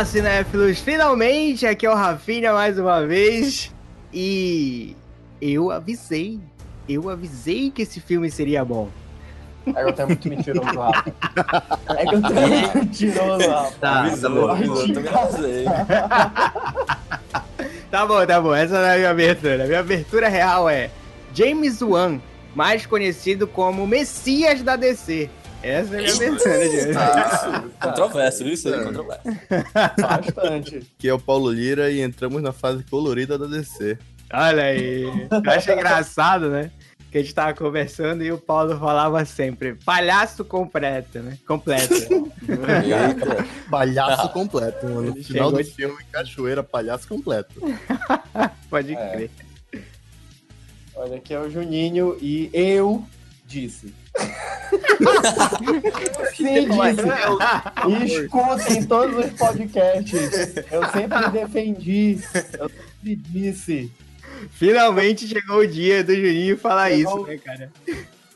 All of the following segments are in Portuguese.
Olá, cinéfilos! Finalmente, aqui é o Rafinha mais uma vez. E eu avisei. Eu avisei que esse filme seria bom. É que eu tenho muito mentiroso, Rafa. É que eu tenho muito mentiroso, Rafa. Tá, Avisou, tá bom. eu também avisei. Tá bom, tá bom. Essa não é a minha abertura. A minha abertura real é James Wan, mais conhecido como Messias da DC. Essa é a minha abertura, gente. Isso, controverso, isso aí, controverso. Bastante. que é o Paulo Lira e entramos na fase colorida da DC. Olha aí. Eu acho engraçado, né? Que a gente tava conversando e o Paulo falava sempre, palhaço completo, né? Completo. Eita. Palhaço completo, mano. No final do de- filme, Cachoeira, palhaço completo. Pode É. crer. Olha, aqui é o Juninho e eu disse. Sim, disse. Escutem todos os podcasts. Eu sempre defendi. Eu sempre disse. Finalmente chegou o dia do Juninho falar Chegou. isso, né, cara?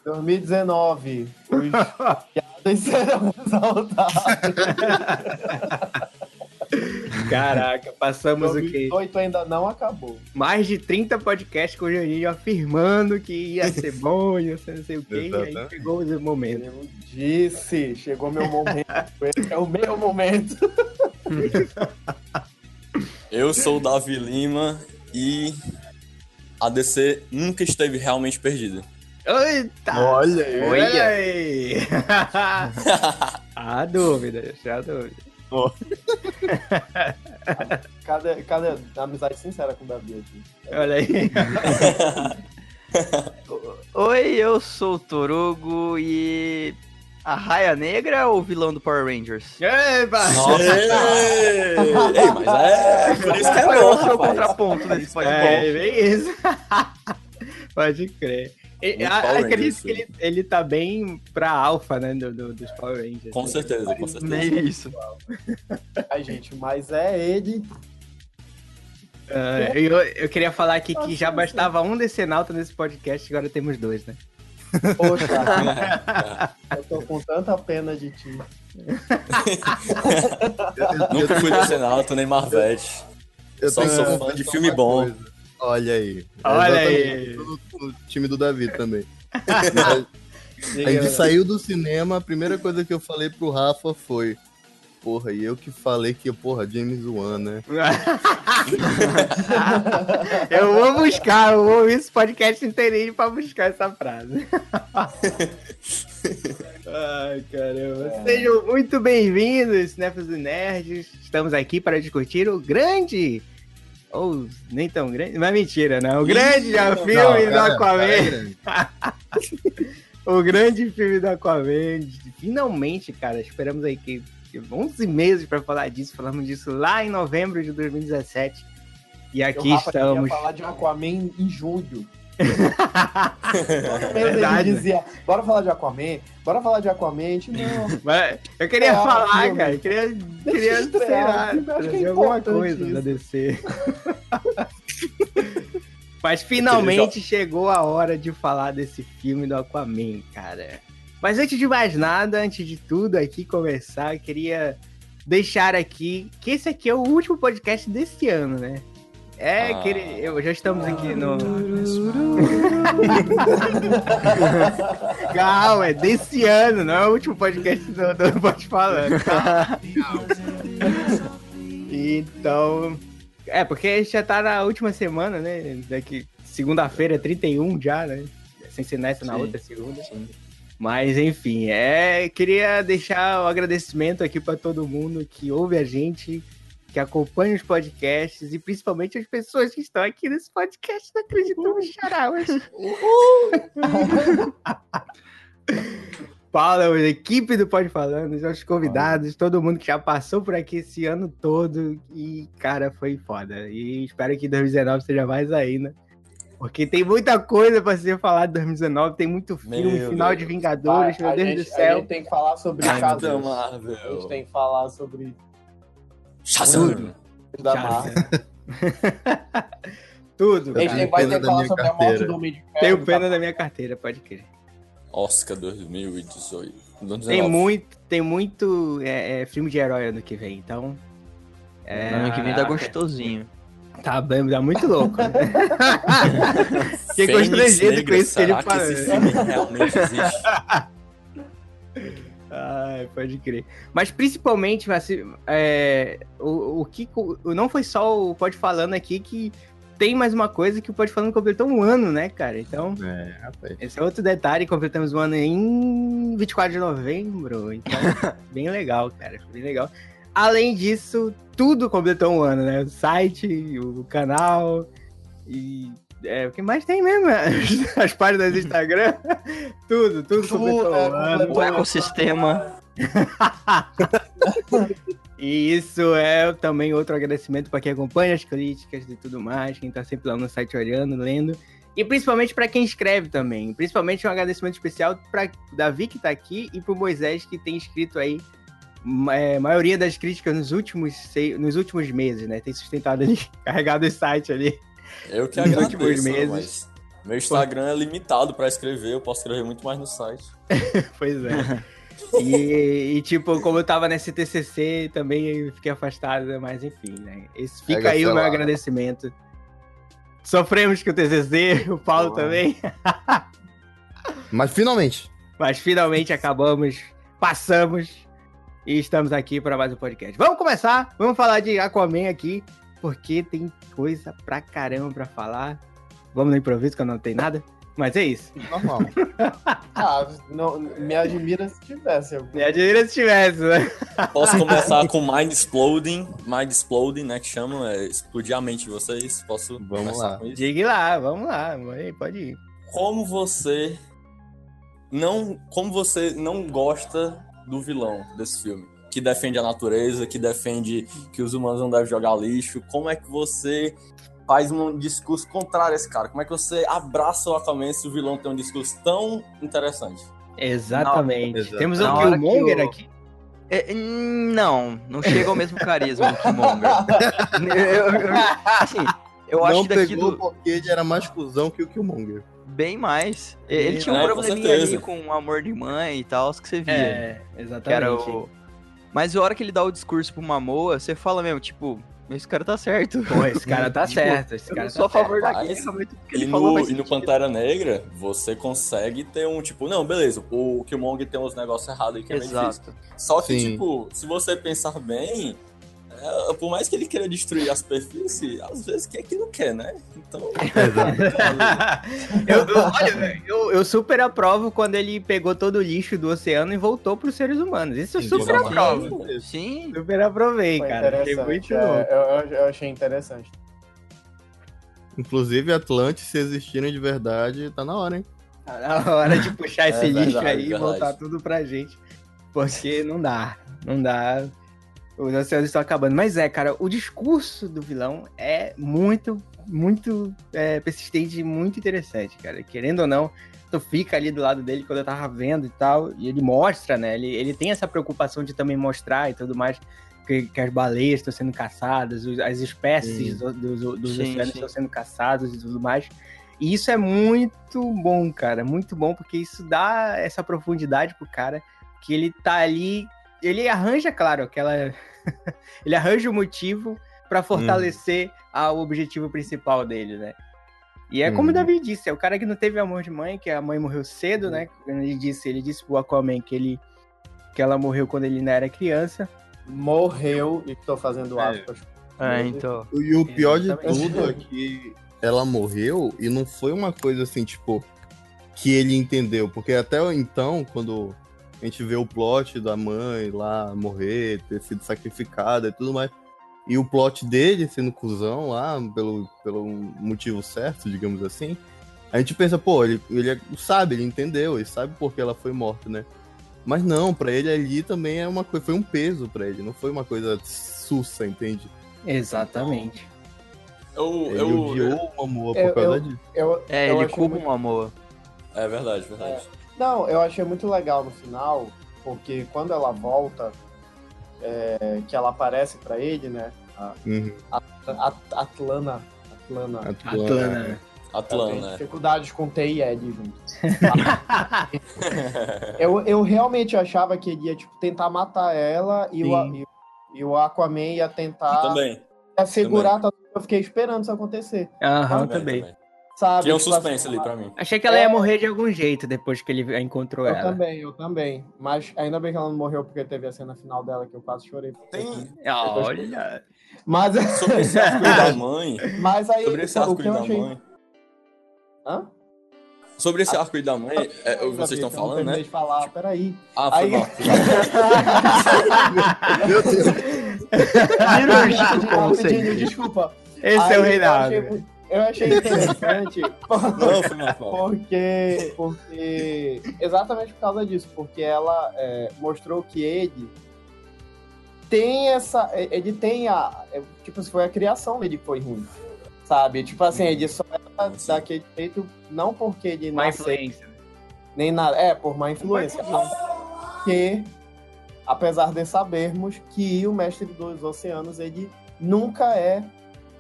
2019. Os piadas serão exaltados. Caraca, passamos o quê? 2018 ainda não acabou. Mais de 30 podcasts com o Juninho afirmando que ia ser bom, ia ser não sei o quê, e aí chegou o momento. Eu disse. Chegou meu momento. Esse é o meu momento. Eu sou o Davi Lima e a DC nunca esteve realmente perdida. Eita! Olha aí. Olha aí! Há dúvidas, há dúvidas. Cadê, cadê a amizade sincera com o Davi aqui? Olha aí. Oi, eu sou o Torugo e. A Raia Negra é o vilão do Power Rangers? Epa! Nossa! Ei, Ei, mas é por isso que é é o contraponto nesse É, podcast? bem isso. Pode crer. E- Muito a- Acredito que ele, ele tá bem pra alfa, né, do, do- dos Power Rangers. Com certeza, com certeza. Nem isso. Ai, gente, mas é ele. Ah, eu, eu queria falar aqui que já bastava um decenalta nesse podcast, agora temos dois, né? Poxa, eu tô com tanta pena de ti. Nunca fui do Senado, nem Marvete. Eu Só tenho sou fã de filme bom. coisa. Olha aí. Olha Exatamente. aí. No time do Davi também. A gente saiu do cinema, a primeira coisa que eu falei pro Rafa foi. Porra, e eu que falei que, porra, James Wan, né? eu vou buscar, eu vou ouvir esse podcast inteirinho pra buscar essa frase. Ai, caramba. Sejam muito bem-vindos, Cinéfilos e Nerds. Estamos aqui para discutir o grande. Ou nem tão grande. Mas mentira, né? O grande filme Não, do cara, Aquaman. cara, O grande filme do Aquaman. Finalmente, cara, esperamos aí que que 11 meses para falar disso. Falamos disso lá em novembro de 2017. E aqui o Rafa estamos. falar de Aquaman em julho. Mês Verdade, ele né? dizia, bora falar de Aquaman, bora falar de Aquaman, não. Mas eu queria É, falar, cara. Eu queria, queria estrear sei lá, acho que é alguma coisa isso. da DC. Mas finalmente chegou a hora de falar desse filme do Aquaman, cara. Mas antes de mais nada, antes de tudo aqui começar, eu queria deixar aqui que esse aqui é o último podcast desse ano, né? É, Ah. queria- eu já estamos aqui no. Calma, é desse ano, não é o último podcast do, do Pode Falando. calma. então. É, porque a gente já tá na última semana, né? Daqui, segunda-feira é 31 já, né? Sem ser nessa na Sim. outra segunda. Mas enfim, é, queria deixar o agradecimento aqui para todo mundo que ouve a gente, que acompanha os podcasts e principalmente as pessoas que estão aqui nesse podcast. Não acredito no hoje. Paula, a equipe do Pode Falando, os nossos convidados, todo mundo que já passou por aqui esse ano todo. E, cara, foi foda. E espero que 2019 seja mais ainda. Porque tem muita coisa pra ser falado em 2019, tem muito filme, Meu final Deus. de Vingadores, meu a, Deus gente, do a céu. gente tem que falar sobre Capitã casas. A gente Marvel. tem que falar sobre Shazam. da. Marvel. Tudo. Cara. tem, vai pena da falar minha sobre a morte carteira. Tenho do pena da minha carteira, pode crer. Oscar 2018. Tem muito, tem muito é, é, filme de herói ano que vem, então É, ano que vem tá gostosinho. Tá bem, tá muito louco. Né? Fiquei constrangido com isso que ele falou. Esse filme realmente existe? Ai, pode crer. Mas principalmente, é, o, o que não foi só o Pode Falando aqui que tem mais uma coisa que o Pode Falando completou um ano, né, cara? Então, é, esse é outro detalhe. Completamos um ano em 24 de novembro. Então, bem legal, cara. Bem legal. Além disso, tudo completou um ano, né? O site, o canal e. É, o que mais tem mesmo? As, as páginas do Instagram. tudo, tudo, completou é. O ecossistema. e isso é também outro agradecimento para quem acompanha as críticas e tudo mais, quem tá sempre lá no site olhando, lendo. E principalmente para quem escreve também. Principalmente um agradecimento especial para Davi que tá aqui e pro Moisés que tem escrito aí é, maioria das críticas nos últimos, seis, nos últimos meses, né? Tem sustentado ali, carregado o site ali. Eu que agradeço, últimos meses. Meu Instagram é limitado para escrever, eu posso escrever muito mais no site. pois é. e, e, tipo, como eu tava nesse TCC, também fiquei afastado, mas enfim, né? Esse, fica aí o meu agradecimento. Sofremos com o TCC, o Paulo também. mas finalmente. Mas finalmente acabamos, passamos e estamos aqui para mais um podcast. Vamos começar, vamos falar de Aquaman aqui, porque tem coisa pra caramba pra falar. Vamos no improviso, que eu não tenho nada. Mas é isso. Normal. ah, não, me admira se tivesse. Me admira se tivesse, né? Posso começar com Mind Exploding. Mind Exploding, né? Que chamam, é explodir a mente de vocês. Posso vamos lá. com isso? Diga lá, vamos lá. Pode ir. Como você não, como você não gosta do vilão desse filme. Que defende a natureza, que defende que os humanos não devem jogar lixo. Como é que você faz um discurso contrário a esse cara? Como é que você abraça o Aquaman se o vilão tem um discurso tão interessante? Exatamente. Não, Temos o Killmonger eu... aqui. É, não, não chega ao mesmo carisma do Killmonger. eu, eu, assim, eu acho não daqui pegou do... porque ele era mais cuzão que o Killmonger. Bem mais. Ele tinha um é, probleminha ali com o amor de mãe e tal, que você via. É, exatamente. O... Mas a hora que ele dá o discurso pro Mamoa, você fala mesmo, tipo, esse cara tá certo. Pô, esse cara tá tipo, certo. Esse cara eu tá sou a favor daquele realmente porque ele falou. E no Pantera Negra, você consegue ter um tipo, não, beleza, o Killmonger tem uns negócios errados aí que é Exato. meio difícil. Só que, Sim. tipo, se você pensar bem, é, por mais que ele queira destruir a superfície, às vezes quer que não quer, né? Então. eu, eu, olha, eu, eu, super aprovo quando ele pegou todo o lixo do oceano e voltou para os seres humanos. Isso eu super aprovo. Sim. Super aprovei, Foi cara. Achei muito é, eu, eu achei interessante. Inclusive, Atlantis, se existirem de verdade, tá na hora, hein? Tá na hora de puxar esse é lixo verdade, aí verdade. e voltar tudo pra gente. Porque não dá. Não dá. Os oceanos estão acabando. Mas é, cara, o discurso do vilão é muito, muito é, persistente e muito interessante, cara. Querendo ou não, tu fica ali do lado dele quando eu tava vendo e tal. E ele mostra, né? Ele, ele tem essa preocupação de também mostrar e tudo mais. Que, que as baleias estão sendo caçadas, as espécies sim. dos, dos sim, oceanos sim. estão sendo caçadas e tudo mais. E isso é muito bom, cara. Muito bom, porque isso dá essa profundidade pro cara. Que ele tá ali ele arranja, claro, aquela. ele arranja o um motivo para fortalecer hum. o objetivo principal dele, né? E é como o hum. Davi disse, é o cara que não teve amor de mãe, que a mãe morreu cedo, né? Ele disse, ele disse pro Aquaman que ele que ela morreu quando ele ainda era criança. Morreu, e tô fazendo é. aspas. É, então. E o pior de tudo é que ela morreu e não foi uma coisa assim, tipo, que ele entendeu. Porque até então, quando a gente vê o plot da mãe lá morrer, ter sido sacrificada e tudo mais. E o plot dele sendo cuzão lá, pelo, pelo motivo certo, digamos assim. A gente pensa, pô, ele, ele sabe, ele entendeu, ele sabe por que ela foi morta, né? Mas não, para ele ali também é uma coisa, foi um peso para ele, não foi uma coisa sussa, entende? Exatamente. Eu, ele eu, odiou o amor por causa disso. Eu, é, ele culpa muito... um amor. É verdade, verdade. É. Não, eu achei muito legal no final, porque quando ela volta, é, que ela aparece para ele, né? A, uhum. a, a, Atlana. Atlana. Atlana. Atlana. Dificuldades com T e Ed junto. eu, eu realmente achava que ele ia tipo, tentar matar ela e o, e E o Aquaman ia tentar Também. assegurar. Eu fiquei esperando isso acontecer. Aham, também, também. Sabe? Tinha um Tipo suspense assim, ali pra mim. Achei que ela ia É. morrer de algum jeito depois que ele encontrou Eu ela. também, eu também. Mas ainda bem que ela não morreu porque teve a cena final dela que eu quase chorei. Tem Olha. Mas, sobre esse arco da mãe. mas aí Sobre esse o arco que eu da achei. mãe. Hã? Sobre esse arco da mãe, é, Gabi, vocês estão eu não falando, né? de falar, peraí. Ah, foi Aí- mal. Meu Deus. Como sempre. desculpa. Esse Aí é o eu Reinaldo. achei mu- Eu achei interessante Não, mal. porque, porque exatamente por causa disso, porque ela é, mostrou que ele tem essa, ele tem a, é, tipo, se foi a criação dele que foi ruim, sabe? Tipo assim, ele só era Sim. daquele jeito não porque ele Má nasceu influência. nem nada, é por má influência, porque apesar de sabermos que o mestre dos oceanos ele nunca é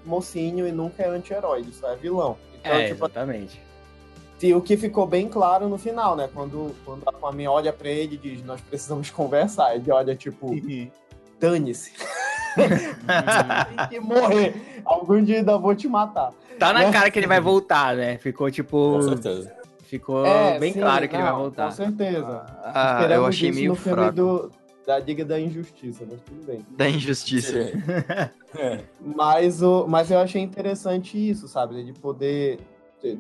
mocinho e nunca é anti-herói, ele só é vilão. Então, É, tipo, exatamente. e o que ficou bem claro no final, né? Quando, quando a Aquaman olha pra ele e diz, nós precisamos conversar. Ele olha, tipo, dane-se. Tem que morrer. Algum dia ainda vou te matar. Tá na Né? cara que ele vai voltar, né? Ficou tipo. Com certeza. Ficou É, bem sim, claro que ele vai não, voltar. Com certeza. Ah, eu achei meio no filme fraco. do, da Liga da Injustiça, mas tudo bem. Da injustiça. É. Mas, o, mas eu achei interessante isso, sabe? De poder. de-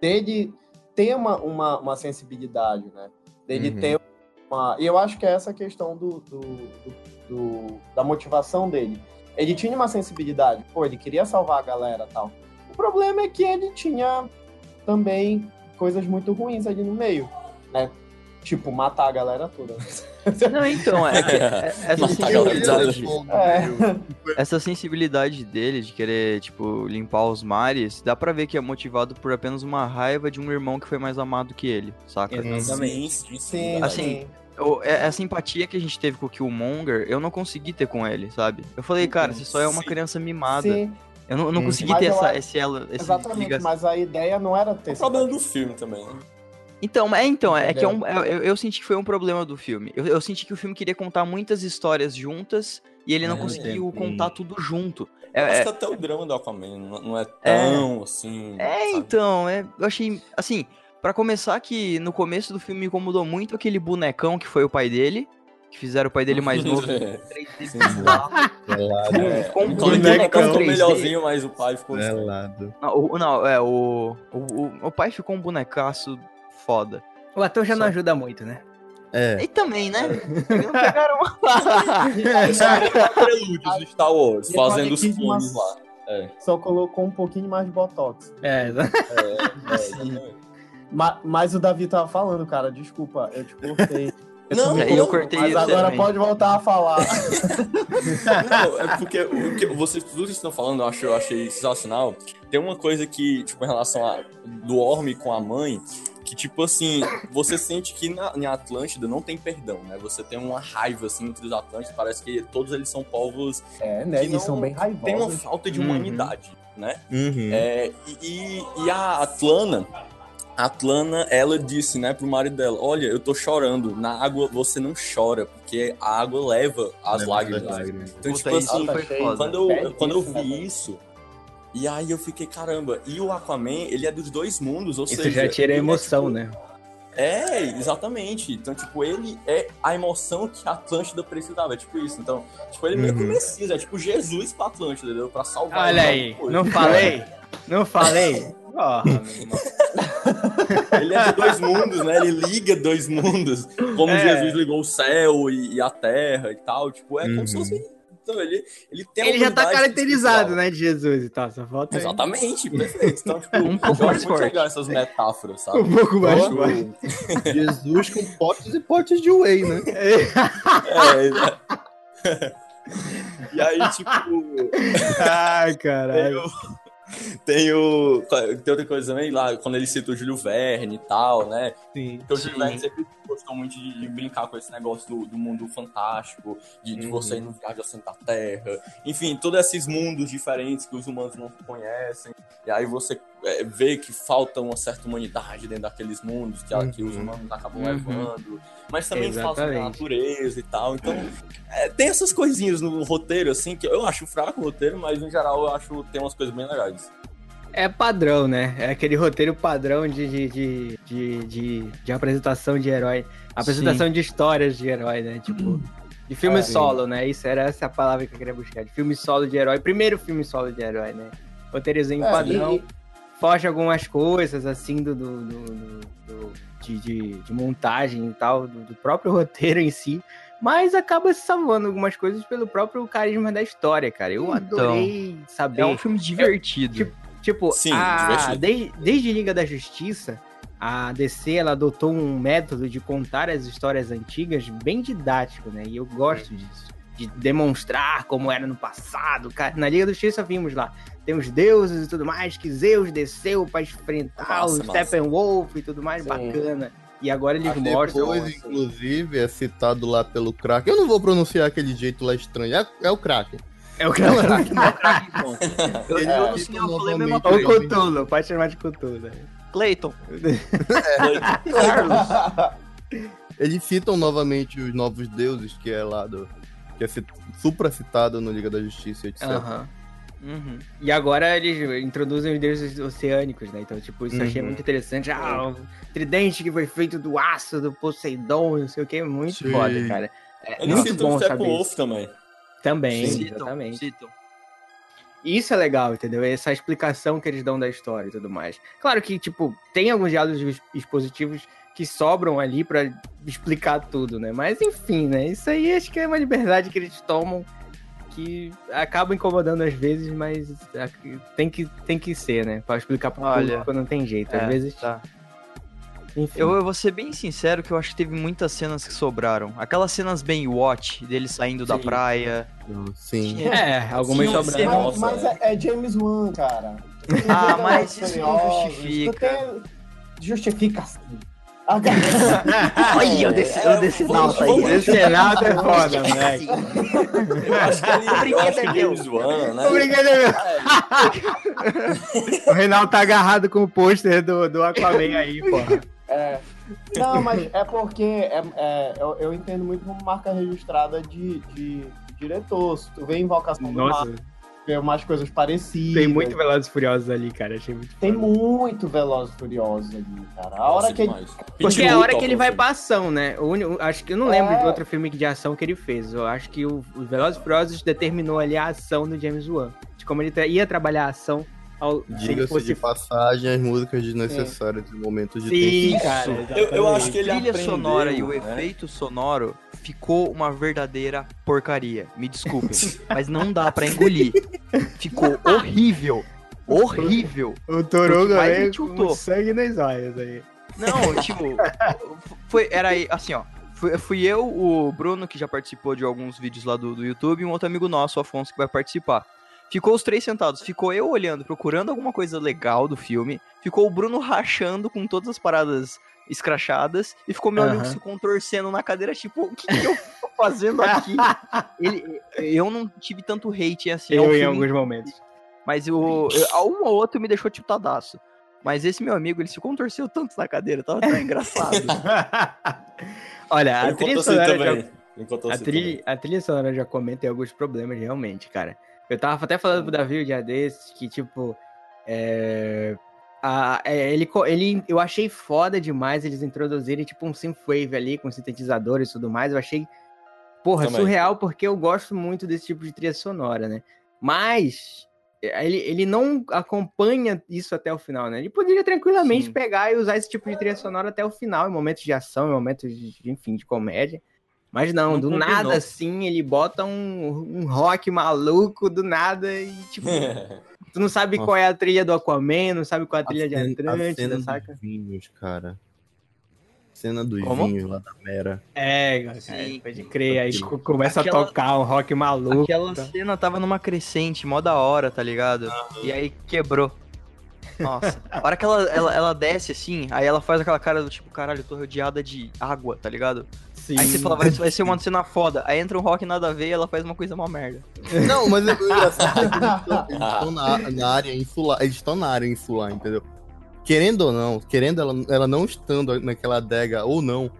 Dele ter uma, uma, uma sensibilidade, né? Dele Uhum. ter uma. E eu acho que é essa questão do, do, do- do- da motivação dele. Ele tinha uma sensibilidade, pô, ele queria salvar a galera e tal. O problema é que ele tinha também coisas muito ruins ali no meio, né? Tipo, matar a galera toda. Não, então, é é- essa Matar a galera sensibilidade, É. essa sensibilidade dele de querer, tipo, limpar os mares, dá pra ver que é motivado por apenas uma raiva de um irmão que foi mais amado que ele, saca? Exatamente. Sim, sim. Assim, é- essa empatia que a gente teve com o Killmonger, eu não consegui ter com ele, sabe? Eu falei, cara, você só é uma Sim. criança mimada. Sim, Eu não, não Hum. consegui Mas ter eu essa, acho- esse, ela, esse exatamente, ligação. mas a ideia não era ter É o problema do filme também, né? Então, é, então, é que é um, é- eu, eu senti que foi um problema do filme. Eu, eu senti que o filme queria contar muitas histórias juntas e ele não É, conseguiu contar tudo junto. É, acho é, que até o drama do Aquaman não não é tão assim. é, sabe? então, é, eu achei, assim, pra começar que no começo do filme me incomodou muito aquele bonecão que foi o pai dele, que fizeram o pai dele mais novo. É. 3D Sim. bizarro. É, um bonecão ficou 3D. melhorzinho, mas o pai ficou. Pelado. Não, o, não, é, o, o, o, o pai ficou um bonecaço foda. O ator já não Só- ajuda muito, né? É. E também, né? Eles não pegaram prelúdios do Star Wars, fazendo os clones lá. Só colocou um pouquinho mais de botox. É, É, exatamente. Ma- mas o Davi tava falando, cara, desculpa, eu te cortei. Não, E aí eu cortei Mas isso agora também. pode voltar a falar. Não, é porque o que vocês tudo que vocês estão falando, eu, acho, eu achei sensacional. Tem uma coisa que, tipo, em relação a do Orme com a mãe, que, tipo assim, você sente que na, em Atlântida não tem perdão, né? Você tem uma raiva, assim, entre os Atlântidas, parece que todos eles são povos É, né? que Eles não são bem raivosos. tem uma falta de Uhum. humanidade, né? Uhum. É, e, e- a Atlana, a Atlana, ela disse, né, pro marido dela, olha, eu tô chorando, na água você não chora, porque a água leva as Leva lágrimas. as lágrimas. Então, Puta, tipo assim, foda. quando eu, quando eu isso, né, vi velho? isso, e aí eu fiquei, caramba, e o Aquaman, ele é dos dois mundos, ou isso seja... já tira a é, emoção, tipo, né? É, exatamente. Então, tipo, ele é a emoção que a Atlântida precisava, é tipo isso. Então, tipo, ele meio que o Uhum. Messias, é tipo Jesus pra Atlântida, entendeu? Pra salvar Olha ele. aí, Pô, não falei? Não falei? Irmão. Ele é de dois mundos, né? Ele liga dois mundos. Como É. Jesus ligou o céu e, e a terra e tal. Tipo, é como se Uhum. fosse. Então, ele, ele tem Ele já tá caracterizado, né, de Jesus e tal, só falta aí. Exatamente, perfeito. Então, tipo, Um pouco eu mais forte. legal essas metáforas, sabe? Um pouco mais Eu forte. Jesus com potes e potes de whey, né? É, e aí, tipo, Ai, caralho. o, tem o. Tem outra coisa também lá, quando ele cita o Júlio Verne e tal, né? Sim. Porque o Júlio. Verne sempre gostou muito de, brincar com esse negócio do, do mundo fantástico, de, de Uhum. você ir no centro da Terra. Enfim, todos esses mundos diferentes que os humanos não conhecem. E aí você é, vê que falta uma certa humanidade dentro daqueles mundos que, Uhum. que os humanos acabam Uhum. levando. Mas também fala sobre a Exatamente. natureza e tal. Então, é, tem essas coisinhas no roteiro, assim, que eu acho fraco o roteiro, mas em geral eu acho que tem umas coisas bem legais. É padrão, né? É aquele roteiro padrão de, de, de, de, de, de apresentação de herói. Apresentação de histórias de herói, né? Tipo, de filme É. solo, né? Isso era essa a palavra que eu queria buscar. De filme solo de herói. Primeiro filme solo de herói, né? Roteirozinho É, padrão. e- Foge algumas coisas, assim, do, do, do- do- do- de, de, de montagem e tal, do, do próprio roteiro em si. Mas acaba se salvando algumas coisas pelo próprio carisma da história, cara. Eu Então, adorei saber. É um filme divertido. tipo, Tipo, Sim, a, divertido. desde, desde Liga da Justiça, a DC ela adotou um método de contar as histórias antigas bem didático, né? E eu gosto disso. De demonstrar como era no passado. Cara, na Liga da Justiça vimos lá. Tem os deuses e tudo mais, que Zeus desceu pra enfrentar Massa, o. Steppenwolf e tudo mais, Sim. bacana. E agora eles Aí mostram. Depois, inclusive, é citado lá pelo Kraken. Eu não vou pronunciar aquele jeito lá estranho. É, é o Kraken. É o cara. Eu, Ele eu no cita cinema falei a mesma novamente Ou coisa. Cthulhu, pode chamar de Cthulhu. né? Clayton. Eles citam novamente os novos deuses, que é lá do. Que é cit- supra citado no Liga da Justiça, etc. Aham. Uhum. E agora eles introduzem os deuses oceânicos, né? Então, tipo, isso eu achei Uhum. muito interessante. Ah, o tridente que foi feito do aço do Poseidon, não sei o que, muito Sim. foda, cara. É Eles muito bom saber isso. também. Também, Citam, exatamente. citam. Isso é legal, entendeu? Essa explicação que eles dão da história e tudo mais. Claro que, tipo, tem alguns diálogos ex- expositivos que sobram ali pra explicar tudo, né? Mas enfim, né? Isso aí acho que é uma liberdade que eles tomam que acaba incomodando às vezes, mas tem que, tem que ser, né? Pra explicar pro Olha, público não tem jeito. Às É, vezes, tá. enfim. Eu, eu vou ser bem sincero que eu acho que teve muitas cenas que sobraram. Aquelas cenas bem watch, dele saindo da Sim. praia. Sim. É, algumas Sim, sobraram. Mas, Nossa, mas é, é James Wan, cara. Ah, mas isso não justifica. tem- Justifica sim. Olha, eu desci, eu desci vamos- nalta aí. Esse Renato é foda, moleque. Eu acho que ele eu Brinquedo é meu. James Wan, né? Obrigado, meu. O Reinaldo tá agarrado com o pôster do, do Aquaman aí, porra. É. Não, mas é porque é, é, eu, eu entendo muito como marca registrada de, de diretor. Se tu vê Invocação do Nossa, Mar, vê umas coisas parecidas. tem muito Velozes e Furiosos ali, cara. Achei muito Tem foda. muito Velozes e Furiosos ali, cara. A Nossa, hora que ele... Porque é a hora que ele vai pra pra ação, né? Único, acho que eu não lembro É. de outro filme de ação que ele fez. Eu acho que o, o Velozes e Furiosos determinou ali a ação do James Wan. De como ele tra- ia trabalhar a ação ao, Diga-se fosse... de passagem as músicas desnecessárias em momentos de Sim, tensão. cara. Eu, eu acho que ele trilha aprendeu, sonora e o né? efeito sonoro ficou uma verdadeira porcaria. Me desculpem, mas não dá pra engolir. Ficou horrível. Horrível. O veio tiltou. com sangue nas olhos aí. Não, tipo, foi, era aí, assim, ó. Fui, fui eu, o Bruno, que já participou de alguns vídeos lá do, do YouTube, e um outro amigo nosso, o Afonso, que vai participar. Ficou os três sentados. Ficou eu olhando, procurando alguma coisa legal do filme. Ficou o Bruno rachando com todas as paradas escrachadas. E ficou meu amigo Aham. se contorcendo na cadeira, tipo, o que, que eu tô fazendo aqui? Ele, eu não tive tanto hate assim. Eu em alguns momentos. mas o, eu, um ou outro me deixou tiltadaço. Mas esse meu amigo, ele se contorceu tanto na cadeira, tava tão engraçado. Olha, a Ele trilha já A trilha, a trilha sonora já comenta em alguns problemas, realmente, cara. Eu tava até falando pro Davi o dia desses que, tipo, é, a, é, ele, ele, eu achei foda demais eles introduzirem, tipo, um synthwave ali com sintetizadores e tudo mais. Eu achei, porra, Também. surreal, porque eu gosto muito desse tipo de trilha sonora, né? Mas é, ele, ele não acompanha isso até o final, né? Ele poderia tranquilamente Sim. pegar e usar esse tipo de trilha sonora até o final, em momentos de ação, em momentos, de, enfim, de comédia. Mas não, Não do combinou. nada assim, ele bota um, um rock maluco do nada e tipo, tu não sabe Nossa. qual é a trilha do Aquaman, não sabe qual é a A trilha de a Atlântida, cena saca? dos vinhos, cara. Cena dos Como? vinhos lá da Mera. É, cara, Sim. pode crer, aí começa Aquela- a tocar um rock maluco. Aquela cena tava numa crescente, mó da hora, tá ligado? E aí quebrou. Nossa. A hora que ela, ela, ela desce assim, aí ela faz aquela cara do tipo, caralho, eu tô rodeada de água, tá ligado? Sim. Aí você fala, vai, vai ser uma cena foda. Aí entra um rock nada a ver e ela faz uma coisa uma merda. Não, mas engraçado é que eles estão- na, na área insular. Eles estão na área insular, entendeu? Querendo ou não, querendo ela, ela não estando naquela adega ou não,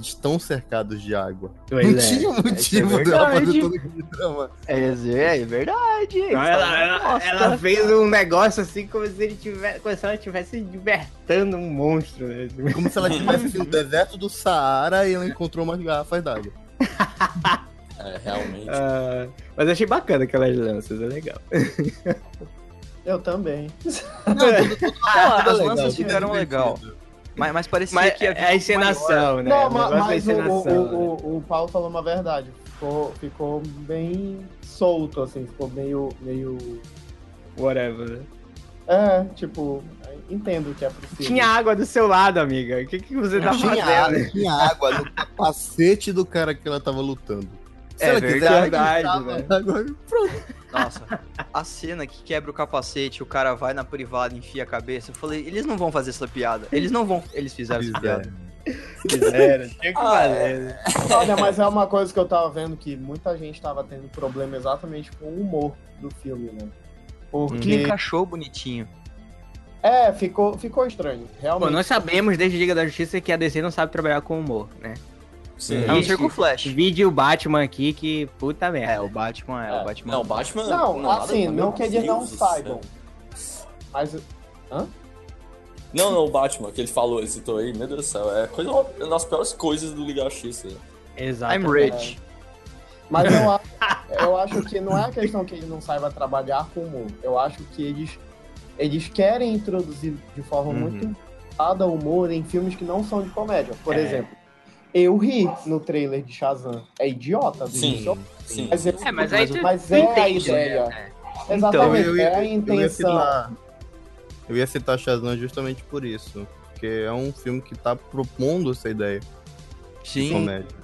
estão cercados de água. Pois não é. tinha motivo é dela fazer todo aquele drama. É, é verdade. Não, ela, ela, ela fez um negócio assim como se ele tivesse, como se ela estivesse libertando um monstro, né? Como se ela estivesse no deserto do Saara e ela encontrou umas garrafas d'água. É, realmente. Ah, mas eu achei bacana aquelas lanças, é legal. Eu também. Não, tudo, tudo, Ah, tudo as lanças tudo ficaram legal. divertido. Mas, mas parecia Mas que é a encenação, né? Não, o ma- negócio da mas o, encenação. né? o, o, o Paulo falou uma verdade. Ficou, ficou bem solto, assim, ficou meio. meio. Whatever. né? É, tipo, entendo o que é possível. Tinha água do seu lado, amiga. O que, que você tá Tinha fazendo? água, tinha água no capacete do cara que ela tava lutando. Se É ela verdade, quiser, né? agora, pronto. Nossa, a cena que quebra o capacete, o cara vai na privada e enfia a cabeça. Eu falei, eles não vão fazer essa piada. Eles não vão. Eles fizeram essa piada. Fizeram, tinha que Ah, fazer. né? Olha, mas é uma coisa que eu tava vendo que muita gente tava tendo problema exatamente com o humor do filme, né? Que ele Porque. encaixou bonitinho. É, ficou, ficou estranho. Realmente. Pô, nós sabemos desde Liga da Justiça que a DC não sabe trabalhar com humor, né? Sim. A não Ixi. ser com o Flash. Vídeo Batman aqui que puta merda. É, o Batman é, É. o Batman. Não, Batman. Não, nada- assim, não que eles não Deus do saibam. Mas. Não, não, o Batman, que ele falou, ele citou aí, meu Deus do céu, é coisa, uma das piores coisas do Liga X. né? Exato. I'm rich. Mas eu, a- eu acho que não é a questão que ele não saiba trabalhar com humor. Eu acho que eles, eles querem introduzir de forma Uhum. muito dada humor em filmes que não são de comédia. Por É. exemplo, eu ri no trailer de Shazam. É idiota, Sim, sim. Mas, é, É, mas aí tu, mas tu é a entende, ideia. né? Exatamente, eu, ia- é a eu ia intenção. citar, eu ia citar Shazam justamente por isso. Porque é um filme que tá propondo essa ideia de Sim. comédia.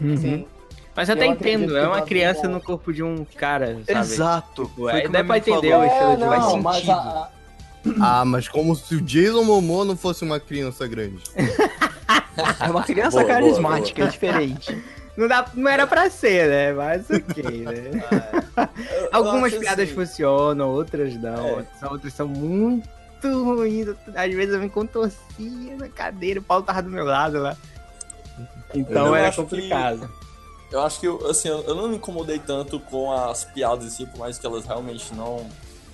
Uhum. Sim. Mas eu até Eu entendo, é uma criança bom. no corpo de um cara, sabe? Exato. Tipo, aí que dá pra entender falou. o estilo É, de não, faz mas sentido. a- Ah, mas como se o Jason Momoa não fosse uma criança grande. É uma criança Boa, boa, carismática, boa. é diferente. Não, dá, não era pra ser, né? Mas ok, né? Eu- eu Algumas piadas assim, funcionam, outras não. É. Outras, são muito ruins. Às vezes eu me contorcia na cadeira, o Paulo tava do meu lado lá. Então era acho que- complicado. Eu acho que, eu- assim, eu eu não me incomodei tanto com as piadas, assim, por mais que elas realmente não...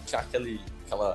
Tinha aquele, aquela,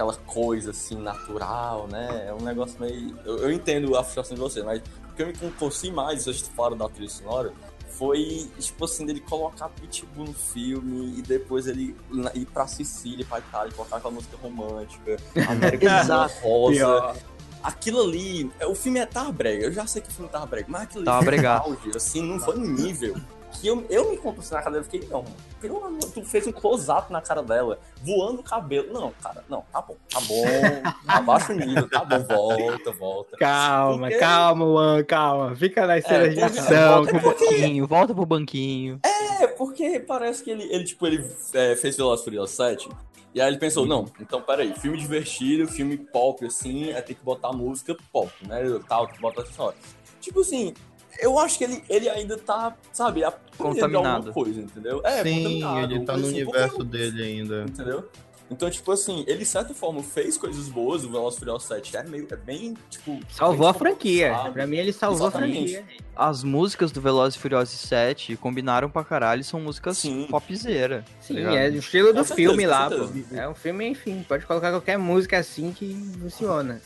aquela coisa, assim, natural, né? É um negócio meio... Eu, eu entendo a frustração de você, mas o que eu me contorci mais, vocês falaram da trilha sonora, foi, tipo assim, dele colocar Pitbull no filme e depois ele ir pra Sicília, pra Itália, colocar aquela música romântica, América. Rosa. Pior. Aquilo ali, é, o filme é tarbrega, eu já sei que o filme é tarbrega, mas aquilo ali Tava foi auge, assim, não foi no nível que eu, eu me contorci na cadeira e fiquei, não, pelo amor, tu fez um close-up na cara dela, voando o cabelo. Não, cara, não, tá bom, tá bom, abaixa o nível, tá bom, volta, volta. Calma, Porque- calma, Juan, calma. Fica nas cenas de porque- ação. Volta pro banquinho, volta pro banquinho. É, porque parece que ele, ele tipo, ele é, fez Velozes e Furiosos 7, e aí ele pensou, não, então peraí, filme divertido, filme pop, assim, é ter que botar música pop, né, tal, tem que botar história. Tipo assim, eu acho que ele, ele ainda tá, sabe, Contaminado. alguma coisa, entendeu? É, Sim, contaminado, ele tá no assim, universo dele ainda. Entendeu? Então, tipo assim, ele de certa forma fez coisas boas, o Velozes e Furiosos 7 é meio, é bem, tipo... Salvou a franquia. Pra mim, ele salvou Exatamente. a franquia. As músicas do Velozes e Furiosos 7 combinaram pra caralho, são músicas Sim. popzera. Sim, ligado? é o estilo do Com certeza, filme lá, pô. É um filme, enfim, pode colocar qualquer música assim que funciona.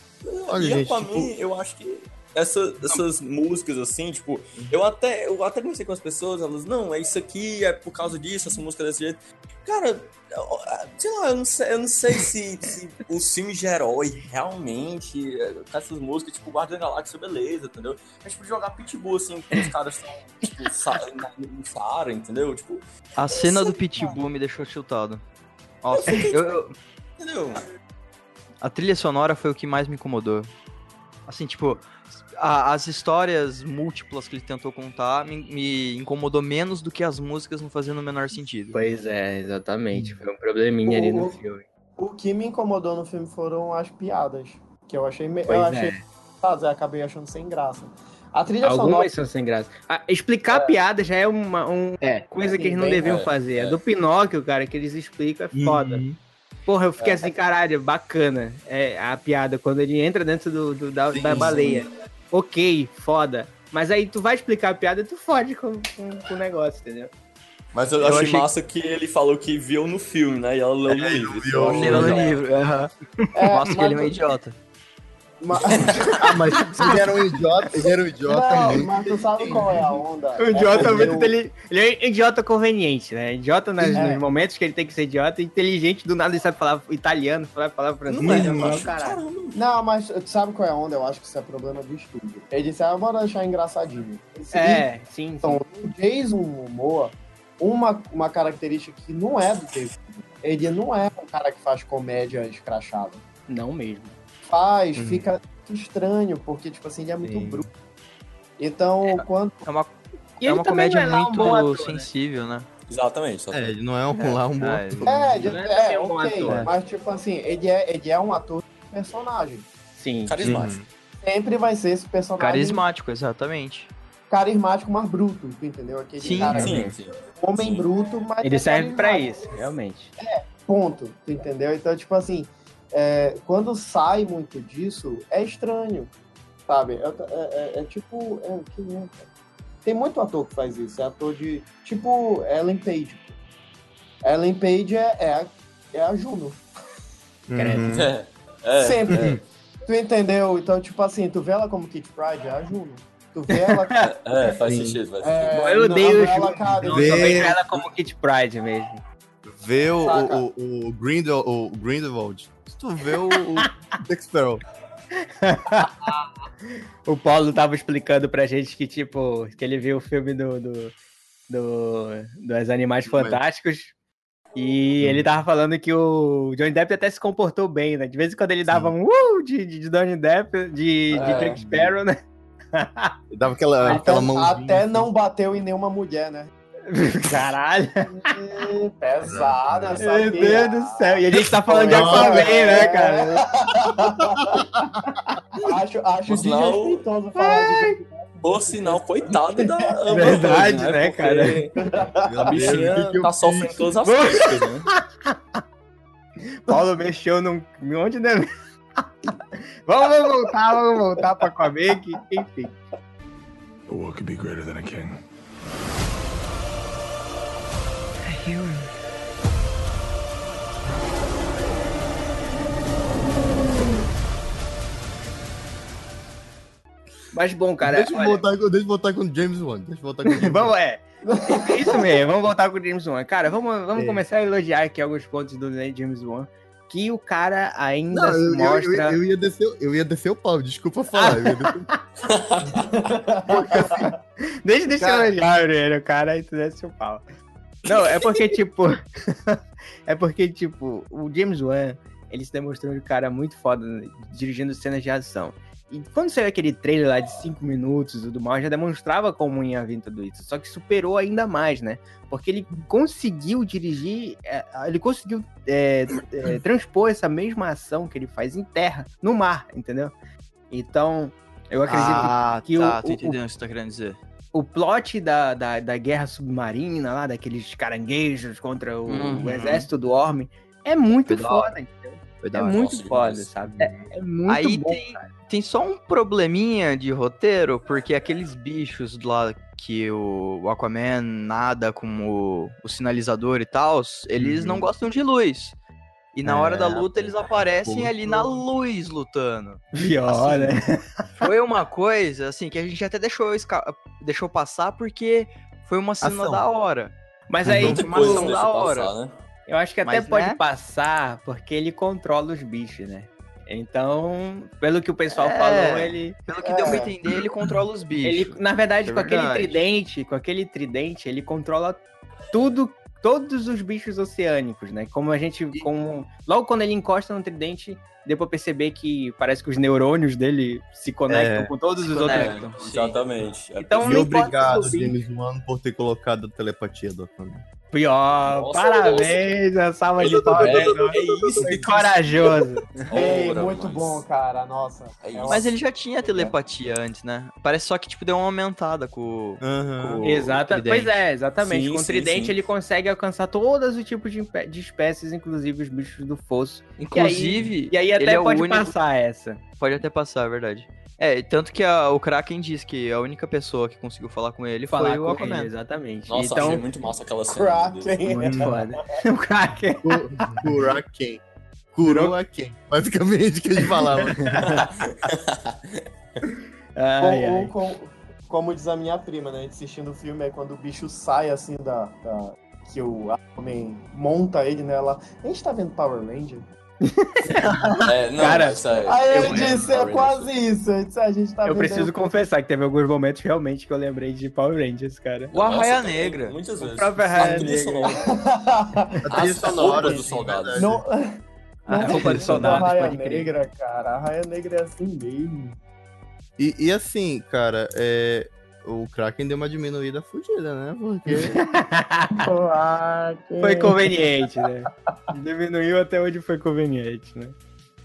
Olha, e gente, pra tipo- mim, eu acho que essa- essas músicas, assim, tipo, eu até, eu até conversei com as pessoas, elas, não, é isso aqui, é por causa disso, essa música é desse jeito. Cara, eu- sei lá, eu não sei, eu não sei se, se os filmes de herói realmente, é, com essas músicas, tipo, Guardião da Galáxia, beleza, entendeu? Mas, tipo, jogar Pitbull, assim, que os caras estão, tipo, no Saara, entendeu? Tipo, A cena do Pitbull me deixou tiltado. Nossa, eu- eu- entendeu? a trilha sonora foi o que mais me incomodou. Assim, tipo, a- as histórias múltiplas que ele tentou contar me, me incomodou menos do que as músicas não fazendo o menor sentido. Pois é, exatamente. Foi um probleminha ali no O- filme. O que me incomodou no filme foram as piadas. Que eu achei. me- Pois eu é. achei. eu acabei achando sem graça. A trilha sonora. Algumas são sem graça. Ah, explicar a piada já é uma um- É. coisa que eles não Bem- deviam é, fazer. A é. do Pinóquio, cara, que eles explicam é foda. Uhum. Porra, eu fiquei assim, caralho, bacana. É a piada quando ele entra dentro do, do- da, Sim, da sim. baleia. Ok, foda. Mas aí tu vai explicar a piada e tu fode com, com, com o negócio, entendeu? Mas eu, Eu achei, achei- massa que ele falou que viu no filme, né? E ela leu no livro. Isso viu. eu achei Lendo no livro. aham. É, Mostra que ele é um idiota. Ma- Ah, mas ele era um idiota, ele era um idiota Não, muito. mas tu sabe qual é a onda? O idiota é porque muito inteli- Ele é idiota conveniente, né? Idiota nas- É. nos momentos que ele tem que ser idiota, inteligente, do nada ele sabe falar italiano, sabe falar francês. Não é, macho. caralho. Não, mas tu sabe qual é a onda? Eu acho que isso é problema do estúdio. Ele disse, ah, bora deixar engraçadinho. Esse- É, sim, sim. Então, o Jason Momoa, uma, uma característica que não é do Jason, ele não é um cara que faz comédia escrachada. Não mesmo. Faz, Uhum. fica estranho, porque, tipo assim, ele é muito Sim. bruto. Então, quando. É uma, é uma comédia é um muito bom ator, né? sensível, né? Exatamente. só- É, ele não é um, lá um bom Ah, ator. É, ele- é é, um ator. mas, tipo assim, ele é, ele é um ator de personagem. Sim. Carismático. Sempre vai ser esse personagem Carismático, exatamente. carismático, mas bruto, tu entendeu? Aquele Sim, cara, Sim, sim. homem sim. bruto, mas. Ele é serve pra isso, realmente. Ponto, tu entendeu? Então, tipo assim, é, quando sai muito disso, é estranho, sabe? É, é- é- é tipo. é, cara. Tem muito ator que faz isso, é ator de. Tipo Ellen Page. Ellen Page é, é, a, é a Juno. Uhum. Sempre. Tu entendeu? Então, tipo assim, tu vê ela como Kit Pride, é a Juno. Tu vê ela. é, faz sentido, faz sentido. É, eu odeio. Não, Vê- eu vejo ela como Kit Pride mesmo. Vê o, o, o, Grindel, o Grindelwald. Se tu vê o, o Jack Sparrow. O Paulo tava explicando pra gente que, tipo, que ele viu o filme do, do, do- dos Animais Fantásticos. E ele tava falando que o Johnny Depp até se comportou bem, né? De vez em quando ele dava um uh de, de Johnny Depp, de, de É. Jack Sparrow, né? Ele dava aquela, Até, aquela mãozinha. até assim. não bateu em nenhuma mulher, né? Caralho. Ih, Pesada essa Meu Deus do céu. E a gente tá falando de Aquaman, né, é. cara? Acho, acho desrespeitoso falar de Por sinal, coitado da Amber Verdade, Heard, né, Porque Meu A bichinha tá fiz? sofrendo todas as críticas, né? Paulo mexeu num. Onde deve. vamos, voltar, vamos voltar pra Aquaman, que, enfim. What could be greater than a king? Mas bom, cara. deixa, eu olha, voltar, com- deixa eu voltar com o James Wan. Deixa eu voltar com o James vamos, é. Isso mesmo, vamos voltar com o James Wan. Cara, vamos, vamos É. começar a elogiar aqui alguns pontos do James Wan. Que o cara ainda Não, se eu, mostra. eu, eu ia descer, eu ia descer o pau, desculpa falar. eu ia descer- Deixa, deixa Cara- eu elogiar ele, o cara aí tu desce o pau. Não, é porque, tipo. é porque, tipo, o James Wan, ele se demonstrou um cara muito foda né, dirigindo cenas de ação. E quando saiu aquele trailer lá de 5 minutos e tudo mais, já demonstrava como ia vir tudo isso. Só que superou ainda mais, né? Porque ele conseguiu dirigir, é, ele conseguiu é, é, transpor essa mesma ação que ele faz em terra, no mar, entendeu? Então, eu acredito Ah, que tá, o- tô entendendo o que você tá querendo dizer. O plot da, da, da guerra submarina lá, daqueles caranguejos contra o, Uhum. o exército do Orme, é muito foda, entendeu? É muito Nossa, foda, sabe? É, é muito Aí bom, tem, cara. tem só um probleminha de roteiro, porque aqueles bichos lá que o Aquaman nada com o, o sinalizador e tal, eles Uhum. não gostam de luz. E na hora da É, luta eles aparecem Pô, ali na luz lutando. Pior, né? Foi uma coisa, assim, que a gente até deixou, esca- deixou passar porque foi uma cena Ação. da hora. Mas aí, Muita uma ação da hora. passar, né? eu acho que até Mas, pode né? passar porque ele controla os bichos, né? Então, pelo que o pessoal É. falou, ele, Pelo que deu É. pra entender, ele controla os bichos. ele, na verdade, É com aquele verdade. tridente, com aquele tridente, ele controla tudo, todos os bichos oceânicos, né? Como a gente, como logo quando ele encosta no tridente, deu pra perceber que parece que os neurônios dele se conectam É. com todos os outros. conectam. Sim. Exatamente. Então, E obrigado, James Wan, por ter colocado a telepatia do Aquaman. Pior, Nossa, parabéns, a salva de palmas. É, é isso Foi que corajoso. Ei, Ora, muito mas- bom, cara. Nossa. É Mas ele já tinha telepatia antes, né? Parece só que, tipo, deu uma aumentada com, Aham. com Exata, o tridente. pois é, exatamente. Sim, Com o tridente sim. ele consegue alcançar todos os tipos de, de espécies, inclusive os bichos do fosso. Inclusive, E aí ele até é o pode único- passar essa. pode até passar, é verdade. É, tanto que a- o Kraken diz que a única pessoa que conseguiu falar com ele Falar foi o Aquaman. ele, exatamente. Nossa, então, achei muito massa aquela cena. Kraken. muito foda. o Kraken. Kuraken. Kuroaken. Basicamente, que ele falava. Ai, ai. com- como diz a minha prima, né? A gente assistindo o filme, é quando o bicho sai assim da. da- que o Aquaman monta ele nela. A gente tá vendo Power Ranger? É, não, Cara, isso é- Aí eu eu- disse, é quase isso. Eu disse, a gente tá Eu vendo. preciso confessar que teve alguns momentos realmente que eu lembrei de Power Rangers, cara. O Arraia Negra. Muitas vezes. próprio Arraia Negra. sonora. A trilha As sonora dos soldados. verdade. Não, A não roupa da Raia pode crer. Negra, cara. A Raia Negra é assim mesmo. E, e assim, cara, é, o Kraken deu uma diminuída fudida, né? Porque. Ah, Foi conveniente, né? Diminuiu até onde foi conveniente, né?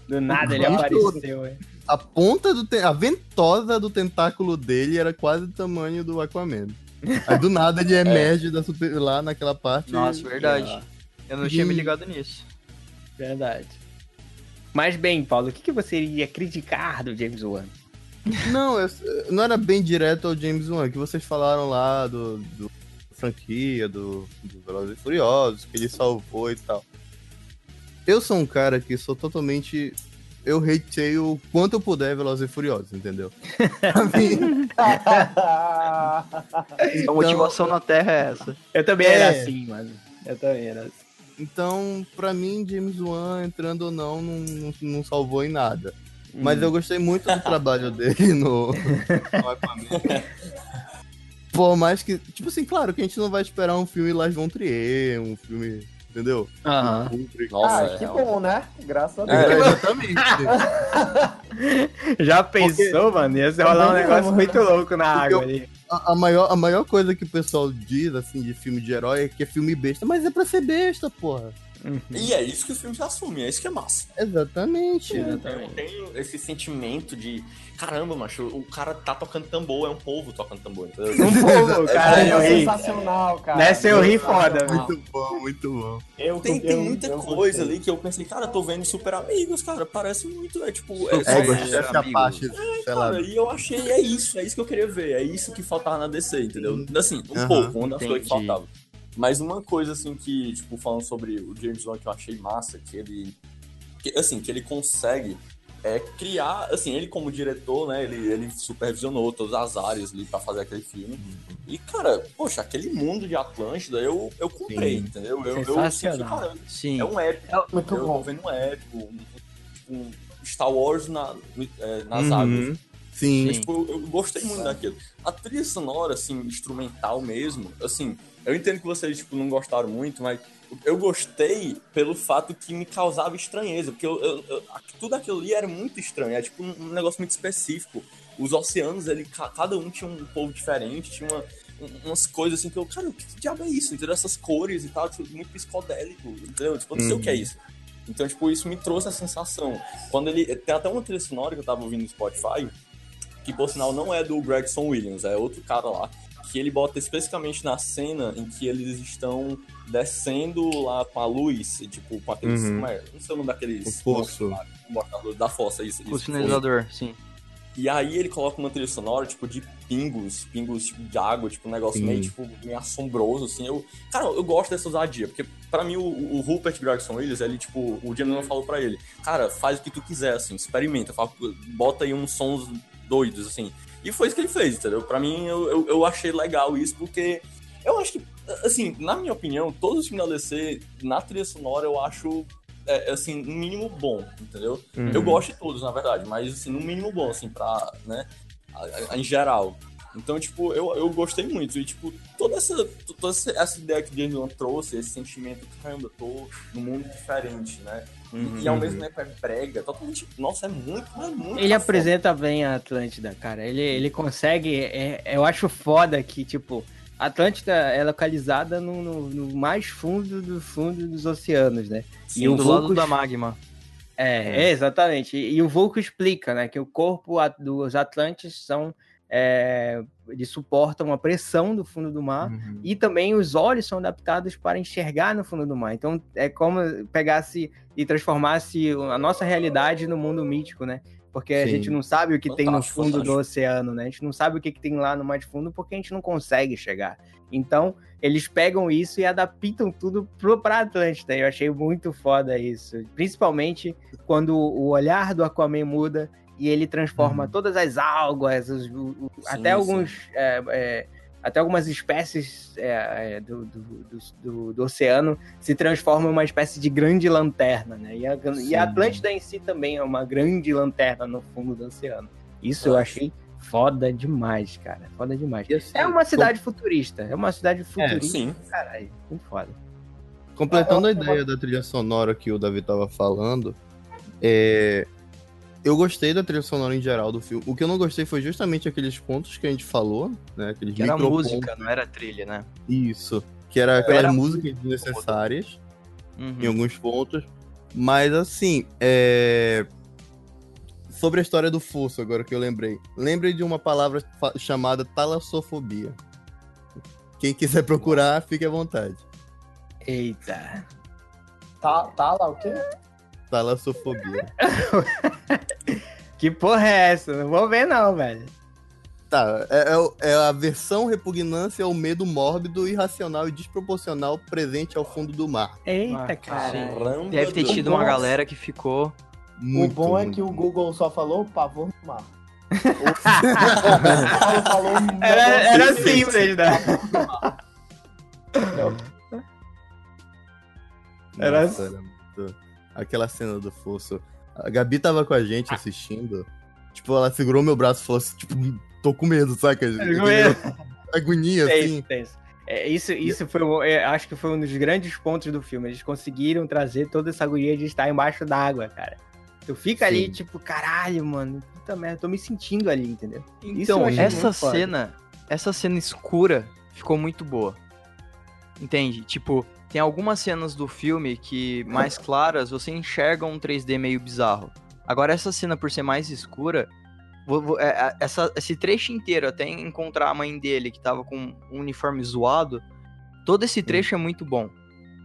Do nada ele Bicho. apareceu, é. a ponta do. te- A ventosa do tentáculo dele era quase do tamanho do Aquaman. Aí do nada ele emerge da super, lá naquela parte. Nossa, verdade. Ah, Eu não tinha me Ih. ligado nisso. verdade. Mas bem, Paulo, o que, que você iria criticar do James Wan? Não, eu- não era bem direto ao James Wan, que vocês falaram lá do, do franquia, do, do Velozes e Furiosos, que ele salvou e tal. Eu sou um cara que sou totalmente. Eu hateio o quanto eu puder Velozes e Furiosos, entendeu? A motivação na Terra é essa. Eu também É. era assim, mano. Eu também era assim. então, pra mim, James Wan, entrando ou não, não, não, não salvou em nada. Mas Hum. eu gostei muito do trabalho dele no, no Aquaman. Por mais que. Tipo assim, claro que a gente não vai esperar um filme Lars von Trier, um filme. Entendeu? Aham. Nossa, ah, é que bom, né? Graças a É, Deus. exatamente. Já pensou, mano? Ia se rolar um negócio muito louco na Porque água eu- ali. A, a maior, a maior coisa que o pessoal diz, assim, de filme de herói é que é filme besta. Mas é pra ser besta, porra. E é isso que o filme se assume, é isso que é massa. Exatamente. Eu Exatamente. tenho esse sentimento de caramba, macho, o cara tá tocando tambor, é um povo tocando tambor, entendeu? Um povo, cara, é eu ri. sensacional, cara. Nessa eu ri foda. Muito bom, muito bom. Eu, Tem, tem eu- muita eu coisa ali que eu pensei, cara, tô vendo super amigos, cara, parece muito, é tipo. É, É, É, amigo. parte, lá. Cara, e eu achei, é isso, é isso que eu queria ver, é isso que faltava na DC, entendeu? Assim, um Aham, pouco, uma das coisas que faltava. Mas uma coisa, assim, que, tipo, falando sobre o James Wan que eu achei massa, que ele, que, assim, que ele consegue é, criar, assim, ele como diretor, né, ele, ele supervisionou todas as áreas ali pra fazer aquele filme. E, cara, poxa, aquele mundo de Atlântida, eu, eu comprei, Sim. entendeu? Eu, eu senti, Sensacional. cara, Sim. é um épico. Muito eu tô bom. vendo um épico, um, um Star Wars na, é, nas Uhum. águas. Sim. Sim. Tipo, eu, eu gostei muito daquilo. A trilha sonora, assim, instrumental mesmo, assim, eu entendo que vocês, tipo, não gostaram muito, mas eu gostei pelo fato que me causava estranheza, porque eu, eu- eu- tudo aquilo ali era muito estranho, é tipo um, negócio muito específico. Os oceanos, ele, ca- cada um tinha um povo diferente, tinha uma- um- umas coisas assim que eu, cara, o que diabo é isso? Entendeu? Essas cores e tal, tipo, muito psicodélico, entendeu? Tipo, eu não sei o que é isso. Então, tipo, isso me trouxe a sensação. Quando ele. Tem até uma trilha sonora que eu tava ouvindo no Spotify, que por sinal não é do Gregson Williams, é outro cara lá, que ele bota especificamente na cena em que eles estão descendo lá com a luz, tipo, com aqueles. Uhum. Como é? Não sei o nome daqueles. O fosso. lá, um botador da fossa, isso. O isso sinalizador, sim. e aí ele coloca uma trilha sonora, tipo, de pingos, pingos tipo, de água, tipo, um negócio Sim. meio, tipo, meio assombroso, assim. Eu, cara, eu gosto dessa ousadia, porque pra mim o, o Rupert Gregson Williams, ele, tipo, o James falou pra ele, cara, faz o que tu quiser, assim, experimenta, fala, bota aí uns sons doidos, assim. E foi isso que ele fez, entendeu? Pra mim, eu, eu, eu achei legal isso, porque eu acho que, assim, na minha opinião, todos os filmes da DC, na trilha sonora, eu acho, é, assim, no mínimo bom, entendeu? Uhum. Eu gosto de todos, na verdade, mas assim, no mínimo bom, assim, pra, né, a- a- em geral. Então, tipo, eu, eu gostei muito. E, tipo, toda essa, toda essa, ideia que o James Wan trouxe, esse sentimento, caramba, eu tô num mundo diferente, né? E, e ao mesmo tempo é brega, totalmente. Nossa, é muito, é muito. Ele apresenta bem a Atlântida, cara. Ele, ele consegue. é- eu acho foda que, tipo, Atlântida é localizada no, no- no mais fundo do fundo dos oceanos, né? Sim, E o do lado da magma. É, é, exatamente. E, e o Vulco explica, né, que o corpo a- dos Atlantes são é, eles suportam a pressão do fundo do mar Uhum. e também os olhos são adaptados para enxergar no fundo do mar. Então é como pegasse e transformasse a nossa realidade no mundo mítico, né? Porque a Sim. gente não sabe o que tem no Fantástico, fundo do fantástico. oceano, né? A gente não sabe o que, que tem lá no mais fundo porque a gente não consegue chegar. Então, eles pegam isso e adaptam tudo pro, pra Atlântida. Eu achei muito foda isso. Principalmente quando o olhar do Aquaman muda e ele transforma Uhum. todas as algas, os- o- o- Sim, até sim. alguns. é, é, até algumas espécies é, é, do, do, do, do- do oceano se transformam em uma espécie de grande lanterna, né? E a, e a Atlântida em si também é uma grande lanterna no fundo do oceano. Isso eu achei foda demais, cara. Foda demais. É uma cidade futurista. É uma cidade futurista. Sim. Caralho, muito foda. Completando a Ah, eu- ideia da trilha sonora que o Davi tava falando, é, eu gostei da trilha sonora em geral do filme. O que eu não gostei foi justamente aqueles pontos que a gente falou, né? Aqueles Que era música, não era trilha, né? Isso. Que era aquelas Era músicas desnecessárias Uhum. em alguns pontos. Mas assim, é... sobre a história do fosso, agora que eu lembrei. Lembrei de uma palavra chamada talassofobia. Quem quiser procurar, fique à vontade. Eita. Tá, tá lá o quê? Talassofobia. Que porra é essa? Não vou ver, não, velho. Tá, é, é é a versão repugnância ao medo mórbido, irracional e desproporcional presente ao fundo do mar. Eita, Ah, cara. Deve ter tido uma galera que ficou. Muito, o bom é muito. que o Google só falou pavor no mar. Falou Era, era simples, né? Era- Nossa, era muito... Aquela cena do fosso. A Gabi tava com a gente assistindo. Tipo, ela segurou meu braço e falou assim, tipo, tô com medo, saca? Medo. Agonia, Tenso, assim. tenso. É, isso, isso foi, é, acho que foi um dos grandes pontos do filme. Eles conseguiram trazer toda essa agonia de estar embaixo d'água, cara. Tu fica ali, Sim. tipo, caralho, mano, puta merda, tô me sentindo ali, entendeu? Isso eu Então, essa foda. cena, essa cena escura ficou muito boa. Entende? Tipo, tem algumas cenas do filme que, mais claras, você enxerga um 3D meio bizarro. Agora, essa cena, por ser mais escura, é, é, essa- esse trecho inteiro, até encontrar a mãe dele, que tava com um uniforme zoado, todo esse trecho é muito bom,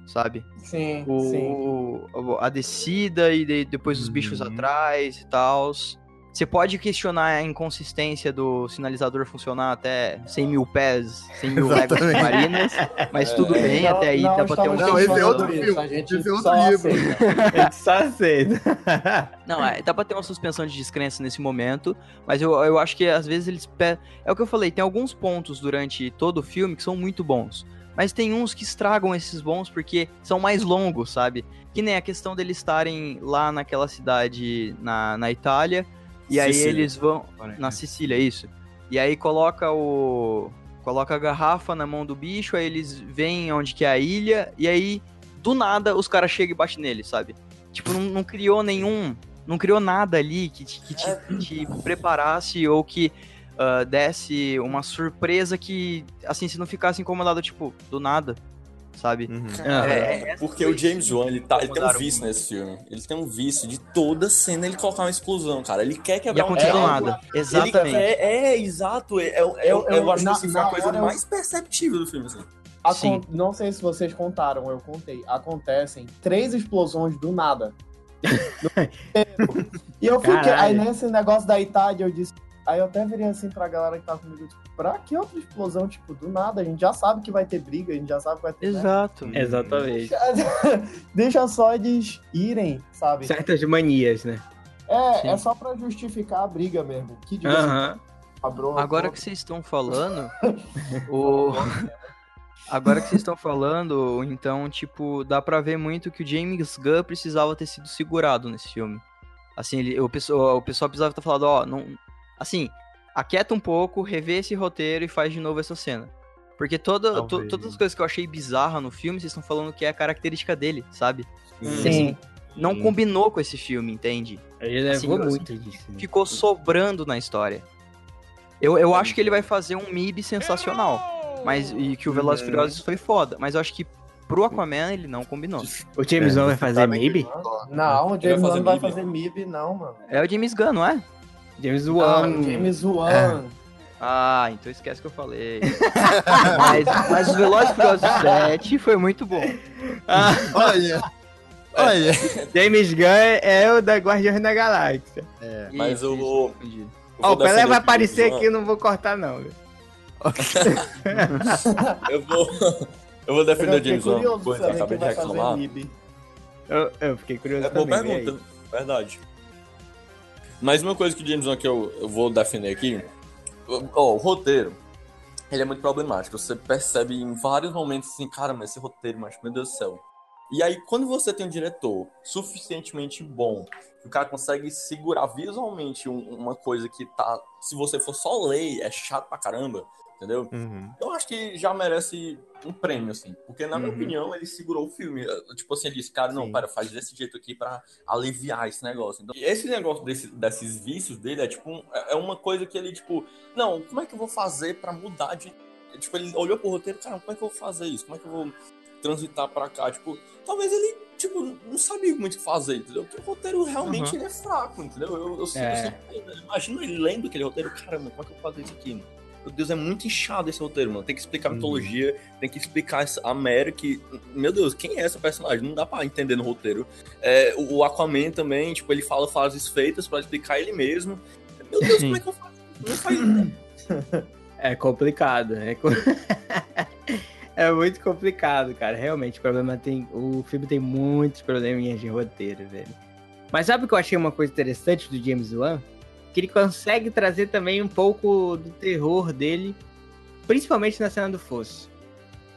sabe? Sim, sim. o, o- a descida e de- depois os bichos Uhum. atrás e tal. Você pode questionar a inconsistência do sinalizador funcionar até 100 mil pés, 100 mil léguas submarinas, mas tudo bem, Não- até aí não dá pra ter um... Não, esse é outro filme, A gente esse é outro só livro. A gente só aceita. Não, é, dá pra ter uma suspensão de descrença nesse momento, mas eu, eu acho que às vezes eles... pe- É o que eu falei, tem alguns pontos durante todo o filme que são muito bons. Mas tem uns que estragam esses bons porque são mais longos, sabe? Que nem a questão deles estarem lá naquela cidade na, na Itália. E aí Sicília. eles vão. Na Sicília, isso. E aí coloca o. Coloca a garrafa na mão do bicho, aí eles veem onde que é a ilha, e aí, do nada, os caras chegam e batem nele, sabe? Tipo, não, não criou nenhum. Não criou nada ali que te, que te, te preparasse ou que ah, desse uma surpresa que, assim, se não ficasse incomodado, tipo, do nada, sabe? Uhum. É, é, Porque o James Wan, ele, tá, ele tem um vício muito. nesse filme. Ele tem um vício de toda cena ele colocar uma explosão, cara. Ele quer E quebrar um aconteceu do diálogo. nada. Exatamente. quer- é, é, exato. É, é, eu, eu, Eu- acho na- que assim, foi a coisa mais perceptível do filme. Assim. Acon- Sim. Não sei se vocês contaram, eu contei. Acontecem três explosões do nada. e eu fiquei. Caralho. Aí nesse negócio da Itália, eu disse. Aí eu até virei assim pra galera que tava comigo, tipo, pra que outra explosão? Tipo, do nada, a gente já sabe que vai ter briga, a gente já sabe que vai ter. né? Exato. Exatamente. Deixa só eles irem, sabe? Certas manias, né? É, Sim. é só pra justificar a briga mesmo. Que diga a bronca, Agora que vocês estão falando, o... Agora que vocês estão falando, então, tipo, dá pra ver muito que o James Gunn precisava ter sido segurado nesse filme. Assim, ele, o, pessoal, o pessoal precisava ter falado, ó, não... Assim, aquieta um pouco, revê esse roteiro e faz de novo essa cena. Porque toda, to- todas as coisas que eu achei bizarra no filme, vocês estão falando que é a característica dele, sabe? Sim. Não Sim. combinou com esse filme, entende? Ele Assim, levou assim, muito disso. né? ficou sobrando na história. Eu, eu acho que ele vai fazer um MIB sensacional. Mas e que o Velozes e Furiosos foi foda. Mas eu acho que pro Aquaman ele não combinou. O James É, Wan vai você fazer Maybe? Não, o James Wan não vai MIB. fazer MIB, não, mano. É o James Gunn, não é? James Não, Wan. James Wan. Ah, então esquece que eu falei. mas, mas o Velozes e Furiosos 7 foi muito bom. Ah, Olha, olha. James Gunn é o da Guardiões da Galáxia. Mas Isso, eu isso, Ó, o Pelé vai o aparecer James aqui, eu não vou cortar, não. Eu vou. Eu vou defender Eu o James Wan, acabei de reclamar. Eu, eu fiquei curioso É boa pergunta, verdade. Mas uma coisa que o James Wan que eu, eu vou defender aqui, o roteiro, ele é muito problemático. Você percebe em vários momentos assim, cara, mas esse roteiro, mas meu Deus do céu. E aí, quando você tem um diretor suficientemente bom, o cara consegue segurar visualmente um- uma coisa que tá, se você for só ler, é chato pra caramba, entendeu? Uhum. Eu acho que já merece um prêmio, assim. Porque, na minha Uhum. opinião, ele segurou o filme. Tipo assim, ele disse, cara, não, Sim. pera, faz desse jeito aqui pra aliviar esse negócio. Então, esse negócio desse- desses vícios dele é tipo, um- é é uma coisa que ele, tipo, não, como é que eu vou fazer pra mudar de. Tipo, ele olhou pro roteiro, cara, como é que eu vou fazer isso? Como é que eu vou transitar pra cá? Tipo, talvez ele, tipo, não sabia muito o que fazer, entendeu? Porque o roteiro realmente ele é fraco, entendeu? Eu, eu, sinto- É. eu eu imagino ele lendo aquele roteiro, caramba, como é que eu vou fazer isso aqui, mano? Meu Deus, é muito inchado esse roteiro, mano. Tem que explicar a Uhum. mitologia, tem que explicar essa- a Mary, que. Meu Deus, quem é essa personagem? Não dá pra entender no roteiro. É, o Aquaman também, tipo, ele fala frases feitas pra explicar ele mesmo. Meu Deus, como é que eu faço? Não faz. né? É complicado. É, co- é muito complicado, cara. Realmente, o problema tem. O filme tem muitos probleminhas de roteiro, velho. Mas sabe o que eu achei uma coisa interessante do James Wan? Que ele consegue trazer também um pouco do terror dele, principalmente na cena do fosso.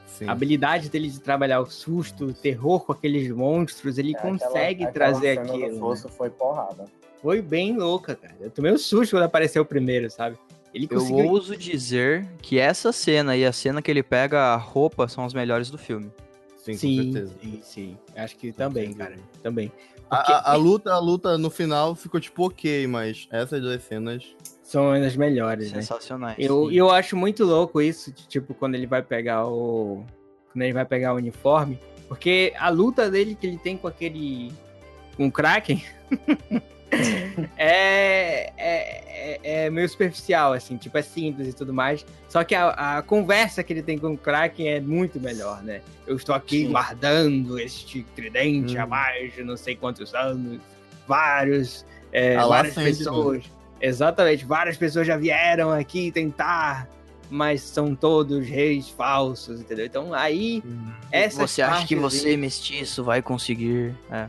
Sim. A habilidade dele de trabalhar o susto, o terror com aqueles monstros, ele É, consegue aquela- trazer aquela cena do aquilo. né? Fosso foi porrada. Foi bem louca, cara. Eu tomei um susto quando apareceu o primeiro, sabe? Ele Eu conseguiu. ouso dizer que essa cena e a cena que ele pega a roupa são as melhores do filme. Sim, com Sim, certeza. sim, sim. Acho que também, certeza. cara. Também. A, Porque a- a luta, a luta no final ficou tipo ok, mas essas duas cenas. são as melhores, né? Sensacionais. Eu, sim. eu acho muito louco isso, de, tipo, quando ele vai pegar o. Quando ele vai pegar o uniforme. Porque a luta dele que ele tem com aquele. Com o Kraken. é, é, é, é meio superficial, assim, tipo, é simples e tudo mais. Só que a, a conversa que ele tem com o Kraken é muito melhor, né? Eu estou aqui Sim. guardando este tridente há Hum. mais de não sei quantos anos. Vários. é, Ah, lá várias pessoas. Exatamente, várias pessoas já vieram aqui tentar, mas são todos reis falsos, entendeu? Então aí, essas Você acha que você, mestiço, vai conseguir. É.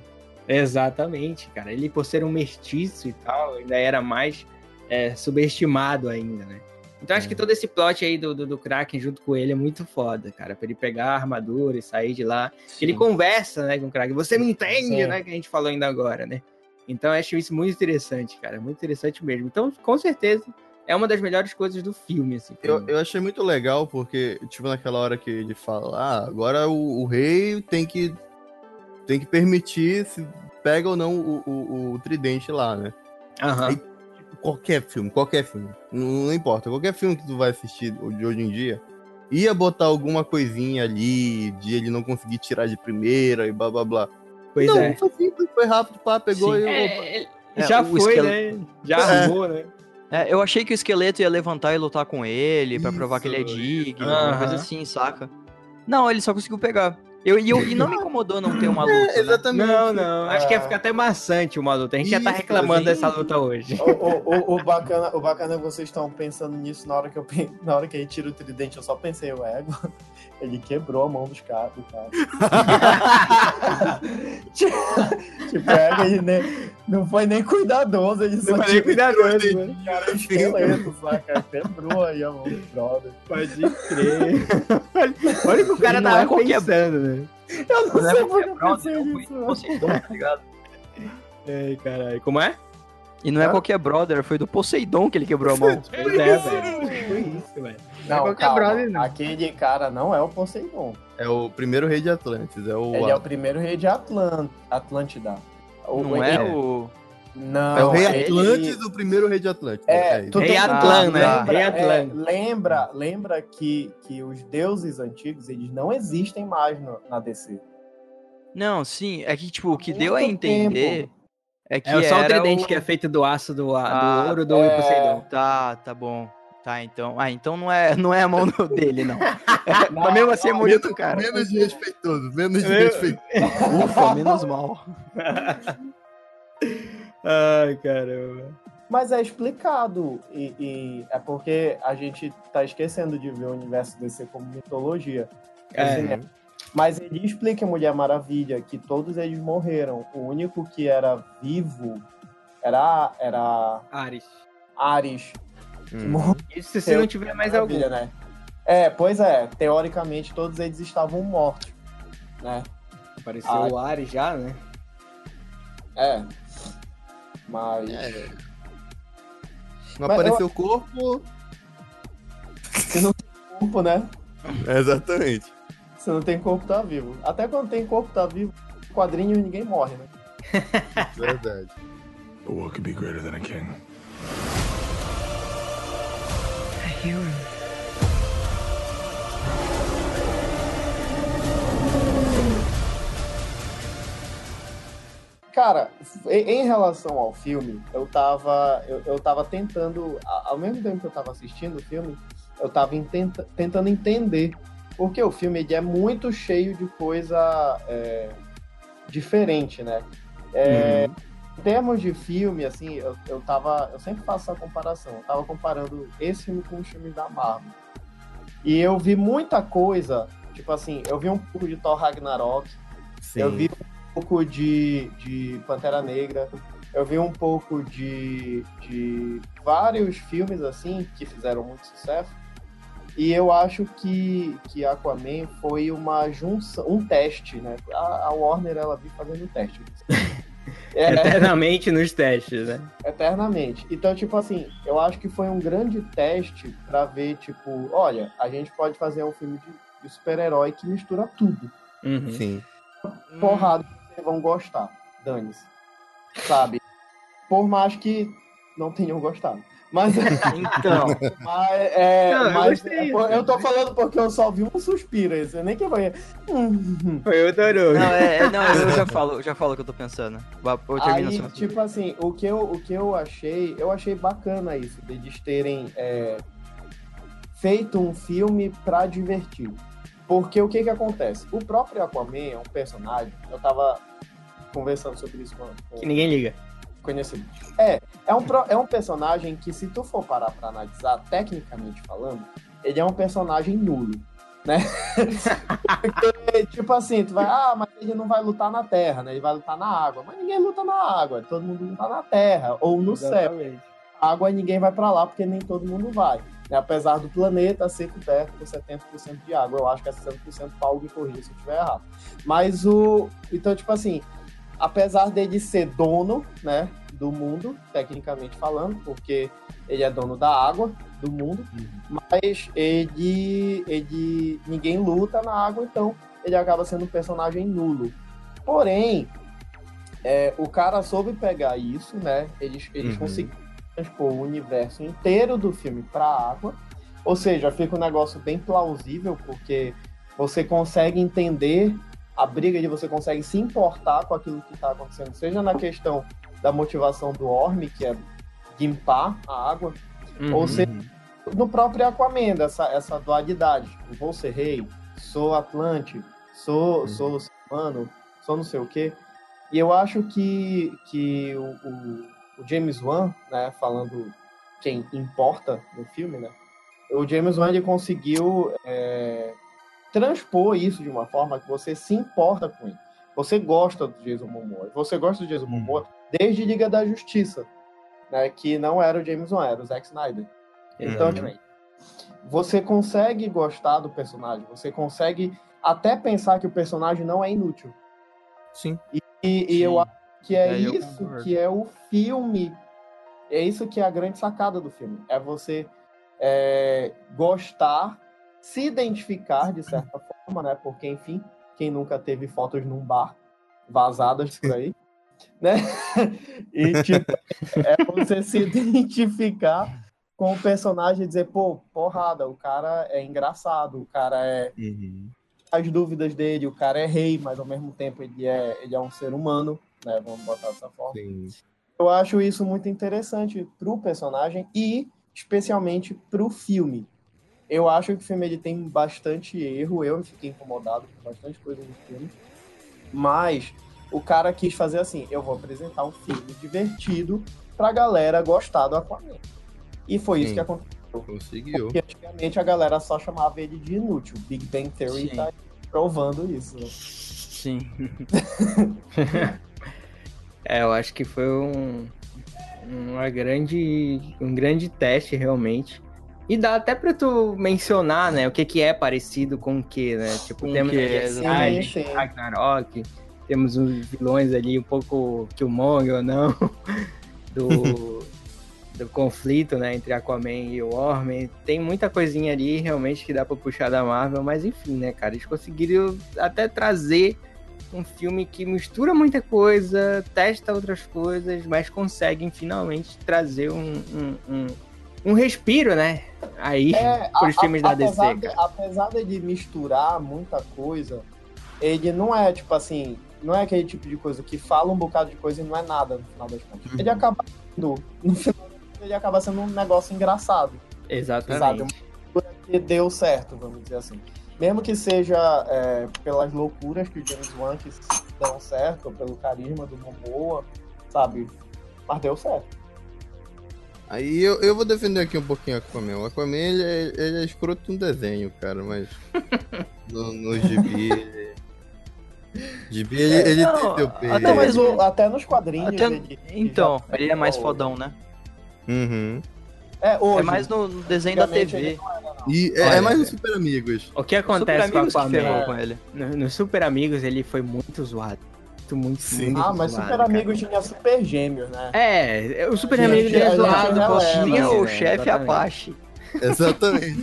Exatamente, cara. Ele, por ser um mestiço e tal, ainda era mais é, subestimado ainda, né? Então acho É. que todo esse plot aí do, do, do Kraken junto com ele é muito foda, cara. Pra ele pegar a armadura e sair de lá. Ele conversa, né, com o Kraken. Você me entende, Sim. né? Que a gente falou ainda agora, né? Então acho isso muito interessante, cara. Muito interessante mesmo. Então, com certeza, é uma das melhores coisas do filme, assim. Eu, eu achei muito legal, porque, tipo, naquela hora que ele fala, ah, agora o, o rei tem que. Tem que permitir se pega ou não o, o, o tridente lá, né? Aham. aí- Qualquer filme, qualquer filme. Não, não importa, qualquer filme que tu vai assistir de hoje em dia, ia botar alguma coisinha ali de ele não conseguir tirar de primeira e blá blá blá. Pois não, é. foi simples, foi rápido, pá, pegou Sim. e. opa. É, É, já o foi, né? Já É. arrumou, né? É, eu achei que o esqueleto ia levantar e lutar com ele pra provar que ele é digno, uma coisa assim, saca? Não, ele só conseguiu pegar. Eu, e, eu, e não me incomodou não ter uma luta. É, né? exatamente. Não, não. Acho que ia É. ficar até maçante uma luta. A gente já tá Isso, reclamando sim. dessa luta hoje. O, o, o, o bacana, o bacana é que vocês estão pensando nisso na hora que eu na hora que ele tira o tridente, eu só pensei, o ego. Ele quebrou a mão dos caras, do cara. tipo, é, ele nem, não foi nem cuidadoso, ele só Não foi nem cuidadoso, né? cara esqueleto, saca? Quebrou aí a mão do brother. Pode crer. Olha o que o cara tava é pensando, né? Eu não, Não é sei por qualquer que eu pensei não nisso. Poseidon, tá ligado? Ai, caralho. Como é? E não é Hã? qualquer brother, foi do Poseidon que ele quebrou a mão. Pois é, velho. Foi isso, velho. Não, é qualquer calma. brother, não. Aquele cara não é o Poseidon. É o primeiro rei de Atlantis, é o. Ele é o primeiro rei de Atlant Atlântida. O- Não é ele- o. Não, É o Rei ele- Atlantis, o primeiro Rei de Atlântida. É, tu Rei tem- Atlanta, lembra, né? Rei é, Atlanta. lembra, lembra que, que os deuses antigos, eles não existem mais no- na DC. Não, sim, é que, tipo, o que Muito deu a entender tempo. é que É só o tridente o... que é feito do aço do, a- do Ah, ouro do é. Poseidon. Tá, tá bom. Tá, então. Ah, então não é, não é a mão dele, não. Mas mesmo assim é bonito, cara. Menos respeitoso, menos de Eu- respeitoso. Ufa, menos mal. Ai, caramba. Mas é explicado. E, e é porque a gente tá esquecendo de ver o universo DC como mitologia. É. cinema. Mas ele explica em Mulher Maravilha que todos eles morreram. O único que era vivo era, era Ares. Ares. Hum. Isso se não tiver mais algum. Né? É, pois é. Teoricamente, todos eles estavam mortos. Né? Apareceu Ah. o Ares já, né? É. Mas. Não Mas apareceu o corpo. Corpo, né? Exatamente. Se não tem corpo, tá vivo. Até quando tem corpo, tá vivo. Quadrinhos ninguém morre, né? Verdade. But what could be greater than a king? Cara, em relação ao filme, eu tava, eu, eu tava tentando, ao mesmo tempo que eu tava assistindo o filme, eu tava tentando entender. Porque o filme é muito cheio de coisa é, diferente, né? É, Em termos de filme, assim, eu, eu tava. Eu sempre faço essa comparação. Eu tava comparando esse filme com os filmes da Marvel. E eu vi muita coisa, tipo assim, eu vi um pouco de Thor Ragnarok, Sim. eu vi um pouco de, de Pantera Negra. Eu vi um pouco de, de vários filmes assim que fizeram muito sucesso. E eu acho que, que Aquaman foi uma junção, um teste, né? A, a Warner ela vive fazendo teste. É, Eternamente nos testes, né? eternamente. Então, tipo assim, eu acho que foi um grande teste pra ver, tipo, olha, a gente pode fazer um filme de, de super-herói que mistura tudo. Uhum. Sim. porrada vão gostar. Dane-se. Sabe? Por mais que não tenham gostado. Mas, Então, mas, é, Não, eu mas gostei. é por- eu tô falando porque eu só vi um suspiro. Esse, nem que. Hum. Foi o Toru. não, é, é- não, eu já falo, eu já falo o que eu tô pensando. Eu Aí, tipo assim, o que, eu, o que eu achei, eu achei bacana isso, de eles terem é, feito um filme pra divertir. Porque o que que acontece? O próprio Aquaman é um personagem, eu tava conversando sobre isso com, com Que ninguém liga. conhecido. É, é um, pro- é um personagem que, se tu for parar pra analisar, tecnicamente falando, ele é um personagem nulo, né? Porque, tipo assim, tu vai, ah, mas ele não vai lutar na terra, né? Ele vai lutar na água. Mas ninguém luta na água, todo mundo luta na terra, ou no céu. Exatamente. A água ninguém vai pra lá, porque nem todo mundo vai. Né? Apesar do planeta ser coberto por 70% de água. Eu acho que é 60% Paulo me corrija se eu estiver errado. Mas o. Então, tipo assim, apesar dele ser dono, né, do mundo, tecnicamente falando, porque ele é dono da água do mundo, mas ele, ele ninguém luta na água, então ele acaba sendo um personagem nulo. Porém, é, o cara soube pegar isso, né? Eles, eles Uhum. conseguiram transpor o universo inteiro do filme para água, ou seja, fica um negócio bem plausível, porque você consegue entender a briga de você consegue se importar com aquilo que está acontecendo, seja na questão da motivação do Orme, que é limpar a água, Uhum. ou seja, no próprio Aquaman, essa, essa dualidade. Tipo, vou ser rei, sou Atlante, sou, sou ser humano, sou não sei o quê. E eu acho que, que o, o, o James Wan, né, falando quem importa no filme, né, o James Wan ele conseguiu é, transpor isso de uma forma que você se importa com ele. Você gosta do Jason Momoa. Você gosta do Jason Hum. Momoa desde Liga da Justiça, né, que não era o James Wan, era o Zack Snyder. Então, tipo, você consegue gostar do personagem, você consegue até pensar que o personagem não é inútil. Sim. E, e Sim. eu acho que é eu isso que é o filme. É isso que é a grande sacada do filme. É você é, gostar, se identificar de certa forma, né? Porque, enfim, quem nunca teve fotos num bar vazadas por aí, né? E, tipo, é você se identificar com o personagem e dizer, pô, porrada, o cara é engraçado, o cara é. Uhum. As dúvidas dele, o cara é rei, mas ao mesmo tempo ele é, ele é um ser humano, né? Vamos botar dessa forma. Sim. Eu acho isso muito interessante pro personagem e especialmente pro filme. Eu acho que o filme ele tem bastante erro, eu fiquei incomodado com bastante coisa no filme. Mas o cara quis fazer assim, eu vou apresentar um filme divertido pra galera gostar do Aquaman. E foi isso Sim. que aconteceu. Conseguiu. Porque antigamente a galera só chamava ele de inútil. Big Bang Theory Sim. tá provando isso. né? Sim. É, eu acho que foi um, uma grande, um grande teste, realmente. E dá até pra tu mencionar, né, o que que é parecido com o que, né? Tipo, Com temos que. Cidade, Sim. Ragnarok, temos uns vilões ali um pouco Killmonger ou não, do, do conflito, né, entre Aquaman e o Ormen. Tem muita coisinha ali, realmente, que dá pra puxar da Marvel, mas enfim, né, cara, eles conseguiram até trazer um filme que mistura muita coisa, testa outras coisas, mas conseguem finalmente trazer um, um, um, um respiro, né? Aí, É, pros a- filmes da DC, apesar de- cara. apesar de misturar muita coisa, ele não é tipo assim, não é aquele tipo de coisa que fala um bocado de coisa e não é nada no final das contas. Ele acaba sendo, no final ele acaba sendo um negócio engraçado? Exatamente. Coisa que deu certo, vamos dizer assim. Mesmo que seja é, pelas loucuras que o James Wan que dão certo, ou pelo carisma do Momoa, sabe? Mas deu certo. Aí eu, eu vou defender aqui um pouquinho o Aquaman. O Aquaman, ele é, ele é escroto no desenho, cara, mas no, no gibi... ele- Gibi, ele, ele Não, tem até. Até, mas mesmo- o- até nos quadrinhos. Até- ele- Então, já- ele é mais fodão, né? Uhum. É, hoje, É mais no desenho da TV. E é, Olha, é mais no. Super Amigos. O que Super acontece com o Aquaman? com ele. No, no Super Amigos, ele foi muito zoado. Muito, muito, Sim. muito Ah, mas zoado, Super cara. Amigos tinha Super Gêmeos, né? É, o Super Amigos ele a é gente zoado. Tinha o né? chefe. Apache. Exatamente.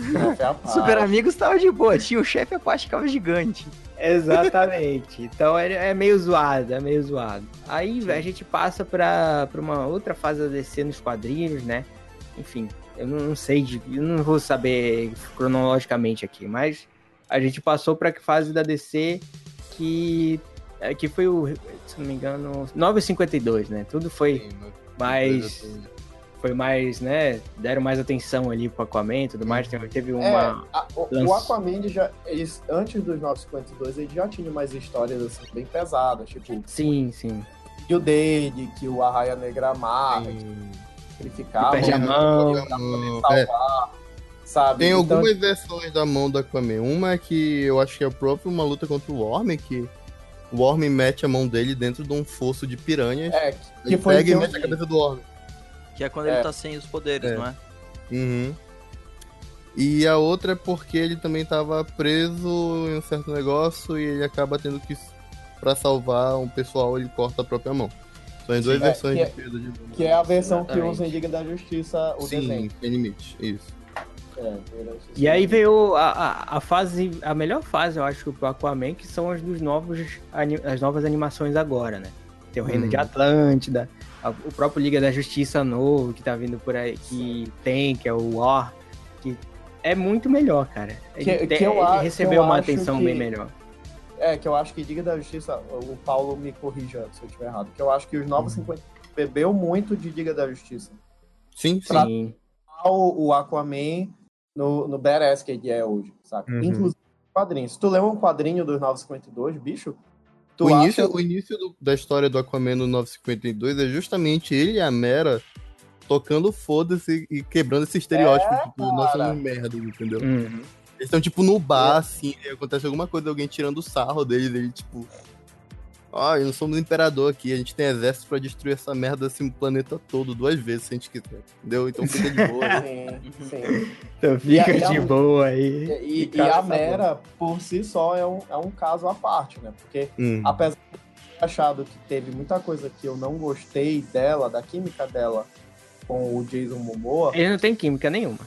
Super Amigos tava de boa. Tinha o chefe Apache que ficava gigante. Exatamente. Então é, é meio zoado, é meio zoado. Aí a gente passa pra, pra uma outra fase da DC nos quadrinhos, né? Enfim, eu não, não sei, de- eu não vou saber cronologicamente aqui, mas a gente passou pra que fase da DC que, é, que foi o, se não me engano, 952, né? Tudo foi mais, foi mais, né? Deram mais atenção ali pro Aquaman e tudo mais. Teve- Teve É, uma. a- o, o Aquaman, já, eles, antes dos 952, ele já tinha umas histórias assim, bem pesadas, tipo, Sim, sim. e o dele, que o Arraia Negra amarra, que ele ficava, perde a né, mão. poder É, salvar, sabe? tem Então, algumas versões da mão do Aquaman. Uma é que eu acho que é próprio uma luta contra o Orm, que o Orm mete a mão dele dentro de um fosso de piranhas. É, que, ele que foi pega e mete a vi. cabeça do Orm. Que é quando É. ele tá sem os poderes, É. não é? Uhum. E a outra é porque ele também tava preso em um certo negócio e ele acaba tendo que, pra salvar um pessoal, ele corta a própria mão. São as duas É, versões que de de. Que é a versão que Exatamente. usa em Liga da Justiça o Sim, desenho. tem limite, isso. É. E aí veio a, a, a fase, a melhor fase, eu acho, pro Aquaman, que são as dos novos, as novas animações agora, né? Tem o Reino Uhum. de Atlântida, a- o próprio Liga da Justiça novo que tá vindo por aí, que tem, que é o War, que é muito melhor, cara. Ele, Que- que eu ele a- recebeu que eu uma atenção que- bem melhor. É, que eu acho que Liga da Justiça, o Paulo me corrija se eu estiver errado, que eu acho que os 950 bebeu muito de Liga da Justiça. Sim, sim. Pra- Sim. O, o Aquaman no, no badass que ele é hoje, saca? Uhum. Inclusive quadrinhos. Se tu lê um quadrinho dos 952, bicho, tu O acha... início, o início do- da história do Aquaman no 952 é justamente ele e a Mera tocando foda-se e quebrando esse estereótipo. É, tipo, nós somos merda, entendeu? Uhum. Eles estão, tipo, no É. bar, assim, e acontece alguma coisa, alguém tirando o sarro deles, ele, tipo. Ó, não somos imperador aqui, a gente tem exército pra destruir essa merda desse planeta todo duas vezes se a gente quiser, entendeu? Então fica de boa. né? Sim, sim. Então E a- fica e a- de boa aí. E, e Cara, a Mera, por si só, é um, é um caso à parte, né? Porque Hum. apesar de eu ter achado que teve muita coisa que eu não gostei dela, da química dela com o Jason Momoa, Ele não tem química nenhuma.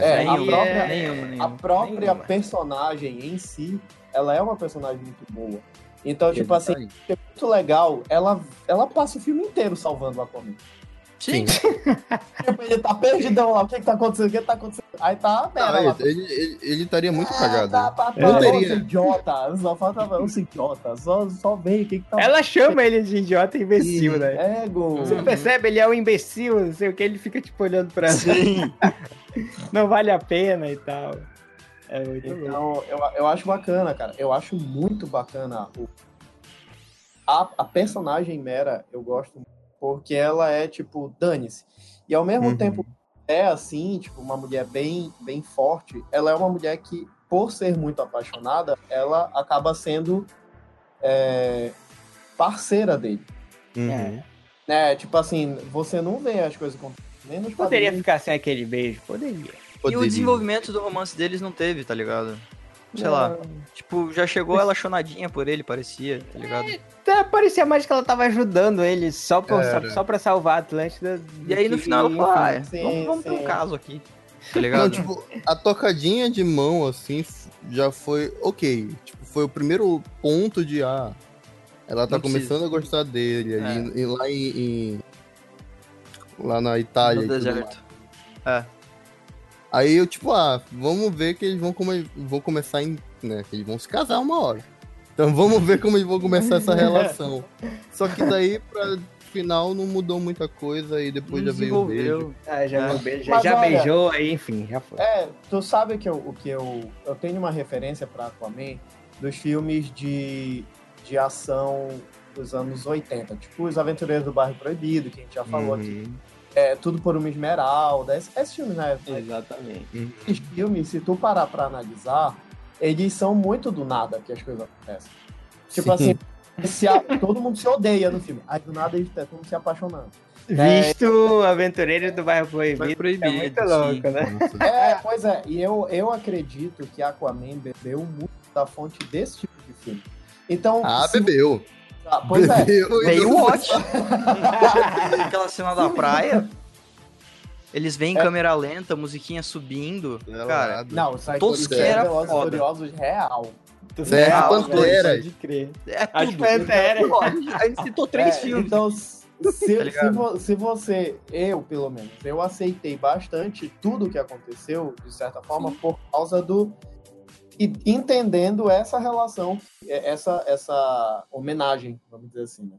É, Aí a própria- é- nenhuma, a nenhuma. própria nenhuma. personagem em si, ela é uma personagem muito boa. Então, tipo assim, é muito legal. Ela, ela passa o filme inteiro salvando o Aquaman. Sim. Tipo, ele tá perdidão lá. O que que tá acontecendo? O que que tá acontecendo? Aí tá a merda Ah, lá. ele, ele, ele estaria muito Ah, cagado. tá, tá, tá, teria- idiota. Só falta um idiota. Só, só vem. O que que tá Ela chama ele de idiota e imbecil, né? Ego. Você percebe, ele é um imbecil, não sei o que, ele fica tipo olhando pra ela. Sim. Não vale a pena e tal. É muito. Então, eu, eu acho bacana, cara. Eu acho muito bacana o... a, a personagem Mera, eu gosto muito, porque ela é, tipo, dane-se. E ao mesmo Uhum. tempo, é assim, tipo, uma mulher bem, bem forte. Ela é uma mulher que, por ser muito apaixonada, ela acaba sendo é, parceira dele. Uhum. É. Né? Tipo assim, você não vê as coisas acontecendo. Poderia ficar sem aquele beijo? Poderia. E o Poderia. desenvolvimento do romance deles não teve, tá ligado? Sei lá. Tipo, já chegou ela chonadinha por ele, parecia, tá ligado? Tá, parecia mais que ela tava ajudando ele só pra, Era. só pra salvar a Atlântida. E aí no final ela falou, ah, é, Sim, vamos, vamos ter um caso aqui. Tá Não, ligado? tipo, a tocadinha de mão, assim, já foi ok. Tipo, foi o primeiro ponto de, ah, ela tá Não precisa. começando a gostar dele. É. ali, e lá em, em- Lá na Itália. no deserto. É. Aí eu, tipo, ah, vamos ver que eles vão, come... vão começar em. Né, que eles vão se casar uma hora. Então vamos ver como eles vão começar essa relação. Só que daí, pra final, não mudou muita coisa e depois já veio o beijo. Ah, já, É. viu o beijo, já, já olha- beijou, aí enfim, já foi. É, tu sabe que eu, o que eu. Eu tenho uma referência pra Aquaman dos filmes de, de ação dos anos 80. Tipo Os Aventureiros do Bairro Proibido, que a gente já falou aqui. Uhum, É, Tudo por uma Esmeralda. Esse, esse filme, né? Exatamente. Esses filmes, se tu parar pra analisar, eles são muito do nada que as coisas acontecem. Tipo Sim. assim, se a- todo mundo se odeia no filme. Aí do nada eles tá todo mundo se apaixonando. É. Visto Aventureiros do Bairro Proibido, proibido. é muito sim. louco, né? É, pois é, e eu, eu acredito que Aquaman bebeu muito da fonte desse tipo de filme. Então, Ah, se- bebeu. Ah, pois é. Bebeu e Veio o Watch. Aquela cena da praia. Eles vêm em É. câmera lenta, musiquinha subindo. Ela Cara. Não, aí Todos que era foda. Furiosos real. Zé Ah, Pantera. Pode crer. é tudo. Panteras. Pô, a gente- a gente citou três É, filmes. Então, se, Tá se, vo- se você, eu pelo menos, eu aceitei bastante tudo o que aconteceu, de certa forma, por causa do. E entendendo essa relação, é, essa, essa homenagem, vamos dizer assim, né?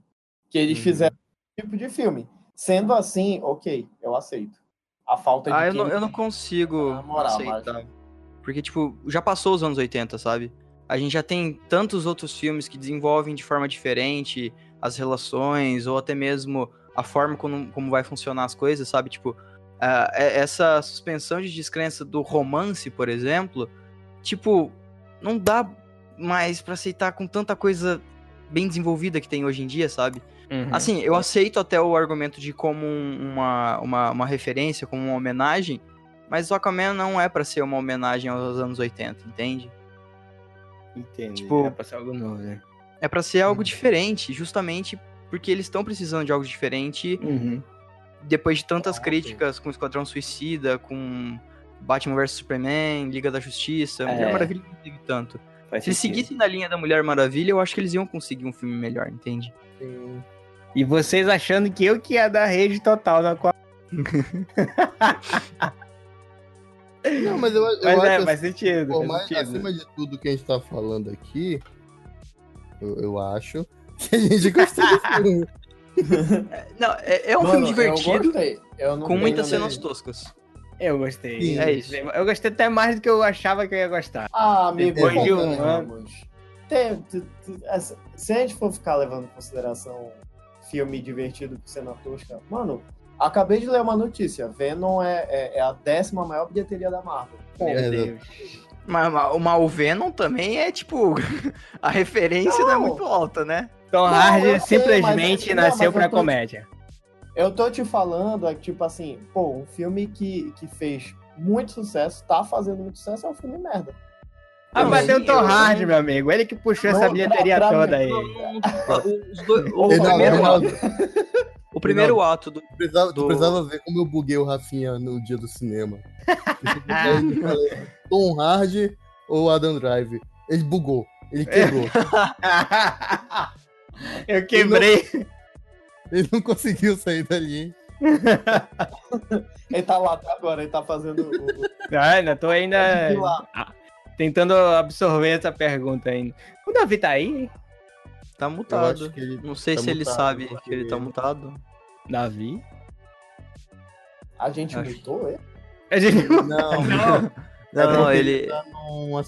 Que eles Uhum. fizeram tipo de filme. Sendo assim, ok, eu aceito. A falta de. Ah, eu não, eu não consigo moral, aceitar. Porque, tipo, já passou os anos 80, sabe? A gente já tem tantos outros filmes que desenvolvem de forma diferente as relações, ou até mesmo a forma como, como vai funcionar as coisas, sabe? Tipo, é- essa suspensão de descrença do romance, por exemplo, tipo, não dá mais pra aceitar com tanta coisa bem desenvolvida que tem hoje em dia, sabe? Uhum. Assim, eu aceito até o argumento de como um- uma, uma, uma referência, como uma homenagem, mas o Aquaman não é pra ser uma homenagem aos anos 80, entende? Entendi. tipo- é pra ser algo novo, né? É pra ser algo diferente, justamente porque eles estão precisando de algo diferente Uhum. depois de tantas Ah, sim. críticas com Esquadrão Suicida, com Batman vs Superman, Liga da Justiça, É. Mulher Maravilha não teve tanto. Faz Se eles sentido. seguissem na linha da Mulher Maravilha, eu acho que eles iam conseguir um filme melhor, entende? Sim. E vocês achando que eu que ia dar rage total na qual. Não, mas eu, eu Mas acho é, faz sentido. Pô, faz mas sentido. acima de tudo que a gente tá falando aqui, eu, eu acho que a gente gostou do filme. Não, é, é um Mano, filme divertido, Eu gostei. Eu não com muitas cenas toscas. Eu gostei. Sim. É isso. Eu gostei até mais do que eu achava que eu ia gostar. Ah, amigo, Depois de um convenhamos. Tem- tu- tu- essa- se a gente for ficar levando em consideração filme divertido por cena tosca, mano, acabei de ler uma notícia. Venom é, é- é a décima maior bilheteria da Marvel. Pô, Meu É, Deus. Mas, mas, mas o Venom também é, tipo, a referência não, é Não. muito alta, né? Tom Não, Hardy simplesmente mas- não, nasceu eu pra tô- comédia. Eu tô te falando, é que, tipo assim, pô, um filme que, que fez muito sucesso, tá fazendo muito sucesso, é um filme merda. Ah, Não, mas tem o Tom Hardy, meu amigo. Ele que puxou essa Não, bilheteria pra- pra toda mim- aí. Não, não, não, os dois- o, Reinaldo, primeiro Reinaldo, ato, o primeiro ato do. tu precisava, tu Do- precisava ver como eu buguei o Rafinha no dia do cinema. Falei, Tom Hardy ou Adam Drive? Ele bugou. Ele quebrou. Eu quebrei. Ele não conseguiu sair dali. Ele tá lá até agora, ele tá fazendo o. Ah, ainda tô ainda tentando absorver essa pergunta ainda. O Davi tá aí? Tá mutado. ele Não sei tá se ele mutado, sabe porque- que ele tá mutado. Davi? A gente Acho. mutou ele? A gente... Não, Não. Não, É não, ele. Tá, numa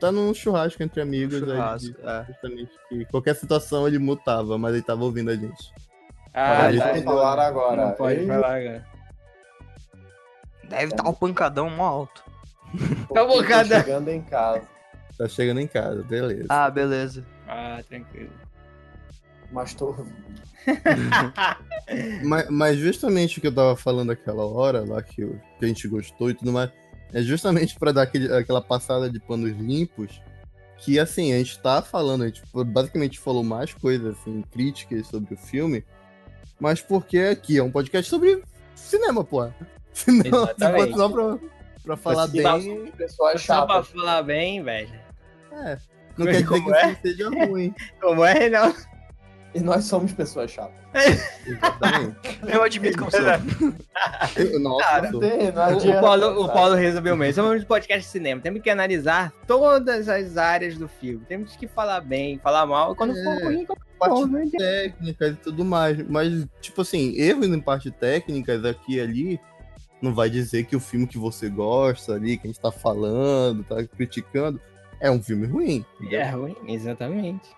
tá num churrasco entre amigos. aí Churrasco, ele- é. justamente que qualquer situação ele mutava, mas ele tava ouvindo a gente. Ah, ele tá. falar agora. Não pode Ele- falar agora. Deve estar o pancadão mó alto. Tá bom, tô cada- chegando em casa. Tá chegando em casa, beleza. Ah, beleza. Ah, tranquilo. Mas tô. Mas, mas justamente o que eu tava falando aquela hora lá, que, o- que a gente gostou e tudo mais, é justamente pra dar aquele- aquela passada de panos limpos, que assim, a gente tá falando, a gente basicamente falou mais coisas, assim, críticas sobre o filme, mas porque aqui é um podcast sobre cinema, pô. Senão, se Exatamente. só pra, pra falar bem, Só pra falar bem, velho. é, não quer dizer Como que é? seja ruim. Como é, não? E nós somos pessoas chatas. Exatamente. Eu admito que eu sou. Eu- Nossa, Cara, sou. Tem, não O, adianta, o Paulo, o? Paulo resolveu mesmo. Somos um podcast de cinema. Temos que analisar todas as áreas do filme. Temos que falar bem, falar mal. Quando for É. ruim, for parte bom, não adianta. técnicas e tudo mais. Mas, tipo assim, erros em parte técnicas aqui e ali não vai dizer que o filme que você gosta ali, que a gente tá falando, tá criticando, é um filme ruim. entendeu? É ruim, exatamente.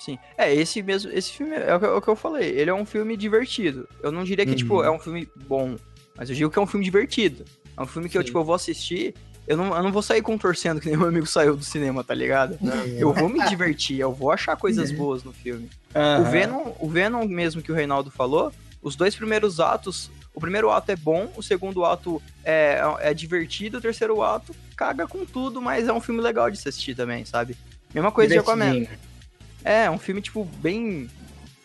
Sim. É, esse mesmo. Esse filme é o que, é o que eu falei. Ele é um filme divertido. Eu não diria que, Uhum. tipo, é um filme bom. Mas eu digo que é um filme divertido. É um filme que eu, Sim. tipo, eu vou assistir. Eu não, eu não vou sair contorcendo que nem meu amigo saiu do cinema, tá ligado? Eu vou me divertir, eu vou achar coisas boas no filme. O Aham. Venom, o Venom mesmo que o Reinaldo falou, os dois primeiros atos, o primeiro ato é bom, o segundo ato é, é divertido, o terceiro ato caga com tudo, mas é um filme legal de se assistir também, sabe? Mesma coisa de Aquaman. É, é um filme, tipo, bem.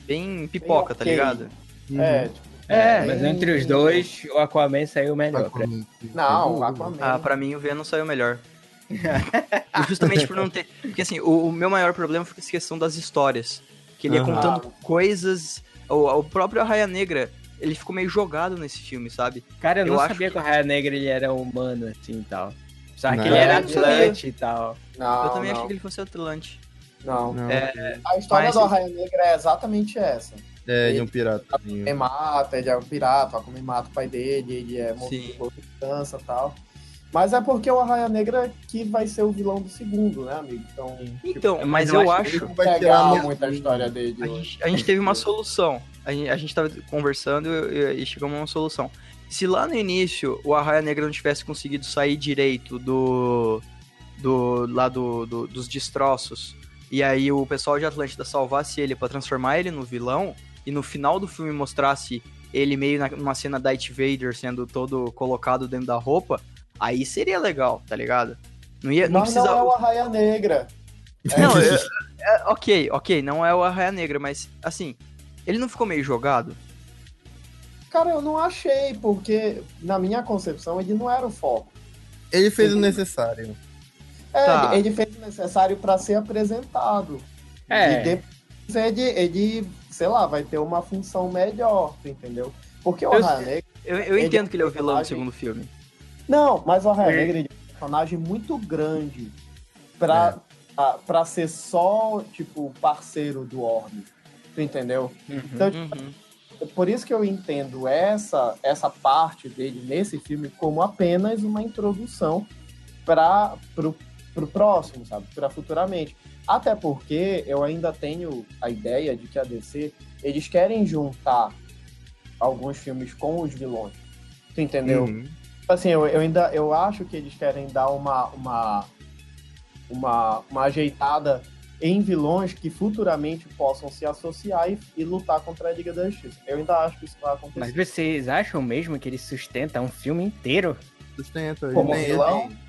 bem pipoca, tá ok. ligado? É, tipo, É, mas bem- entre os dois, o Aquaman saiu melhor. pra- Não, o Aquaman. Ah, pra mim o Venom saiu melhor. Justamente por não ter. Porque assim, o, o meu maior problema foi essa questão das histórias. Que ele ia Aham. contando coisas. O, o próprio Arraia Negra, ele ficou meio jogado nesse filme, sabe? Cara, eu não Eu acho sabia que... que- o Raia Negra ele era humano, assim, e tal. Só que Não. ele era Atlante e tal. Não, eu também não, achei que ele fosse Atlante. Não. Não, É, A história Mas- do Arraia Negra é exatamente essa. é, de um pirata. Ele mata, ele é um pirata, como mata o pai dele, ele é movido por vingança e tal. Mas é porque o Arraia Negra que vai ser o vilão do segundo, né, amigo? Então, então, mas mas eu eu acho tipo, vai pegar tirar no- muito a história dele A hoje. gente, a gente teve uma solução. A gente, a gente tava conversando e, e chegamos a uma solução. Se lá no início o Arraia Negra não tivesse conseguido sair direito do. do lá do, do- dos destroços, e aí o pessoal de Atlântida salvasse ele pra transformar ele no vilão, e no final do filme mostrasse ele meio na- numa cena Darth Vader sendo todo colocado dentro da roupa, aí seria legal, tá ligado? Não ia. Não Mas precisava. não é o Arraia Negra. É Não, eu- é, ok, ok, não é o Arraia Negra, mas assim, ele não ficou meio jogado? Cara, eu não achei, porque na minha concepção ele não era o foco. Ele fez o necessário. É, Tá. ele, fez o necessário pra ser apresentado. É. E depois ele, ele, sei lá, vai ter uma função melhor, entendeu? Porque o Eu- Negra. Eu, eu entendo é que ele é o vilão do segundo filme. Não, mas o Arraia É. Negra é um personagem muito grande pra, a- pra ser só, tipo, parceiro do Orbe. Tu entendeu? Uhum. Então, tipo, Uhum. por isso que eu entendo essa, essa parte dele nesse filme como apenas uma introdução para pro, pro próximo, sabe? Para futuramente. Até porque eu ainda tenho a ideia de que a DC eles querem juntar alguns filmes com os vilões. Tu entendeu? Uhum. Assim, eu, eu ainda eu acho que eles querem dar uma uma uma, uma ajeitada em vilões que futuramente possam se associar e, e lutar contra a Liga da Justiça. Eu ainda acho que isso vai acontecer. Mas vocês acham mesmo que ele sustenta um filme inteiro? Sustenta. Como vilão? Ele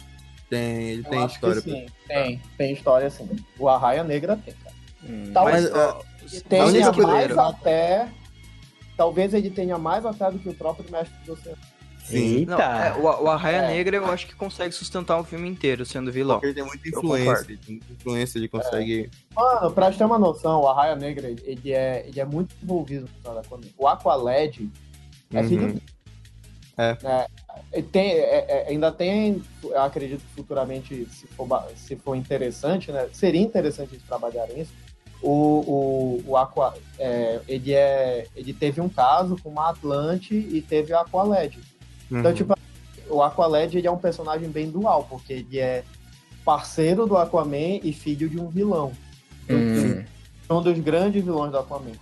tem, ele Eu tem acho história. que sim, tem, tem história sim. O Arraia Negra tem, cara. Hum. Talvez Mas, ó, ele a tenha única mais coisa- até. Talvez ele tenha mais até do que o próprio mestre do oceano. Sim. Não, é, o, o Arraia É. Negra eu acho que consegue sustentar um filme inteiro sendo vilão. Porque ele tem muita influência. Ele tem muita influência, ele consegue. Mano, pra te ter uma noção, o Arraia Negra, ele é, ele é muito envolvido no final da Aquaman. O Aqualed é Uhum. filho É, ele tem, é- é- ainda tem, eu acredito que futuramente, se for, se for interessante, né? Seria interessante eles trabalharem isso. O, o, o Aqua, é, ele, é, ele teve um caso com uma Atlante e teve o Aqualed. Então, Uhum. tipo, o Aqualed ele é um personagem bem dual, porque ele é parceiro do Aquaman e filho de um vilão. Hum. um dos grandes vilões do Aquaman.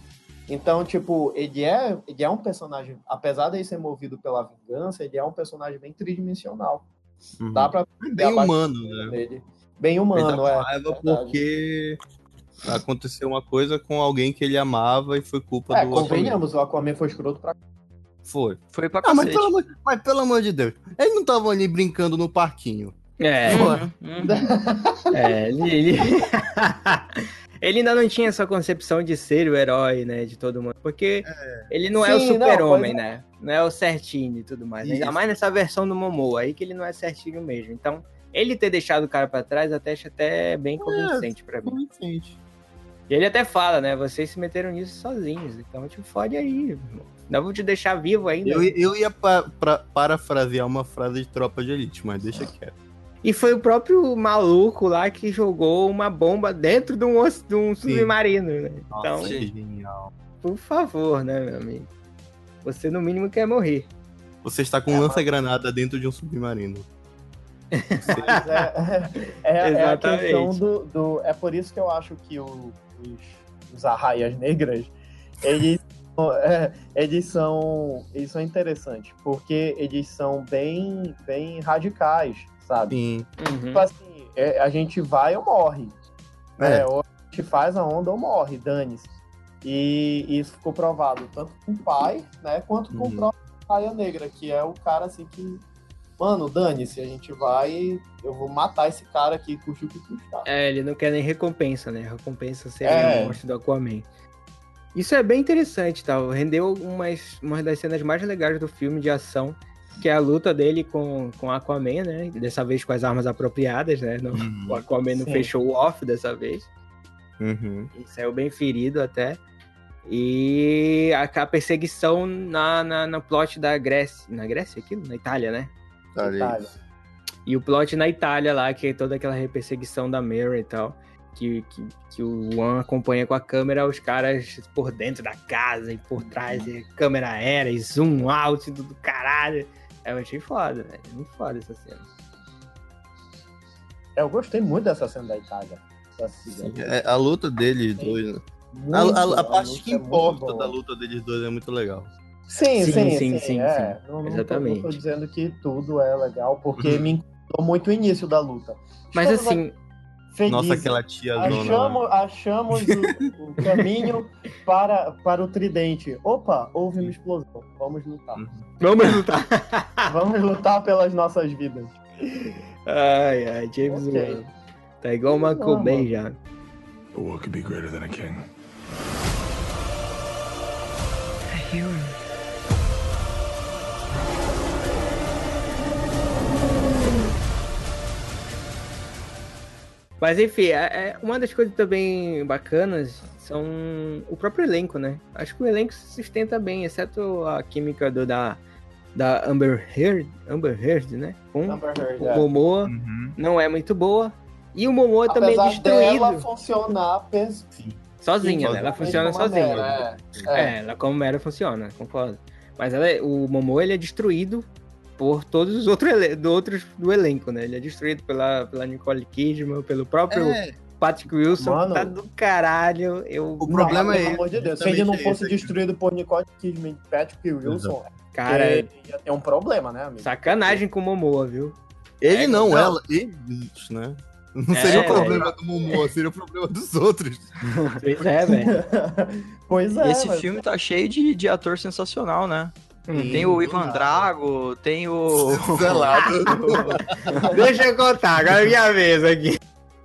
Então, tipo, ele é, ele é um personagem, apesar de ele ser movido pela vingança, ele é um personagem bem tridimensional. Uhum. Dá pra Bem humano, né? dele. Bem Ele humano, tá é. com raiva verdade. porque aconteceu uma coisa com alguém que ele amava e foi culpa É, do Aquaman. convenhamos, o Aquaman foi escroto pra Foi. Foi pra Ah, mas pelo, amor, mas pelo amor de Deus, eles não estavam ali brincando no parquinho. É, Uhum, uhum. é, ele, ele... ele ainda não tinha essa concepção de ser o herói, né, de todo mundo. Porque ele não é o Sim, não, super-homem, é. né? Não é o certinho e tudo mais. Ainda Isso. mais nessa versão do Momoa, aí que ele não é certinho mesmo. Então, ele ter deixado o cara pra trás até acho até bem convincente pra mim. Convincente. E ele até fala, né? Vocês se meteram nisso sozinhos. Então, te fode aí. irmão. Ainda vou te deixar vivo ainda. Eu, eu ia pa- pra- parafrasear uma frase de tropa de elite, mas deixa quieto. E foi o próprio maluco lá que jogou uma bomba dentro de um, de um submarino, né? Então, Nossa, genial. por favor, né, meu amigo? Você no mínimo quer morrer. Você está com um lança-granada dentro de um submarino. É, é, é a questão do, do- É por isso que eu acho que o- os, os arraias negras, eles, é, eles, são, eles são interessantes, porque eles são bem, bem radicais, sabe? Sim. Tipo assim, é, a gente vai ou morre. É. né? Ou a gente faz a onda ou morre, dane-se. E, e isso ficou provado tanto com o pai, né, quanto com Uhum. o próprio Raia Negra, que é o cara assim que. Mano, dane-se, a gente vai. Eu vou matar esse cara aqui, custe o que custar. É, ele não quer nem recompensa, né? Recompensa seria É. a morte do Aquaman. Isso é bem interessante, tal. Rendeu umas, umas das cenas mais legais do filme de ação, que é a luta dele com, com Aquaman, né? Dessa vez com as armas apropriadas, né? Não- Uhum. o Aquaman não Sim. fechou o off dessa vez. Uhum. E saiu bem ferido até. E a, a perseguição na, na, no plot da Grécia. Na Grécia aquilo? Na Itália, né? Tá ali. Itália. E o plot na Itália lá, que é toda aquela perseguição da Mary e tal. Que, que, que o Juan acompanha com a câmera os caras por dentro da casa e por trás, e câmera aérea, e zoom out do, do caralho. É, Eu achei foda, velho. Muito foda essa cena. É, Eu gostei muito dessa cena da Itália. É, a luta deles dois. né? A, Muito, a- a a parte luta que é importa boa. da luta deles dois é muito legal. Sim, Sim, sim, sim, sim, sim, é. sim. Não, não tô- Exatamente. Não tô, dizendo que tudo é legal, porque me incomodou muito o início da luta. Mas Estamos assim, felizes. Nossa, aquela tia zona. Achamos, achamos o, o caminho para, para o tridente. Opa, houve uma explosão. Vamos lutar. vamos lutar. Vamos lutar pelas nossas vidas. ai, ai, James Ok. Wan. Tá igual Bay mano. já. But what could be greater than a king? Mas enfim, é, é- uma das coisas também bacanas são o próprio elenco, né? Acho que o elenco se sustenta bem, exceto a química do, da, da Amber Heard, Amber Heard, né? Com Amber Heard, o é. Momoa, Uhum. não é muito boa. E o Momoa também é Apesar destruído. dela funcionar Sozinha, né? Ela funciona sozinha. Mera, É, É, ela como Mera funciona, concordo. Mas ela é- o Momoa, ele é destruído por todos os outros, do, outros do elenco, né? Ele é destruído pela, pela Nicole Kidman, pelo próprio É, Patrick Wilson, Mano. que tá do caralho. Eu, O problema Não, é pelo amor de Deus. Se ele não justamente fosse aqui. destruído por Nicole Kidman e Patrick Wilson, cara, ele ia ter um problema, né, amigo? sacanagem com o Momoa, viu? Ele É, não, não. ela. Eles, né? Não É, seria o velho. problema do Momoa, seria o problema dos outros. Pois é, velho. pois é. Esse mas- filme tá cheio de, de ator sensacional, né? Hum. Tem o Ivan Drago, tem o. Zelado. Deixa eu contar, agora é minha vez aqui.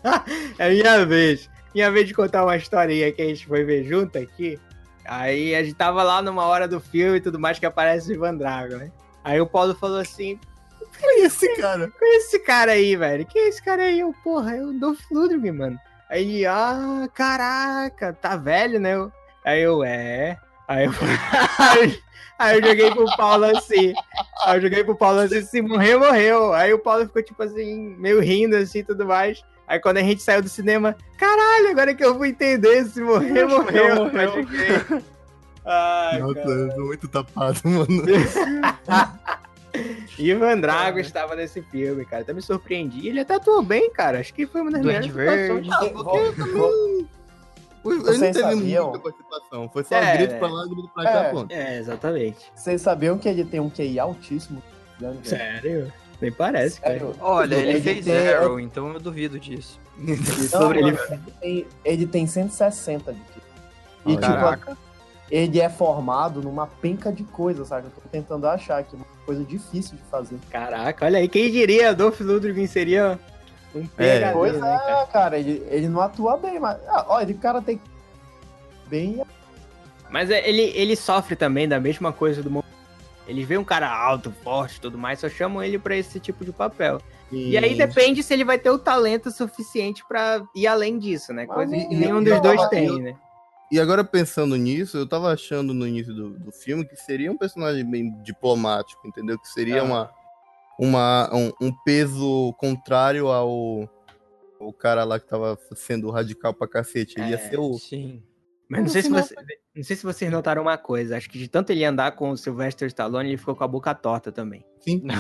É minha vez. Minha vez de contar uma historinha que a gente foi ver junto aqui. Aí a gente tava lá numa hora do filme e tudo mais que aparece o Ivan Drago, né? Aí o Paulo falou assim: Quem é esse cara? Quem é esse cara aí, velho? Quem é esse cara aí? Eu, porra, é o Dolph Lundgren, mano. Aí ele, ah, caraca, tá velho, né? Aí eu, é. Aí eu, aí eu joguei pro Paulo assim. Aí eu joguei pro Paulo assim, se morrer, morreu. Aí o Paulo ficou, tipo assim, meio rindo assim e tudo mais. Aí quando a gente saiu do cinema, caralho, agora que eu vou entender, se morrer, morreu. morreu. Crer. Ai, Nossa, cara. eu tô muito tapado, mano. Ivan Drago estava nesse filme, cara. Até me surpreendi. Ele até atuou bem, cara. Acho que foi uma das melhores atuações. Verde. Ah, porque Ele não Vocês teve sabiam? muita participação. Foi só É, grito né? pra lá, grito pra cá, É. pronto. É, exatamente. Vocês sabiam que ele tem um QI altíssimo? Velho. Sério? Nem parece, cara. Sério. Olha, ele Ele fez tem- Arrow, então eu duvido disso. E Não, sobre ele. mano, ele, tem, ele tem 160 de QI. E, tipo, Caraca. ele é formado numa penca de coisas, sabe? Eu tô tentando achar aqui uma coisa difícil de fazer. Caraca, olha aí. Quem diria? Dolph Lundgren seria um PHD, Pois né, cara? é, cara, ele, ele não atua bem, mas. Ah, olha, ele cara tem bem. Mas é, ele, ele sofre também da mesma coisa do mundo. Eles veem um cara alto, forte e tudo mais, só chamam ele pra esse tipo de papel. E aí depende se ele vai ter o talento suficiente pra ir além disso, né? Coisa Mas que e- nenhum e- dos dois tem, eu- né? E agora pensando nisso, eu tava achando no início do, do filme que seria um personagem bem diplomático, entendeu? Que seria Ah. uma, uma, um, um peso contrário ao o cara lá que tava sendo radical pra cacete. Ele ia É, ser o. Sim. Mas não sei, se você, não sei se vocês notaram uma coisa. Acho que de tanto ele andar com o Sylvester Stallone, ele ficou com a boca torta também. Sim.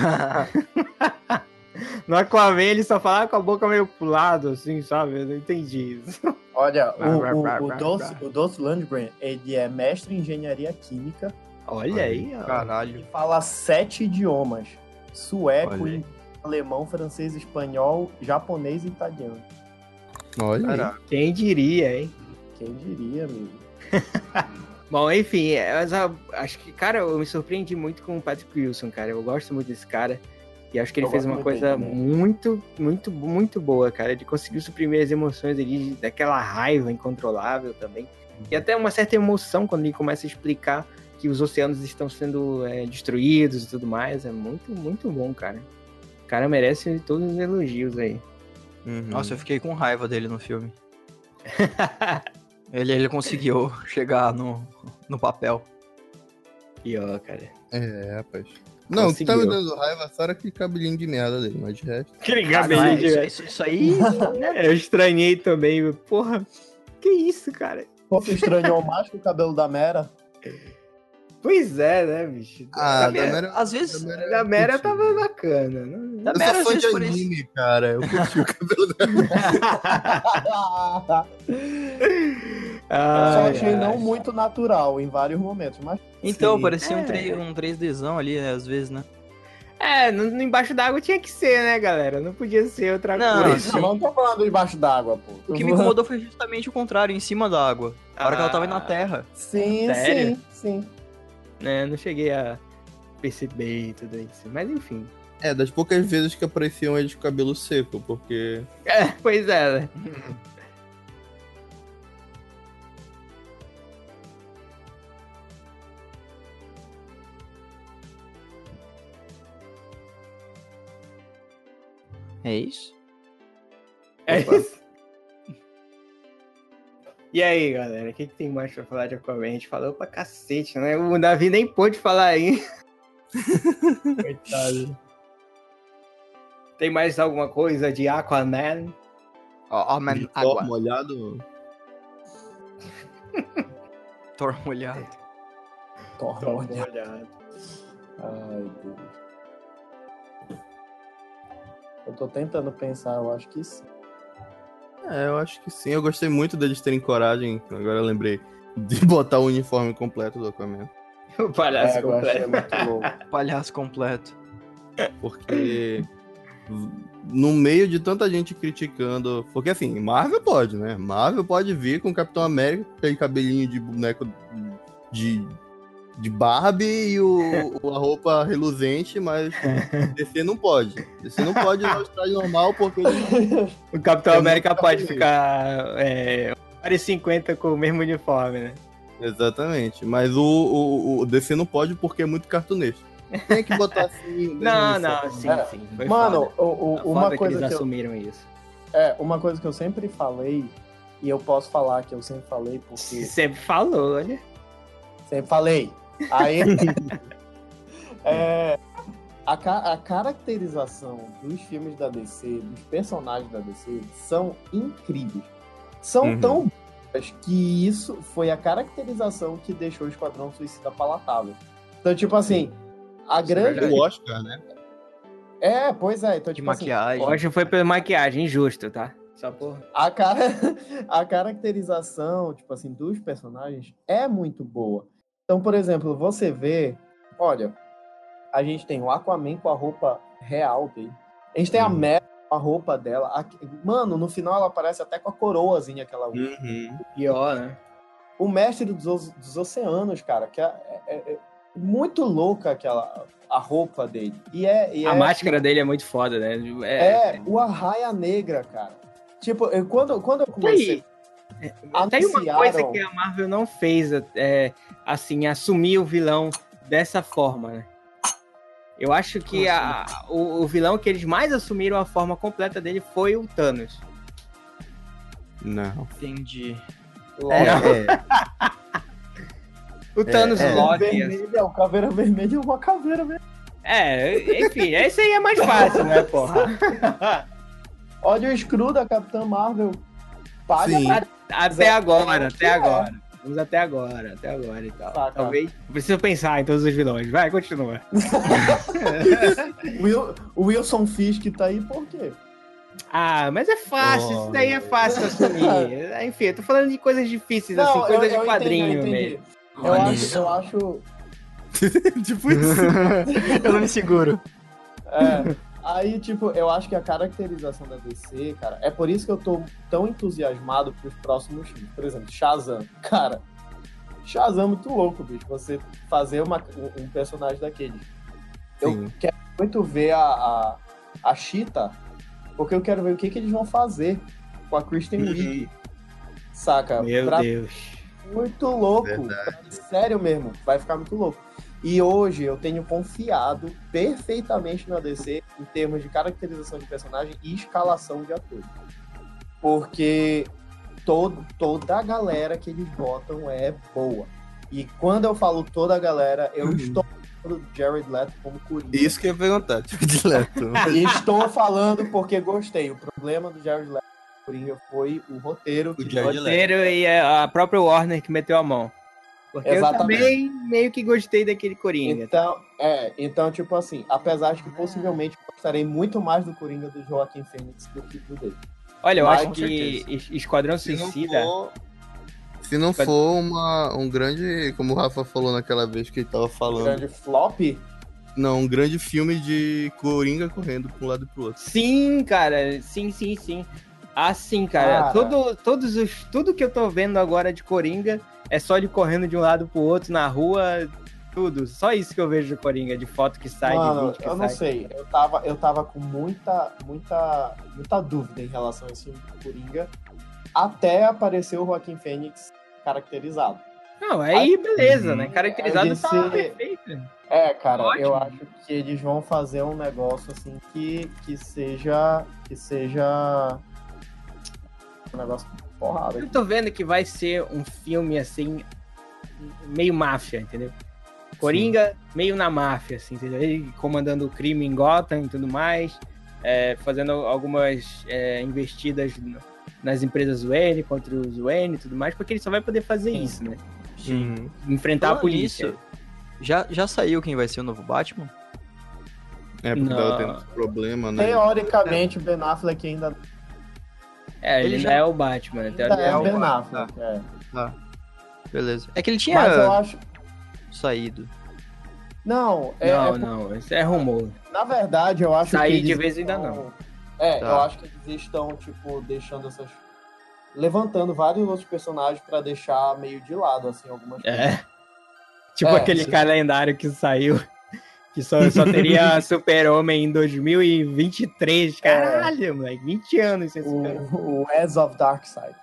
No Aquaman, ele só falava com a boca meio pro lado, assim, sabe? Eu não entendi isso. Olha, o, o, o, o Dolph Lundgren, ele é mestre em engenharia química Olha aí, ó. e Caralho. fala sete idiomas: sueco, alemão, francês, espanhol, japonês e italiano. Olha. Caraca. Quem diria, hein? Quem diria, amigo? Bom, enfim, é, mas, ah, acho que, cara, eu me surpreendi muito com o Patrick Wilson, cara. Eu gosto muito desse cara. E acho que ele Eu fez uma muito coisa muito, muito, muito boa, cara. Ele conseguiu suprimir as emoções ali, daquela raiva incontrolável também. E até uma certa emoção quando ele começa a explicar que os oceanos estão sendo é, destruídos e tudo mais. É muito, muito bom, cara. O cara merece todos os elogios aí. Uhum. Nossa, eu fiquei com raiva dele no filme. Ele, ele conseguiu chegar no, no papel. Pior, cara. É, rapaz. Não, o que tá me dando raiva só era aquele cabelinho de merda dele, mas de resto. Aquele Ah, é, cabelinho de isso, isso, isso aí. É, eu estranhei também. Porra, que isso, cara? Pô, tu estranhou mais que o cabelo da Mera? Pois é, né, bicho? Ah, a da Mera. Às vezes. da a Mera tava bacana. Não... Da Eu Mera, sou às fã de isso. anime, cara. Eu curti o cabelo dela. Eu só achei ai. não muito natural em vários momentos, mas Então, Sim. parecia um, É. 3, um 3Dzão ali, né, às vezes, né? É, no, no embaixo d'água tinha que ser, né, galera? Não podia ser outra Não, coisa. não, não tô falando debaixo d'água, pô. O que me incomodou foi justamente o contrário, em cima da água. A hora que ela tava na Ah. terra. Sim, Sério? sim, sim. Né? Não cheguei a perceber tudo isso. Mas enfim. É, das poucas vezes que apareciam eles com cabelo seco, porque. É, pois é, né? É isso? É Opa. isso. E aí, galera, o que, que tem mais pra falar de Aquaman? A gente falou pra cacete, né? O Davi nem pôde falar aí. Coitado. Tem mais alguma coisa de Aquaman? Ó, ó, man, de água. Thor molhado. Thor molhado. Olha. uma olhada. Ai, Deus. Eu tô tentando pensar, eu acho que sim. É, eu acho que sim. Eu gostei muito deles terem coragem, agora eu lembrei, de botar o uniforme completo do Aquaman. O palhaço É, completo. muito louco. Palhaço completo. Porque no meio de tanta gente criticando. Porque assim, Marvel pode, né? Marvel pode vir com o Capitão América, com aquele cabelinho de boneco de, de Barbie e o, a roupa reluzente, mas DC não pode. DC não pode usar o traje normal porque O Capitão América muito pode ficar é, hora e 50 com o mesmo uniforme, né? Exatamente. Mas o, o, o DC não pode porque é muito cartunesco. Tem que botar assim. Não, não, sim, É. sim. Foi Mano, foda. o, o- Foda uma que coisa eles que eu, assumiram isso. é, uma coisa que eu sempre falei, e eu posso falar que eu sempre falei, porque Sempre falou, olha. sempre falei. Aí, é, a, a caracterização dos filmes da DC, dos personagens da DC, são incríveis. São Uhum. tão boas que isso foi a caracterização que deixou o Esquadrão Suicida palatável. Então, tipo assim, a Isso é grande. O Oscar, né? É, pois é. Então, De tipo assim, maquiagem. Hoje foi pela maquiagem, injusto, tá? Só por. a, cara... a caracterização, tipo assim, dos personagens é muito boa. Então, por exemplo, você vê, olha, a gente tem o Aquaman com a roupa real dele. A gente tem a Uhum. Mera com a roupa dela. A- Mano, no final ela aparece até com a coroazinha que ela usa. Uhum. Pior, né? O mestre dos, dos oceanos, cara, que é, é- é muito louca aquela a roupa dele. E é, e A é- máscara dele é muito foda, né? é o Arraia Negra, cara. Tipo, eu- quando, quando eu Tem, comecei. tem uma coisa que a Marvel não fez, é, assim, assumir o vilão dessa forma, né? Eu acho que a- o, o vilão que eles mais assumiram a forma completa dele foi o Thanos. Não. Entendi. É, é. O Thanos é. Loki. vermelho, é, o caveira vermelha é uma caveira vermelha. É, enfim, esse aí é mais fácil, né, porra? Olha o screw da Capitã Marvel. Paga Sim. pra- Até agora, até agora. Vamos até agora, até agora e tal. Tá, tá. Talvez. Preciso pensar em todos os vilões. Vai, continua. Will- o Wilson Fisk tá aí por quê? Ah, mas é fácil, isso daí é fácil assumir. Enfim, eu tô falando de coisas difíceis, assim, eu- coisas eu de quadrinho entendi, eu mesmo. Eu acho, eu acho. tipo isso. Eu não me seguro. é, aí, tipo, eu acho que a caracterização da DC, cara, é por isso que eu tô tão entusiasmado pros próximos filmes. Por exemplo, Shazam. Cara, Shazam é muito louco, bicho. Você fazer uma, um personagem daquele. Eu Sim. quero muito ver a, a, a Cheetah, porque eu quero ver o que, que eles vão fazer com a Kristen Wiig. Saca? Meu Pra Deus. muito louco. Verdade. Sério mesmo, vai ficar muito louco. E hoje eu tenho confiado perfeitamente na DC em termos de caracterização de personagem e escalação de atores. Porque todo, toda a galera que eles botam é boa. E quando eu falo toda a galera, eu Uhum. estou falando do Jared Leto como Coringa. Isso que eu ia perguntar, tipo, direto. E estou falando porque gostei. O problema do Jared Leto como Coringa foi o roteiro. que Jared Leto. Roteiro e a própria Warner que meteu a mão. Porque Exatamente. eu também meio que gostei daquele Coringa. Então, é, então, tipo assim, apesar de que possivelmente gostarei muito mais do Coringa do Joaquim Fênix do que do dele. Olha, eu Mas, acho que Es- Esquadrão Se Suicida. for, se não for uma, um grande, como o Rafa falou naquela vez que ele tava falando, Grande flop, não, um grande filme de Coringa correndo pra um lado e pro outro. Sim, cara. Sim, sim, sim. Assim, cara, Cara. Todo, todos os, tudo que eu tô vendo agora de Coringa é só ele correndo de um lado pro outro na rua, tudo. Só isso que eu vejo de Coringa, de foto que sai, de mano, vídeo que eu não sai. sei. Eu tava, eu tava com muita, muita, muita dúvida em relação a esse filme do Coringa, até aparecer o Joaquim Fênix caracterizado. Não, aí beleza, Uhum. né? Caracterizado É de tá perfeito. É, cara, Ótimo. eu acho que eles vão fazer um negócio assim que, que seja. Que seja. Um negócio porrada. Eu tô vendo que vai ser um filme assim, meio máfia, entendeu? Coringa, meio na máfia, assim, entendeu? Ele comandando o crime em Gotham e tudo mais, é, fazendo algumas é, investidas no- nas empresas Wayne contra os Wayne e tudo mais, porque ele só vai poder fazer Sim. isso, né? Uhum. Enfrentar a Falando polícia. nisso, Já, já saiu quem vai ser o novo Batman? É, porque Não. tava tendo esse problema, né? Teoricamente, o Ben Affleck ainda, É, ele, Ele já é o Batman, né? ainda é o Teoricamente. Ben Affleck. é. Beleza. É que ele tinha Mas eu acho. saído. Não, é, Não, é- não, isso é rumor. na verdade, eu acho Sair que. de eles vez ainda estão- não. É, Tá. eu acho que eles estão, tipo, deixando essas. Levantando vários outros personagens pra deixar meio de lado, assim, algumas coisas. É. Tipo É, aquele sim. calendário que saiu. Que só, só teria Super-Homem em 2023. Caralho, moleque. 20 anos sem Super-Homem. O, o As of Darkseid.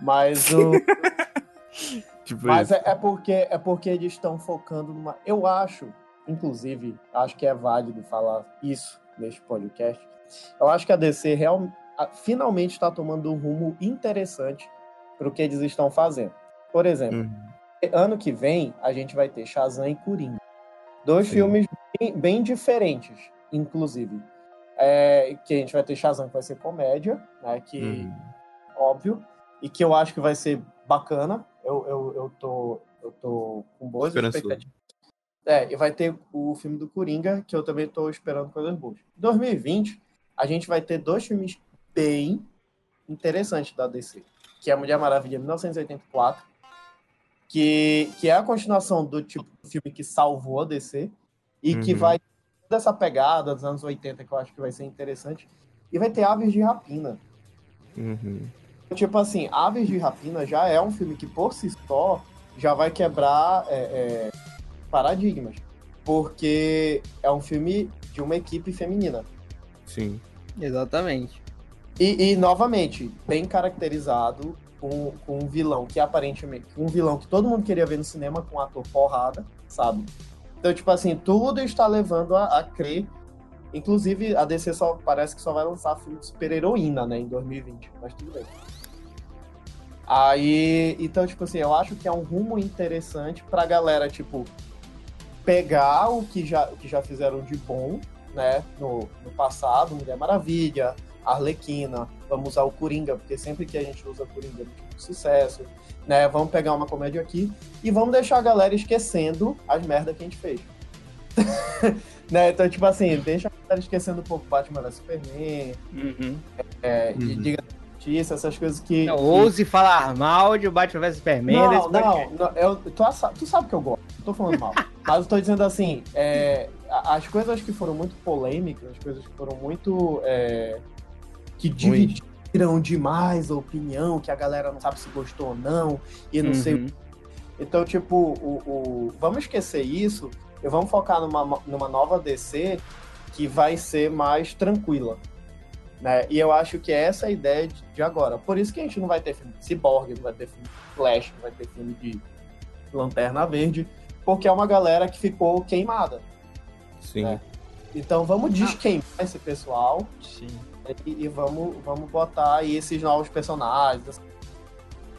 Mas o. Tipo Mas isso. é, é porque é porque eles estão focando numa. Eu acho, inclusive, acho que é válido falar isso neste podcast. Eu acho que a DC real, finalmente está tomando um rumo interessante para o que eles estão fazendo. Por exemplo, Uhum. ano que vem a gente vai ter Shazam e Coringa. Dois Sim. filmes bem, bem diferentes, inclusive. É, que a gente vai ter Shazam que vai ser comédia, né? Que Uhum. óbvio, e que eu acho que vai ser bacana. Eu, eu, eu, tô, eu tô com boas expectativas. É, e vai ter o filme do Coringa, que eu também tô esperando coisas boas. Em 2020, a gente vai ter dois filmes bem interessantes da DC, que é a Mulher Maravilha 1984, que, que é a continuação do tipo filme que salvou a DC, e que Uhum. vai dessa pegada dos anos 80, que eu acho que vai ser interessante. E vai ter Aves de Rapina, Uhum. Tipo assim, Aves de Rapina já é um filme que por si só já vai quebrar é, é, paradigmas. Porque é um filme de uma equipe feminina. Sim. Exatamente. E, e, novamente, bem caracterizado com, com um vilão que aparentemente. Um vilão que todo mundo queria ver no cinema com um ator porrada, sabe? Então, tipo assim, tudo está levando a, a crer. Inclusive, a DC só parece que só vai lançar filme de super-heroína, né, em 2020. Mas tudo bem. Aí, então, tipo assim, eu acho que é um rumo interessante pra galera, tipo, pegar o que já, o que já fizeram de bom, né, no, no passado, Mulher Maravilha, Arlequina, vamos usar o Coringa, porque sempre que a gente usa Coringa é um sucesso, né, vamos pegar uma comédia aqui e vamos deixar a galera esquecendo as merdas que a gente fez. né, então, tipo assim, deixa a galera esquecendo um pouco Batman vs Superman, Uhum. é, Uhum. de Diga Justiça, essas coisas que... Não, que- ouse falar mal de Batman vs Superman. não, desse não, não, eu, tu, tu sabe que eu gosto, não tô falando mal. mas eu tô dizendo assim, é, as coisas que foram muito polêmicas, as coisas que foram muito. é, que dividiram demais a opinião, que a galera não sabe se gostou ou não, e não sei. Uhum. Então, tipo, o, o- vamos esquecer isso e vamos focar numa, numa nova DC que vai ser mais tranquila. Né? E eu acho que é essa a ideia de, de agora. Por isso que a gente não vai ter filme de Cyborg, não vai ter filme de Flash, não vai ter filme de Lanterna Verde, porque é uma galera que ficou queimada. Sim. É. Então vamos desqueimar esse pessoal Sim. E, e vamos, vamos botar aí esses novos personagens.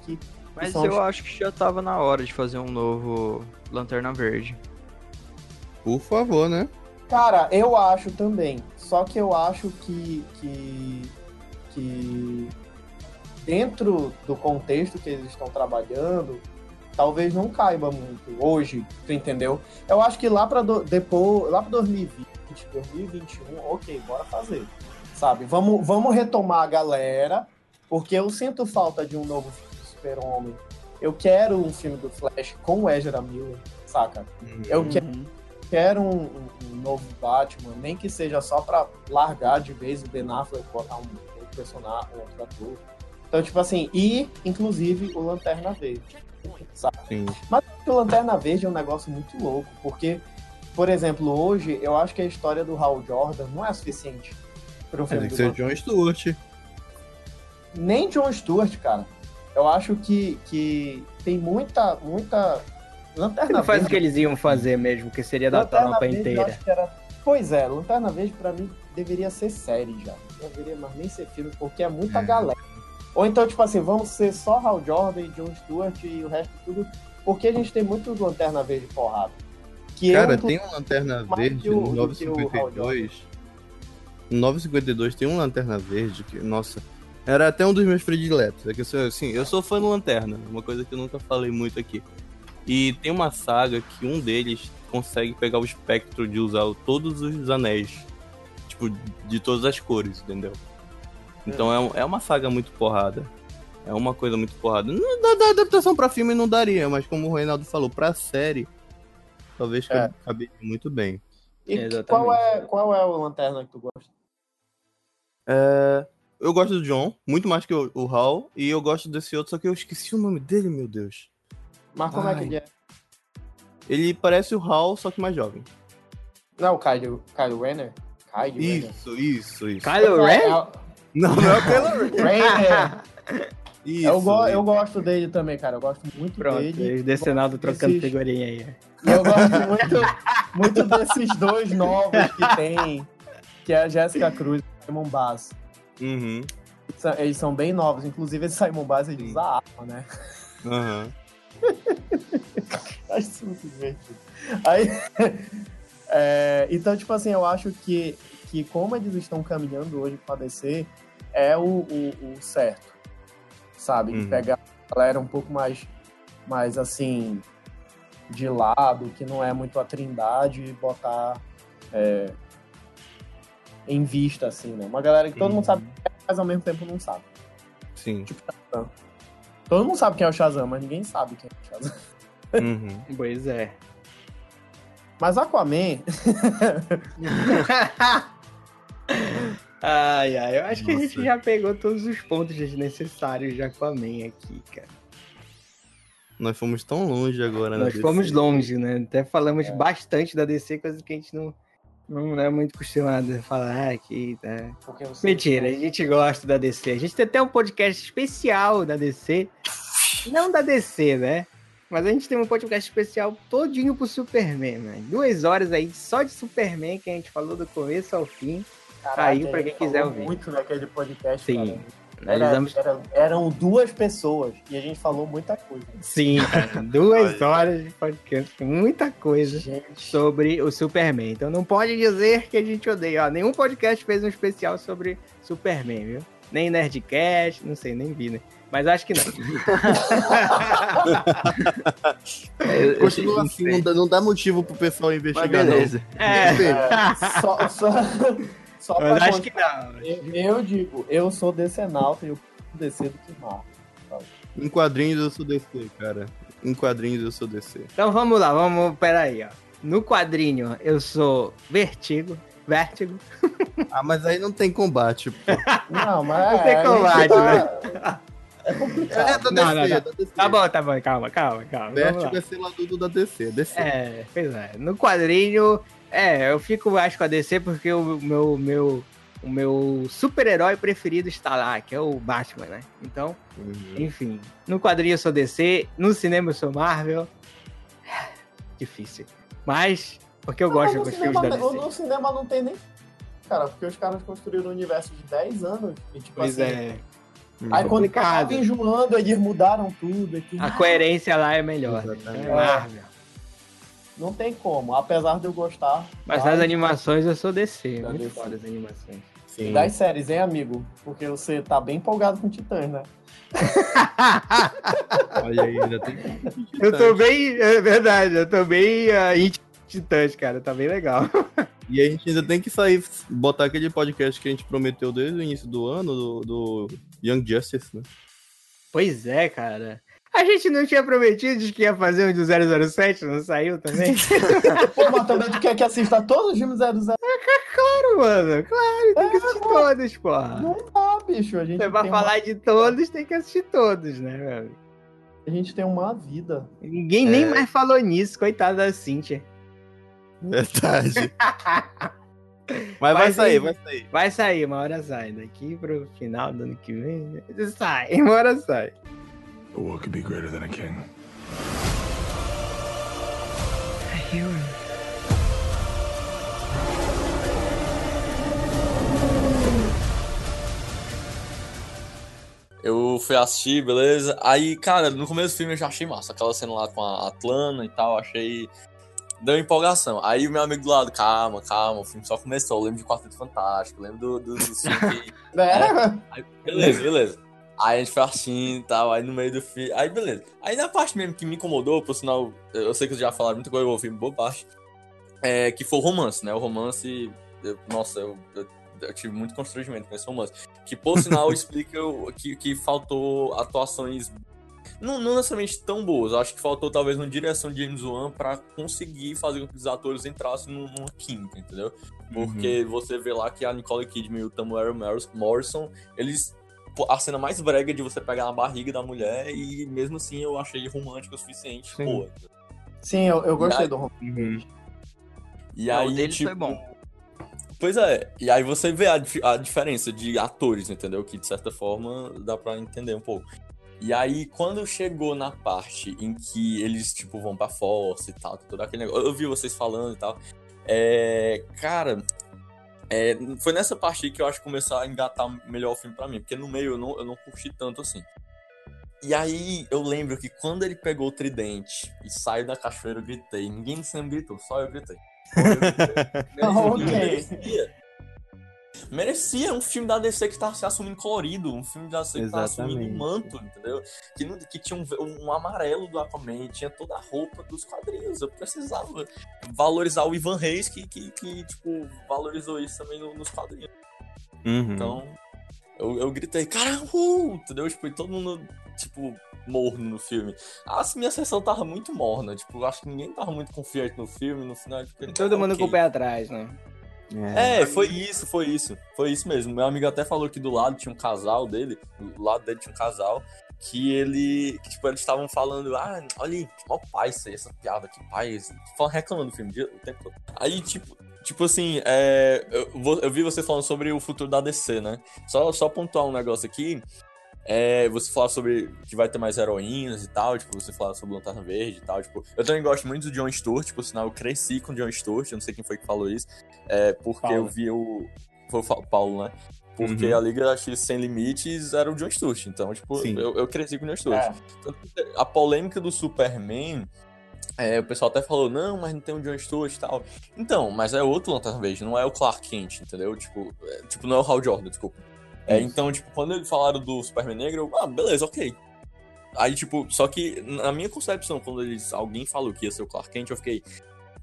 Que, Mas são eu os- acho que já tava na hora de fazer um novo Lanterna Verde. Por favor, né? Cara, eu acho também. Só que eu acho que, que, que dentro do contexto que eles estão trabalhando, talvez não caiba muito hoje, tu entendeu? Eu acho que lá para depois, lá para 2020, 2021, ok, bora fazer. Sabe? Vamos, vamos retomar a galera, porque eu sinto falta de um novo filme do Super-Homem. Eu quero um filme do Flash com o Ezra Miller, saca? Eu quero Uhum. quero um, um- um novo Batman, nem que seja só pra largar de vez o Ben Affleck e botar um outro personagem, um outro ator. Então, tipo assim, e inclusive o Lanterna Verde. Sabe? Sim. Mas o Lanterna Verde é um negócio muito louco, porque, por exemplo, hoje eu acho que a história do Hal Jordan não é suficiente Tem que ser. John Stewart. Nem John Stewart, cara. Eu acho que, que tem muita, muita. Lanterna Não faz o que eles iam fazer mesmo, que seria da Lanterna tampa Verde, inteira. era- Pois é, Lanterna Verde pra mim deveria ser série já. Não deveria mais nem ser filme, porque é muita É. galera. Ou então, tipo assim, vamos ser só Hal Jordan e John Stewart e o resto tudo, porque a gente tem muito Lanterna Verde porrada. Que Cara, eu, tem um Lanterna Verde no do que o Hal 952. No 952 tem um Lanterna Verde que, nossa, era até um dos meus prediletos. É que eu sou, assim, eu sou fã do Lanterna, uma coisa que eu nunca falei muito aqui. E tem uma saga que um deles consegue pegar o espectro de usar todos os anéis. Tipo, de todas as cores, entendeu? Então é, um- é uma saga muito porrada. É uma coisa muito porrada. Não dá, dá adaptação pra filme não daria, mas como o Reinaldo falou, pra série, talvez É. cabe- caberia muito bem. E Exatamente. qual é, qual é o Lanterna que tu gosta? É, eu gosto do John, muito mais que o, o Hal, e eu gosto desse outro, só que eu esqueci o nome dele, meu Deus. Mas como é que Ai. ele é? Ele parece o Hal, só que mais jovem. Não, o Kylo, Kylo Renner? Kylo Renner. Isso, isso, isso. Kylo É, Ren? é Não, não é o Kylo Ren. Renner. Isso. eu, go- isso. eu gosto dele também, cara. Eu gosto muito Pronto, dele. eles Decenaldo trocando Esses- figurinha aí. Eu gosto muito. muito desses dois novos que tem, que é a Jéssica Cruz Simon Bass. Uhum. Eles são bem novos, inclusive esse Simon Bass ele usa arma, né? Aham. Acho isso muito divertido. Aí, é, então, tipo assim, eu acho que, que como eles estão caminhando hoje pra DC, é o, o, o certo, sabe? Uhum. pegar a galera um pouco mais, mais assim, de lado, que não é muito a trindade, e botar é, em vista, assim, né? Uma galera que todo mundo sabe, é, mas ao mesmo tempo não sabe. Sim. Todo mundo sabe quem é o Shazam, mas ninguém sabe quem é o Shazam. Uhum. Pois é. Mas Aquaman, ai, ai, eu acho que a Nossa. gente já pegou todos os pontos desnecessários de Aquaman aqui, cara. Nós fomos tão longe agora, né? Nós fomos longe, né? Até falamos bastante da DC, coisa que a gente não, não é muito acostumado a falar aqui, tá? Mentira, a gente gosta da DC. A gente tem até um podcast especial da DC. Não da DC, né? Mas a gente tem um podcast especial todinho pro Superman, né? Duas horas aí só de Superman que a gente falou do começo ao fim. Caraca, Caiu pra quem quiser ouvir. muito naquele podcast, Sim. cara. Era- era- eram duas pessoas e a gente falou muita coisa. Sim, cara. Duas horas de podcast. Muita coisa. Gente, sobre o Superman. Então não pode dizer que a gente odeia. Ó, nenhum podcast fez um especial sobre Superman, viu? Nem Nerdcast, não sei, nem vi, né? Mas acho que não. Eu- eu- Continua assim, não dá, não dá motivo pro pessoal Mas investigar, não. beleza. É, é, só, só, só mas acho que não. eu, eu digo, eu sou decenalta e eu DC do que Marvel. Em quadrinhos eu sou DC, cara. Em quadrinhos eu sou DC. Então vamos lá, vamos. Peraí, ó. No quadrinho eu sou Vertigo. Vértigo. Ah, mas aí não tem combate, pô. Não, mas Não tem é, combate, tá- É É complicado. da DC, Não, não, não. é da DC. Tá bom, tá bom, calma, calma, calma. Vertigo é seladudo da DC, é DC. É, pois é. No quadrinho, é, eu fico mais com a DC porque o meu, meu, o meu super-herói preferido está lá, que é o Batman, né? Então, Uhum. enfim. No quadrinho eu sou DC, no cinema eu sou Marvel. Difícil. Mas, porque eu gosto Não, dos no filmes da cinema, DC. no cinema não tem nem. Cara, porque os caras construíram um universo de 10 anos. E, tipo Pois assim, é. Aí quando complicado. tava enjoando, eles mudaram tudo. que, A coerência lá é melhor. né? É Marvel. Não tem como, apesar de eu gostar. Mas nas animações eu sou DC. Da Muito DC. foda as animações. Sim. das séries, hein, amigo? Porque você tá bem empolgado com Titãs, né? Olha aí, ainda tem. Eu tô bem. É verdade, eu tô bem uh, em Titãs, cara. Tá bem legal. E a gente ainda tem que sair, botar aquele podcast que a gente prometeu desde o início do ano, do, do Young Justice, né? Pois é, cara. A gente não tinha prometido de que ia fazer um do 007, não saiu também? Pô, mas também tu quer que assista todos os filmes 00? claro, mano. Claro, tem que assistir todos, porra. Não dá, bicho. A gente, Você vai falar de todos, tem que assistir todos, né, velho? uma... a gente tem uma vida. Ninguém nem É. mais falou nisso, coitada da Cintia. Verdade. Mas vai Mas sair, aí- vai sair. Vai sair, uma hora sai. Daqui pro final do ano que vem, né? sai, uma hora sai. But what could be greater than a king? Eu fui assistir, beleza? Aí, cara, no começo do filme eu já achei massa. Aquela cena lá com a Atlana e tal, achei. Deu empolgação. Aí o meu amigo do lado, calma, calma, o filme só começou. Eu lembro de Quarteto Fantástico, lembro do, do, do filme que Né? Aí, beleza, beleza. Aí a gente foi assim e tal, aí no meio do filme. Aí beleza. Aí na parte mesmo que me incomodou, por sinal, eu sei que vocês já falaram muita coisa, eu ouvi boa parte. É que foi o romance, né? O romance. eu- nossa, eu, eu, eu tive muito constrangimento com esse romance. Que por sinal explica o- que, que faltou atuações. Não, não necessariamente tão boas, acho que faltou talvez uma direção de James Wan pra conseguir fazer com que os atores entrassem num- numa química, entendeu? Porque você vê lá que a Nicole Kidman e o Samuel Morrison, eles. Pô, A cena mais brega de você pegar na barriga da mulher e mesmo assim eu achei romântico o suficiente. Sim. Pô. Sim, eu, eu gostei aí- do Rom- Uhum. E Não, aí, o deles tipo, foi bom. Pois é, e aí você vê a, a diferença de atores, entendeu? Que de certa forma dá pra entender um pouco. E aí, quando chegou na parte em que eles, tipo, vão pra força e tal, todo aquele negócio, eu vi vocês falando e tal. É, cara, é, foi nessa parte aí que eu acho que começou a engatar melhor o filme pra mim, porque no meio eu não, eu não curti tanto assim. E aí eu lembro que quando ele pegou o tridente e saiu da cachoeira, eu gritei. Ninguém no cinema gritou, só eu gritei. Eu gritei. Ok. Merecia. Um filme da DC que tava se assumindo colorido, um filme da DC que tava assumindo Exatamente. manto, entendeu? Que, não- que tinha um, um amarelo do Aquaman, tinha toda a roupa dos quadrinhos. Eu precisava valorizar o Ivan Reis, que, que, que tipo, valorizou isso também no- nos quadrinhos. Uhum. Então, eu, eu gritei, caramba, uh", entendeu? Tipo, e todo mundo, tipo, morno no filme. A minha sessão tava muito morna, tipo, acho que ninguém tava muito confiante no filme, no final, tipo, Todo mundo ok. com o pé atrás, né? É, foi isso, foi isso. Foi isso mesmo. Meu amigo até falou que do lado tinha um casal dele, do lado dele tinha um casal, que ele, que, tipo, eles estavam falando, ah, olha aí, que mal pai isso aí, essa piada, que pai, isso. Falando, reclamando do filme o tempo todo. Aí, tipo, tipo assim, é, eu, eu vi você falando sobre o futuro da DC, né? Só, só pontuar um negócio aqui. É, você falar sobre que vai ter mais heroínas e tal, tipo, você falar sobre Lanterna Verde e tal, tipo, eu também gosto muito do John Stewart, tipo, sinal, eu cresci com o John Stewart, eu não sei quem foi que falou isso, é, porque Paulo. eu vi o... Foi o Paulo, né? Porque Uhum. a Liga X Sem Limites era o John Stewart, então, tipo, eu, eu cresci com o John Stewart. É. A polêmica do Superman, é, o pessoal até falou, não, mas não tem o John Stewart e tal. Então, mas é outro Lanterna Verde, não é o Clark Kent, entendeu? Tipo, é, tipo não é o Hal Jordan, desculpa. É, então, tipo, quando eles falaram do Superman Negro, eu, ah, beleza, ok. Aí, tipo, só que na minha concepção, quando eles, alguém falou que ia ser o Clark Kent, eu fiquei,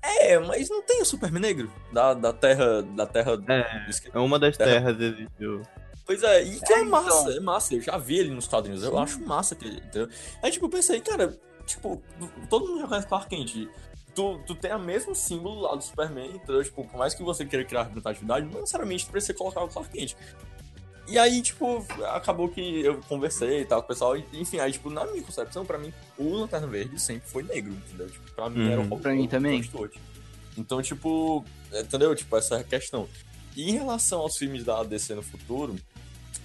é, mas não tem o Superman Negro da, da Terra, da Terra... É, é uma das Terra- terras existiu. Pois é, e que é, É, massa, então. é massa. Eu já vi ele nos quadrinhos, eu acho massa que ele, entendeu? Aí, tipo, eu pensei, cara, tipo, todo mundo já conhece Clark Kent. Tu, tu tem a mesmo símbolo lá do Superman, entendeu? Tipo, por mais que você queira criar representatividade, não necessariamente tu precisa colocar o Clark Kent. E aí, tipo, acabou que eu conversei e tal com o pessoal. Enfim, aí, tipo, na minha concepção, pra mim, o Lanterna Verde sempre foi negro, entendeu? Tipo, pra mim era o Uhum. Hulk Pra mim também. Então, tipo, entendeu? Tipo, essa é a questão. E em relação aos filmes da DC no futuro,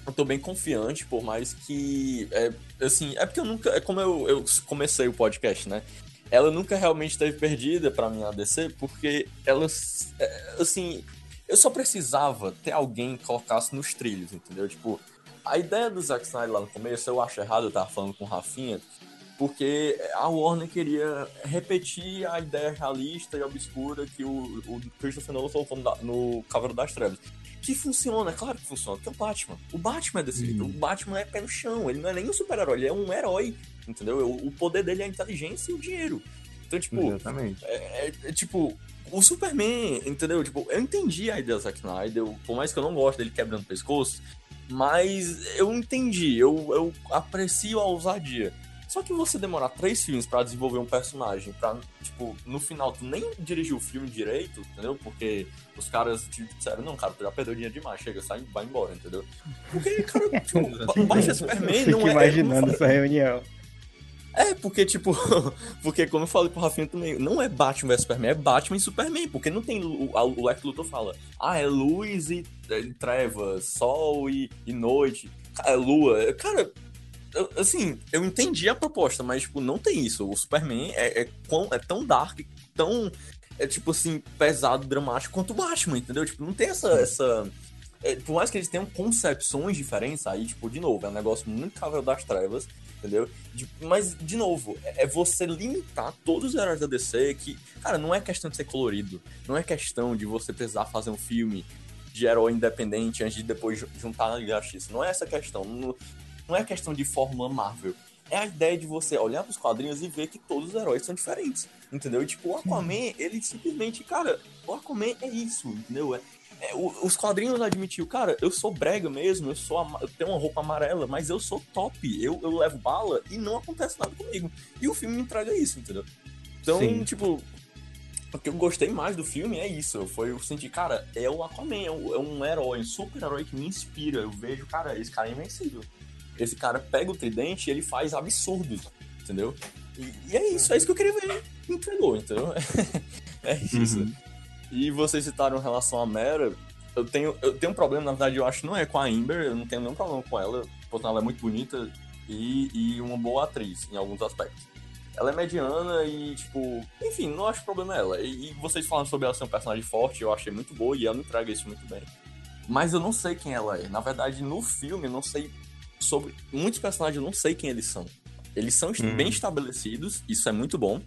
eu tô bem confiante, por mais que. É, assim, é porque eu nunca. É como eu, eu comecei o podcast, né? Ela nunca realmente esteve perdida pra mim a DC, porque ela. é, Assim, eu só precisava ter alguém que colocasse nos trilhos, entendeu? Tipo, a ideia do Zack Snyder lá no começo, eu acho errado, eu tava falando com o Rafinha, porque a Warner queria repetir a ideia realista e obscura que o, o Christopher Nolan colocou no, Cavaleiro das Trevas. Que funciona, é claro que funciona, porque é o Batman. O Batman é desse jeito. O Batman é pé no chão, ele não é nem um super-herói, ele é um herói, entendeu? O, poder dele é a inteligência e o dinheiro. Então, tipo, Exatamente. é, é, tipo, o Superman, entendeu? Tipo, eu entendi a ideia do Zack Snyder, por mais que eu não goste dele quebrando o pescoço, mas eu entendi, eu, eu aprecio a ousadia. Só que você demorar três filmes pra desenvolver um personagem, pra, tipo, no final tu nem dirigir o filme direito, entendeu? Porque os caras te disseram, não, cara, tu já perdeu dinheiro demais, chega, sai, vai embora, entendeu? Porque, cara, tipo, ba- baixa Superman Fico não é... imaginando não essa reunião. É, porque, tipo, porque como eu falei pro Rafinha também, não é Batman vs Superman, é Batman e Superman, porque não tem. O, a- o Lex Luthor fala, ah, é luz e, é, trevas, sol e, e noite, é lua. Cara, eu- assim, eu entendi a proposta, mas, tipo, não tem isso. O Superman é, é, é tão dark, tão, é, tipo assim, pesado, dramático quanto o Batman, entendeu? Tipo, não tem essa. essa é, por mais que eles tenham concepções diferentes, aí, tipo, de novo, é um negócio muito Cavaleiro das Trevas, entendeu? De- mas, de novo, é é você limitar todos os heróis da DC que, cara, não é questão de ser colorido, não é questão de você precisar fazer um filme de herói independente antes de depois ju- juntar na Liga da Justiça. Não é essa questão, não, não é questão de fórmula Marvel. É a ideia de você olhar pros quadrinhos e ver que todos os heróis são diferentes, entendeu? E, tipo, o Aquaman, ele simplesmente, cara, o Aquaman é isso, entendeu? É, é, os quadrinhos admitiu, cara, eu sou brega mesmo, eu sou eu tenho uma roupa amarela, mas eu sou top, eu, eu levo bala e não acontece nada comigo. E o filme me entrega isso, entendeu? Então, Sim. tipo, o que eu gostei mais do filme é isso. Foi eu sentir, cara, é o Aquaman, é um, é um herói, um super-herói que me inspira. Eu vejo, cara, esse cara é invencível. Esse cara pega o tridente e ele faz absurdos, entendeu? E, e é isso, é isso que eu queria ver. Me entregou, entendeu? é isso. Uhum. E vocês citaram em relação à Mera. Eu tenho, eu tenho um problema, na verdade, eu acho, não é com a Amber, eu não tenho nenhum problema com ela, porque ela é muito bonita e, e uma boa atriz em alguns aspectos. Ela é mediana e, tipo, enfim, não acho problema ela. E, e vocês falam sobre ela ser um personagem forte, eu achei muito boa e ela entrega isso muito bem. Mas eu não sei quem ela é. Na verdade, no filme, eu não sei sobre. Muitos personagens eu não sei quem eles são. Eles são Hum. bem estabelecidos, isso é muito bom.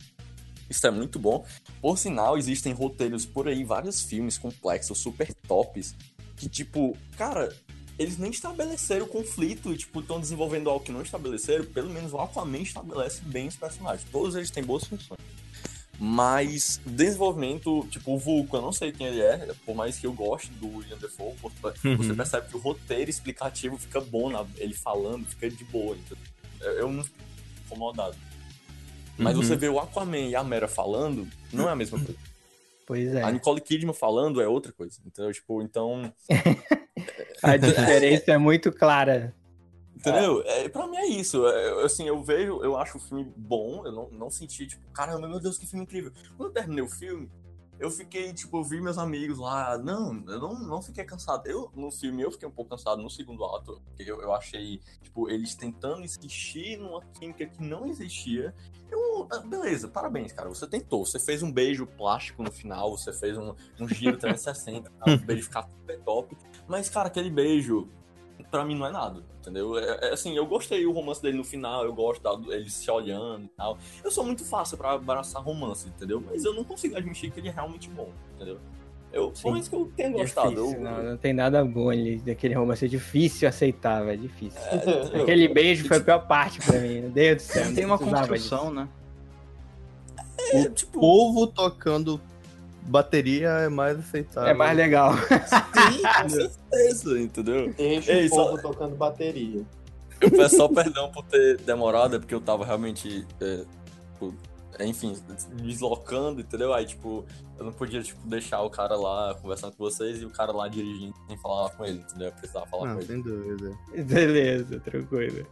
Isso é muito bom. Por sinal, existem roteiros por aí, vários filmes complexos, super tops, que, tipo, cara, eles nem estabeleceram o conflito e, tipo, estão desenvolvendo algo que não estabeleceram. Pelo menos o Aquaman estabelece bem os personagens. Todos eles têm boas funções. Mas desenvolvimento, tipo, o Vulco, eu não sei quem ele é, por mais que eu goste do William Defoe, por- você Uhum. percebe que o roteiro explicativo fica bom, na- ele falando, fica de boa. entendeu? Eu, eu não fico incomodado. Mas Uhum. você vê o Aquaman e a Mera falando, não é a mesma coisa. Pois é. A Nicole Kidman falando é outra coisa. Entendeu? Tipo, então. A diferença é muito clara. Entendeu? É, pra mim é isso. É, assim, eu vejo, eu acho o filme bom, eu não, não senti, tipo, caramba, meu Deus, que filme incrível. Quando eu terminei o filme, eu fiquei, tipo, eu vi meus amigos lá. Não, eu não, não fiquei cansado. Eu, no filme, eu fiquei um pouco cansado no segundo ato, porque eu, eu achei, tipo, eles tentando insistir numa química que não existia. Eu, ah, beleza, parabéns, cara. Você tentou. Você fez um beijo plástico no final, você fez um, um giro 360, tá? um beijo ficar super top. Mas, cara, aquele beijo, pra mim não é nada, entendeu? É, é assim, eu gostei o romance dele no final, eu gosto da, eles se olhando e tal. Eu sou muito fácil pra abraçar romance, entendeu? Mas eu não consigo admitir que ele é realmente bom, entendeu? Eu, por mais que eu tenha gostado. Difícil, eu- não, não tem nada bom ali daquele romance. É difícil aceitar, velho. Difícil. entendeu? Aquele beijo foi a pior parte pra mim. Meu Deus do céu. Tem uma construção, né? É, tipo, O povo tocando bateria é mais aceitável. É mais legal. sim, com certeza, entendeu? Deixa Ei, o só- povo tocando bateria. Eu peço só perdão por ter demorado, é porque eu tava realmente, é, tipo, enfim, deslocando, entendeu? Aí, tipo, eu não podia, tipo, deixar o cara lá conversando com vocês e o cara lá dirigindo sem falar com ele, entendeu? Eu precisava falar Não, com ele. sem dúvida. Beleza, tranquilo.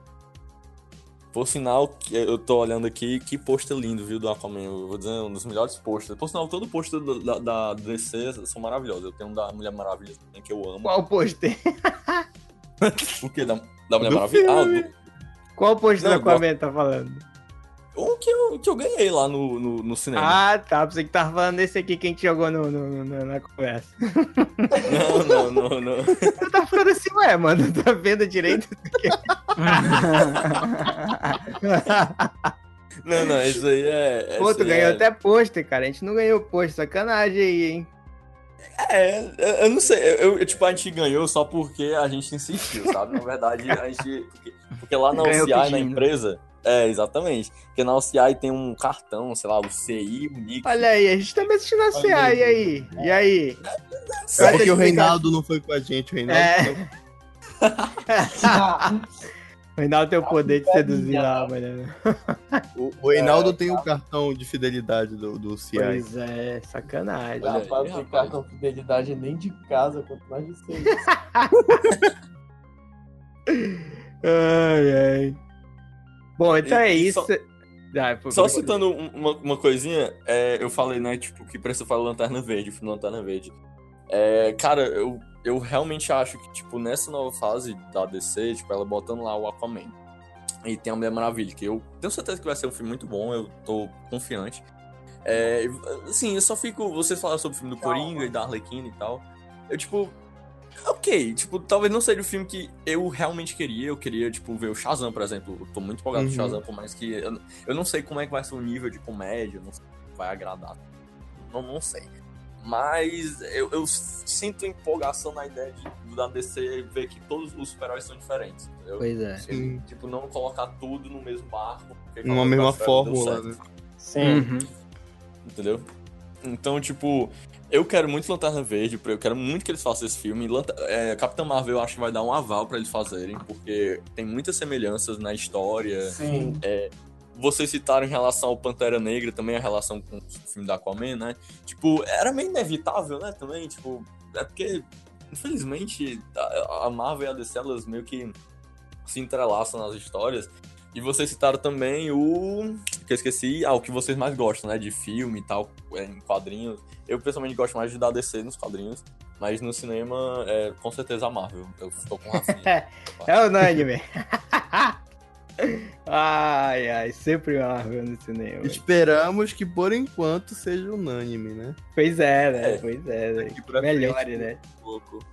Por sinal, que eu tô olhando aqui, que pôster lindo, viu, do Aquaman. Eu vou dizer, um dos melhores posters. Por sinal, todo pôster da, da, DC são maravilhosos. Eu tenho um da Mulher Maravilha também, que eu amo. Qual pôster? O quê? Da, da Mulher Do Maravilha? Ah, do, Qual pôster da Aquaman tá falando? Um que eu, que eu ganhei lá no, no, no cinema. Ah, tá. Você que tava falando desse aqui que a gente jogou no, no- no- na conversa. Não, não, não, não. Você tá ficando assim, ué, mano. Tá vendo direito? Não, não, isso aí é. Pô, tu ganhou é- até pôster, cara. A gente não ganhou pôster. Sacanagem aí, hein? É, eu- não sei, eu, eu- tipo, a gente ganhou só porque a gente insistiu, sabe? Na verdade, a gente. Porque, porque lá na Ganhou OCI, na empresa. É, exatamente. Porque na OCI tem um cartão, sei lá, o CI, o NIC. Olha aí, a gente também assistindo a Olha CA, aí. e aí? E aí? É porque o Reinaldo não foi com a gente, o Reinaldo. É. O Reinaldo tem o poder de seduzir lá, mano. O, o Reinaldo tem o cartão de fidelidade do, do CI. Pois é, sacanagem. Olha Rapaz, rapaz. de cartão fidelidade nem de casa, quanto mais de seis. Ai, ai. Bom, então E- é isso. só- Ah, pô, Só citando um- uma, uma coisinha, é, eu falei, né, tipo, que precisa falar Lanterna Verde, o filme Lanterna Verde. É, cara, eu, eu realmente acho que, tipo, nessa nova fase da DC, tipo, ela botando lá o Aquaman. E tem a Mulher Maravilha, que eu tenho certeza que vai ser um filme muito bom, eu tô confiante. É, assim, eu só fico. Vocês falaram sobre o filme do Coringa e da Arlequina e tal. Eu, tipo. Ok, tipo, talvez não seja o filme que eu realmente queria. Eu queria, tipo, ver o Shazam, por exemplo. Eu tô muito empolgado com o Uhum. Shazam, por mais que. Eu, eu não sei como é que vai ser o nível de comédia, não sei se vai agradar. Não, não sei. Mas eu, eu sinto empolgação na ideia de, da DC ver que todos os super-heróis são diferentes, entendeu? Pois é. Sim. Tipo, não colocar tudo no mesmo barco. porque Numa mesma fórmula, né? Sim. Uhum. entendeu? Então, tipo, eu quero muito Lanterna Verde, eu quero muito que eles façam esse filme. Lanta é, Capitão Marvel eu acho que vai dar um aval pra eles fazerem, porque tem muitas semelhanças na história. Sim. Vocês citaram em relação ao Pantera Negra também, a relação com o filme da Aquaman, né? Tipo, era meio inevitável, né, também, tipo, é porque, infelizmente, a a Marvel e a DC, elas meio que se entrelaçam nas histórias. E vocês citaram também o. que eu esqueci, ah, o que vocês mais gostam, né? De filme e tal, é, em quadrinhos. Eu pessoalmente gosto mais de dar DC nos quadrinhos, mas no cinema, é, com certeza a Marvel. Eu tô com o Rafinha. É unânime. Ai, ai, sempre Marvel no cinema. Esperamos que por enquanto seja unânime, né? Pois é, né? É. Pois é, né? Melhore, frente, né? um pouco.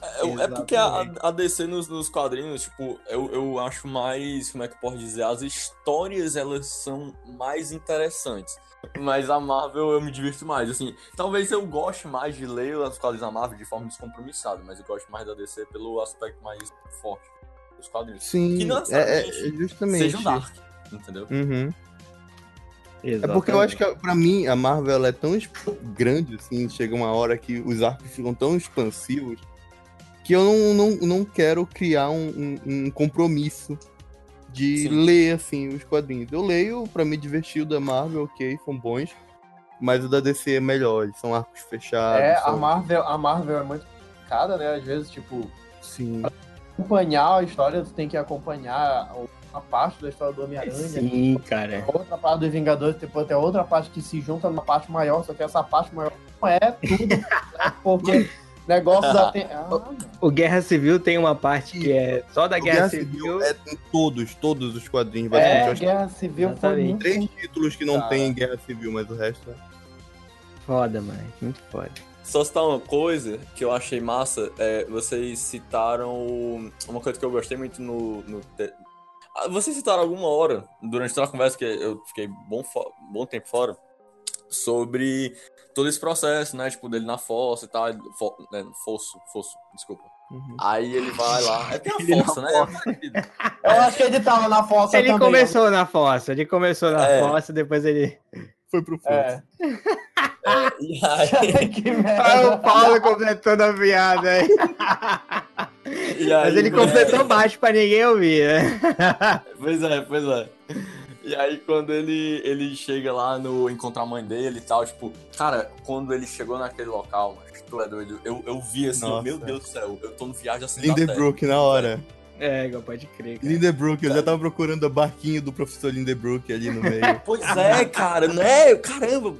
É, é porque a, a DC nos, nos quadrinhos, tipo, eu, eu acho mais, como é que eu posso dizer, as histórias elas são mais interessantes. Mas a Marvel eu me divirto mais, assim, talvez eu goste mais de ler as quadrinhos da Marvel de forma descompromissada, mas eu gosto mais da DC pelo aspecto mais forte dos quadrinhos. Sim, Que não é, necessariamente é justamente. Seja um Dark, entendeu? Uhum. É porque eu acho que, pra mim, a Marvel é tão grande, assim, chega uma hora que os arcos ficam tão expansivos que eu não, não, não quero criar um, um- um compromisso de Sim. ler, assim, os quadrinhos. Eu leio pra me divertir o da Marvel, ok, são bons, mas o da DC é melhor, eles são arcos fechados. É, a são- Marvel, a Marvel é muito complicada, né? Às vezes, tipo, Sim. acompanhar a história, tu tem que acompanhar uma parte da história do Homem-Aranha. Sim, cara. Outra parte dos Vingadores, depois tem outra parte que se junta numa parte maior, só que essa parte maior não é tudo, né? porque negócios até. Ah, O Guerra Civil tem uma parte que é só da O Guerra, Civil. é em todos, todos os quadrinhos, é, Guerra Civil foi Exatamente. muito. três títulos que não Cara. tem em Guerra Civil, mas o resto é. Foda, mano. Muito foda. Só citar uma coisa que eu achei massa, é, vocês citaram uma coisa que eu gostei muito no. no te- Ah, Vocês citaram alguma hora, durante toda a conversa, que eu fiquei bom, bom tempo fora, sobre todo esse processo, né? Tipo, dele na fossa e tal. Fo, né, fosso, fosso, desculpa. Uhum. Aí ele vai lá. É tem a né? Eu acho que ele tava na fossa Ele também. começou na fossa, ele começou na É. fossa, depois ele. Foi pro fundo. É. E aí, que o Paulo completando a piada aí. aí, Mas ele né? completou baixo pra ninguém ouvir, né? Pois é, pois é. E aí, quando ele, ele chega lá no encontrar a mãe dele e tal, tipo, cara, quando ele chegou naquele local, mano, tu é doido, eu, eu vi assim, Nossa. meu Deus do céu, eu tô no viagem assim. Lindenbrook na hora. É, igual pode crer. Cara. Lindenbrook, eu já tava procurando o barquinho do professor Lindenbrook ali no meio. Pois é, cara, né? Caramba.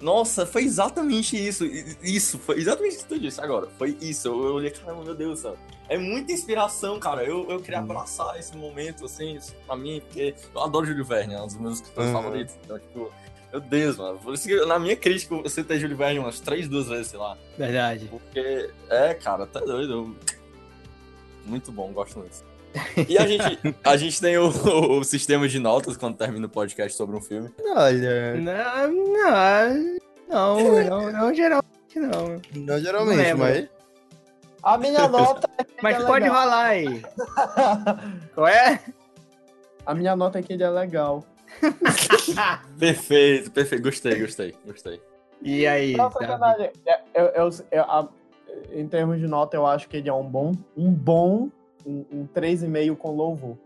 Nossa, foi exatamente isso. Isso, foi exatamente isso que tu disse agora. Foi isso. Eu, olhei, caramba, meu Deus céu. É muita inspiração, cara. Eu, eu queria abraçar esse momento, assim, isso pra mim, porque eu adoro Júlio Verne, é um dos meus escritores Uhum. favoritos. Então, tipo, meu Deus, mano. Por isso que na minha crítica eu citei Júlio Verne umas três, duas vezes, sei lá. Verdade. Porque, é, cara, tá doido. Muito bom, gosto muito. E a gente, a gente tem o, o sistema de notas quando termina o podcast sobre um filme. Olha, Não, não, não, não, não, geralmente não. não geralmente, Não mas. A minha nota. é que Mas é pode legal. rolar aí. Qual é? A minha nota é que ele é legal. Perfeito, perfeito. Gostei, gostei, gostei. E aí, Não, Davi? sacanagem. É, Eu, eu, eu- a- em termos de nota, eu acho que ele é um bom. Um bom. Um, um 3,5 com louvor.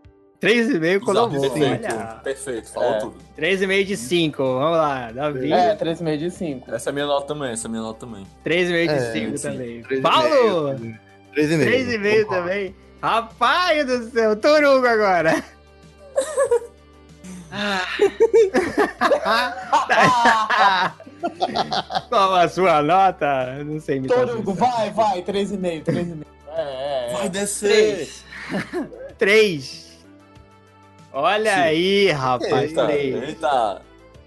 3,5 com Exato, louvor. perfeito, Olha. perfeito, falou É. tudo. 3,5 de 5. Vamos lá, Davi. É, 3,5 de 5. Essa é a minha nota também, essa é a minha nota também. 3,5 de É, 5 sim. também. Três e Paulo! meio, Três e meio. 3,5 também. Rapaz do céu, Torugo agora. Qual a sua nota? Não sei me Torugo, vai, vai, 3,5, 3,5. É, é, é. Vai descer! 3. Olha Sim. aí, rapaz. Eita, três. eita.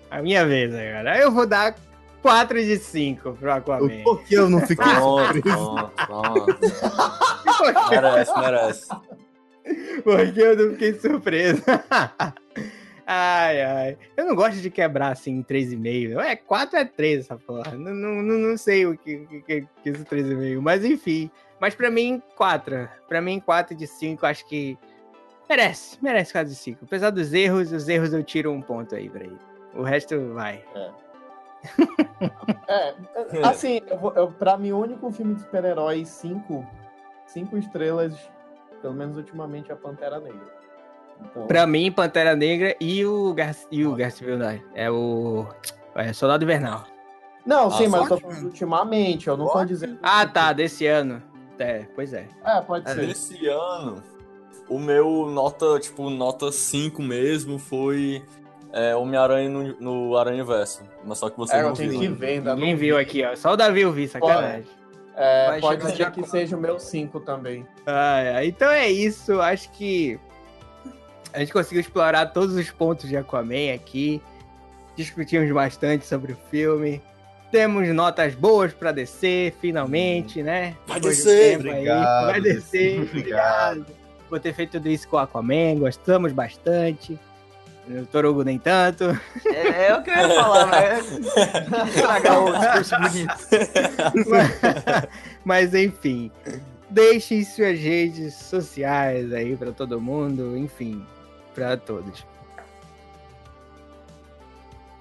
A minha vez agora. Eu vou dar 4 de 5 pro Aquaman. Por que eu não fiquei Pronto, pronto, pronto. Merece, merece. Porque eu não fiquei surpreso. ai, ai. Eu não gosto de quebrar assim em 3,5. É, 4 é 3 essa porra. Não, não, não, não sei o que, que, que, que é esse 3,5. Mas enfim. Mas pra mim, 4. Pra mim, 4 de 5, acho que merece. Merece 4 de 5. Apesar dos erros, os erros eu tiro um ponto aí pra ele. O resto vai. É, assim, eu vou, eu, pra mim, o único filme de super-herói 5 cinco estrelas, pelo menos ultimamente, é a Pantera Negra. Então, Pra mim, Pantera Negra e o Guerra, e o. É o. É Soldado Invernal. Não, sim, mas eu tô falando ultimamente, eu não tô dizendo. Ah, tá, desse ano. É, pois é. É, pode ser. Esse ano, o meu nota, tipo, nota 5 mesmo foi é, Homem-Aranha no, no Aranha Verso. Mas só que vocês É, não viram. que ver, ainda Ninguém não viu aqui, ó. Só o Davi eu vi, sacanagem. É, Vai pode ser que quatro. seja o meu 5 também. Ah, é. então é isso. Acho que a gente conseguiu explorar todos os pontos de Aquaman aqui. Discutimos bastante sobre o filme. Temos notas boas pra descer, finalmente, né? Vai Depois de descer, tempo aí. obrigado, Vai descer, obrigado. obrigado. Por ter feito tudo isso com o Aquaman, gostamos bastante. O Torugo nem tanto. É, é o que eu ia falar, mas estragar o discurso bonito. mas, mas, enfim, deixem suas redes sociais aí pra todo mundo, enfim, pra todos.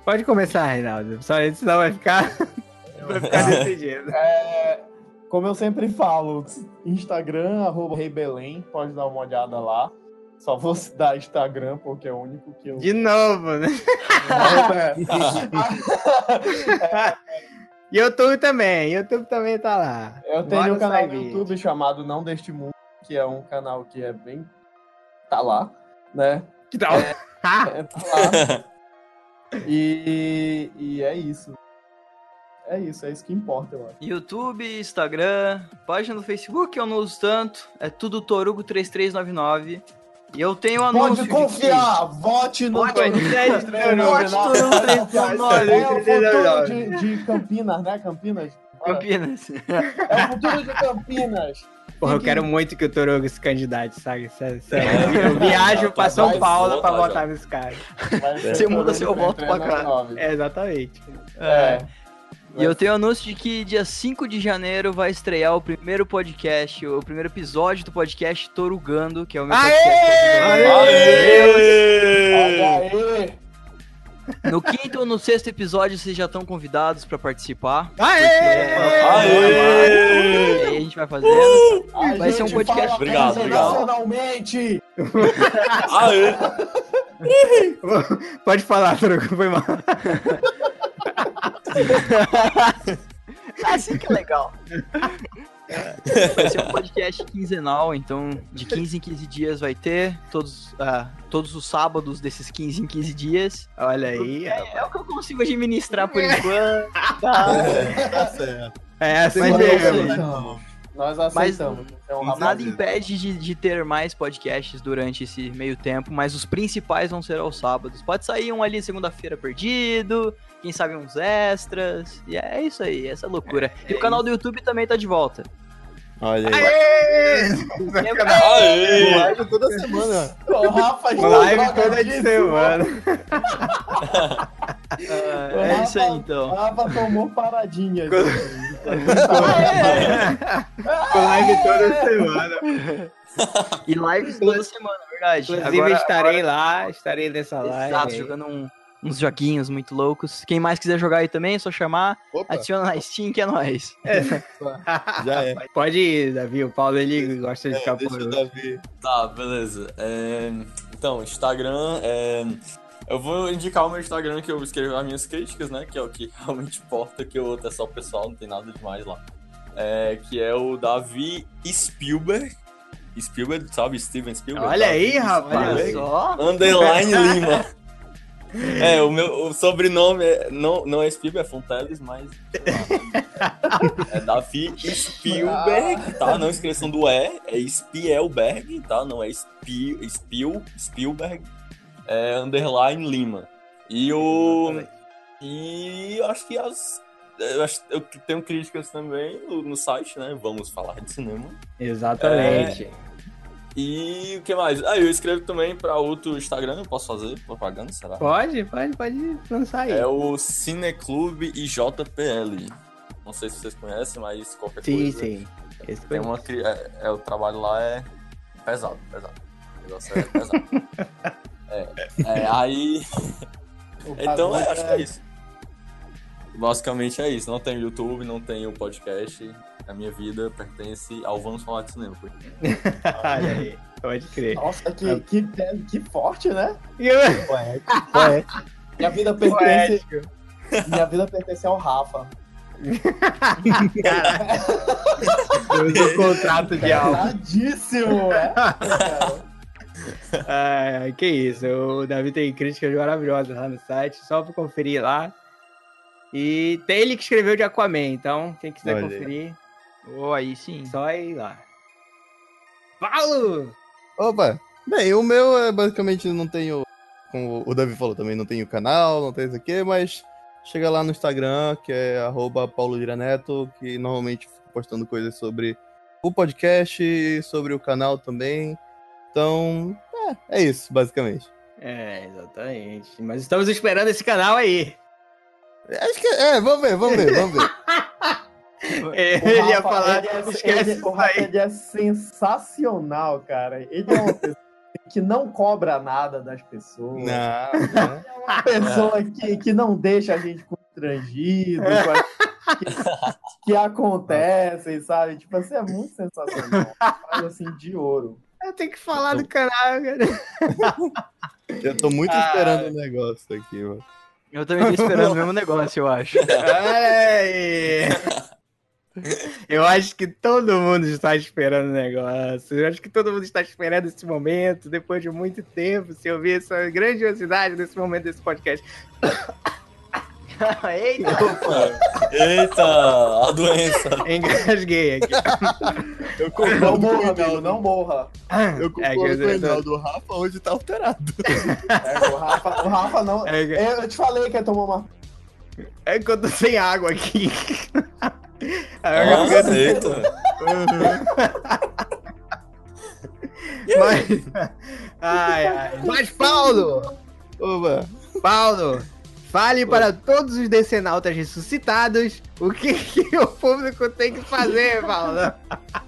Pode começar, Reinaldo. Só senão vai ficar, vai ficar decidido. É, como eu sempre falo, Instagram, arroba Rei Belém, pode dar uma olhada lá. Só vou dar Instagram, porque é o único que eu. De novo, né? E YouTube também, YouTube também tá lá. Eu tenho Bora um canal sair no vídeo. YouTube chamado Não Deste Mundo, que é um canal que é bem. tá lá, né? Que tal? É, tá lá. E, e é isso. É isso, é isso que importa, eu acho. YouTube, Instagram, página no Facebook, eu não uso tanto. É tudo Torugo3399. E eu tenho um anúncio. Pode de confiar! Vote no Vote Torugo no 3399. Vote no Torugo 399. É o futuro de, de Campinas, né? Campinas? Campinas. É o futuro de Campinas. Porra, eu quero muito que o Torugo se candidate, sabe? Sério, sério. Eu viajo pra São Paulo pra votar nesse cara. Você muda seu voto pra cá. 3399. É, exatamente. É. E eu tenho anúncio de que dia 5 de janeiro vai estrear o primeiro podcast, o primeiro episódio do podcast Torugando, que é o meu Aê! podcast. Olha aí! No quinto ou no sexto episódio vocês já estão convidados pra participar. Aê! Aê! E aí a gente vai fazendo. A Vai ser um podcast fala Obrigado, obrigado. Aê! Pode falar, Torugo, foi mal. Assim que é legal. Vai ser um podcast quinzenal, então de 15 em 15 dias vai ter, todos, ah, todos os sábados desses 15 em 15 dias. Olha aí, É, é o que eu consigo administrar por enquanto. Tá? Tá certo. É assim Mas é, mesmo. aceitamos. Nós aceitamos. É um Nada rapaz- impede de, de ter mais podcasts durante esse meio tempo, mas os principais vão ser aos sábados. Pode sair um ali segunda-feira perdido, quem sabe uns extras. E é isso aí, essa loucura. e o canal do YouTube também tá de volta. Olha aí. Aê! Live toda semana. O Rafa está Live toda de semana. Ah, é isso aí O então. Rafa tomou paradinha. Live toda semana. E lives toda semana, verdade. Inclusive, Agora- estarei lá, estarei nessa live. Exato, aí. jogando um- uns joguinhos muito loucos. Quem mais quiser jogar aí também, é só chamar, Opa, adiciona na Steam que é nóis. já é. Pode ir, Davi. O Paulo ele gosta de É, ficar por. Tá, beleza. É, Então, Instagram. é, Eu vou indicar o meu Instagram que eu escrevo as minhas críticas, né? Que é o que realmente importa, que o outro é só pessoal, não tem nada demais lá. É, que é o Davi Spielberg. Spielberg, sabe? Steven Spielberg. Olha Davi aí, rapaz. Olha só. Underline Lima. É, o meu o sobrenome é, não, não é Spielberg, é Fonteles, mas. É Davi Spielberg, tá? Não esqueçam do E, é Spielberg, tá? Não é Spiel, Spiel Spielberg, é underline Lima. E o. E acho que as. Eu, acho, eu tenho críticas também no, no site, né? Vamos falar de cinema. Exatamente. E o que mais? Ah, eu escrevo também pra outro Instagram, eu posso fazer propaganda, será? Pode, pode, pode lançar aí. É o Cineclube IJPL. Não sei se vocês conhecem, mas qualquer Sim, coisa. sim. Esse Tem uma, é, é, o trabalho lá é pesado, pesado. O negócio é pesado. é, é, aí. Então, é, acho que é isso. Basicamente é isso. Não tem YouTube, não tem o podcast. A minha vida pertence ao Vamos Falar de Cinema. Olha aí. Pode crer. Nossa, que, que, que forte, né? E eu- Minha vida pertence. Minha vida pertence ao Rafa. Temos um contrato de alma. Pesadíssimo, é? Ai, que isso. O Davi tem críticas maravilhosas lá no site. Só pra conferir lá. E tem ele que escreveu de Aquaman. Então, quem quiser Olha aí. Oh, aí sim. conferir, só ir lá. Paulo! Opa, Bem, o meu é basicamente não tenho. Como o Davi falou também, não tenho canal, não tenho isso aqui, mas chega lá no Instagram, que é arroba Paulo Lira Neto, que normalmente fico postando coisas sobre o podcast, sobre o canal também. Então, é, é isso, basicamente. É, exatamente. Mas estamos esperando esse canal aí. Acho que é, vamos ver, vamos ver, vamos ver. É, O Ele ia Rafa, falar, ele é, esquece ele- isso o Rafa ele é sensacional, cara. Ele é uma pessoa que não cobra nada das pessoas. Não, não. Uma pessoa que, que não deixa a gente constrangido com as que, que acontecem, sabe? Tipo assim, é muito sensacional. Faz assim de ouro. Eu tenho que falar do canal, cara. Eu tô muito Ah. esperando o negócio aqui, mano. Eu também tô esperando o mesmo negócio, eu acho. Ai. Eu acho que todo mundo está esperando o negócio. Eu acho que todo mundo está esperando esse momento, depois de muito tempo, se ouvir essa grandiosidade desse momento desse podcast. Eita, Eita, a doença. engasguei aqui. Eu Não concordo com o morra, amigo, Reinaldo. não morra. Eu É concordo que com o eu- Reinaldo. O Rafa hoje tá alterado. É, o, Rafa, o Rafa não. É que- Eu te falei que ia tomar uma. É que eu tô sem água aqui. A Nossa, garganta- eita. Mas... Ai, ai. Mas, Paulo! Oba. Paulo, fale para todos os decenautas ressuscitados o que, que o público tem que fazer, Paulo.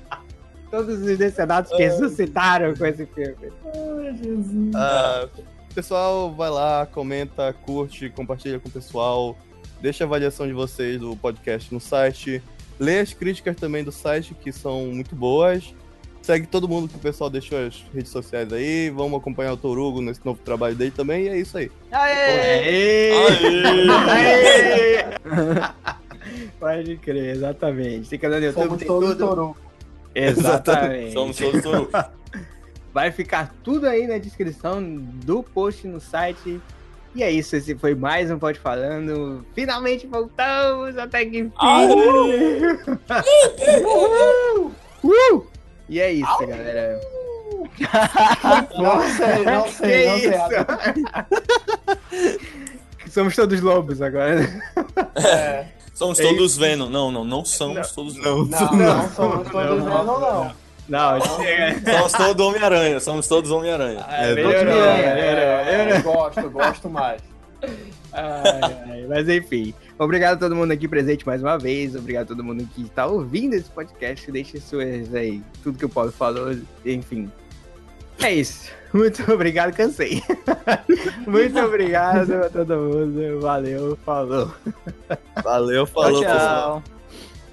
Todos os decenautas que ressuscitaram com esse filme. Ai, Jesus. Ah, pessoal, vai lá, comenta, curte, compartilha com o pessoal. Deixa a avaliação de vocês do podcast no site. Lê as críticas também do site, que são muito boas. Segue todo mundo que o pessoal deixou as redes sociais aí. Vamos acompanhar o Torugo nesse novo trabalho dele também. E é isso aí. Aê! Aê! Aê! Pode crer, exatamente. Tem canal no YouTube, Fomos tem todos tudo. toru. Exatamente. Somos todos touro. Vai ficar tudo aí na descrição do post no site. E é isso, esse foi mais um Pode Falando. Finalmente voltamos até que enfim. Uh! E é isso, galera. Não sei, não Que sei, não sei. isso? Somos todos lobos agora. É, Somos É todos Venom. Não, não, não somos todos Venom. não, não, somos todos Não, não, não, não. Não, chega. Somos todos Homem-Aranha. Somos todos Homem-Aranha. Ah, É, melhorou, melhorou, não. melhorou. É, Gosto, gosto mais. Ai, ai, mas enfim, obrigado a todo mundo aqui presente mais uma vez. Obrigado a todo mundo que está ouvindo esse podcast. Deixe suas aí, tudo que o Paulo falou. Enfim, é isso. Muito obrigado, cansei. Muito obrigado a todo mundo. Valeu, falou. Valeu, falou, tchau, pessoal. tchau.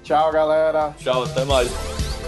Tchau, galera. Tchau, até mais.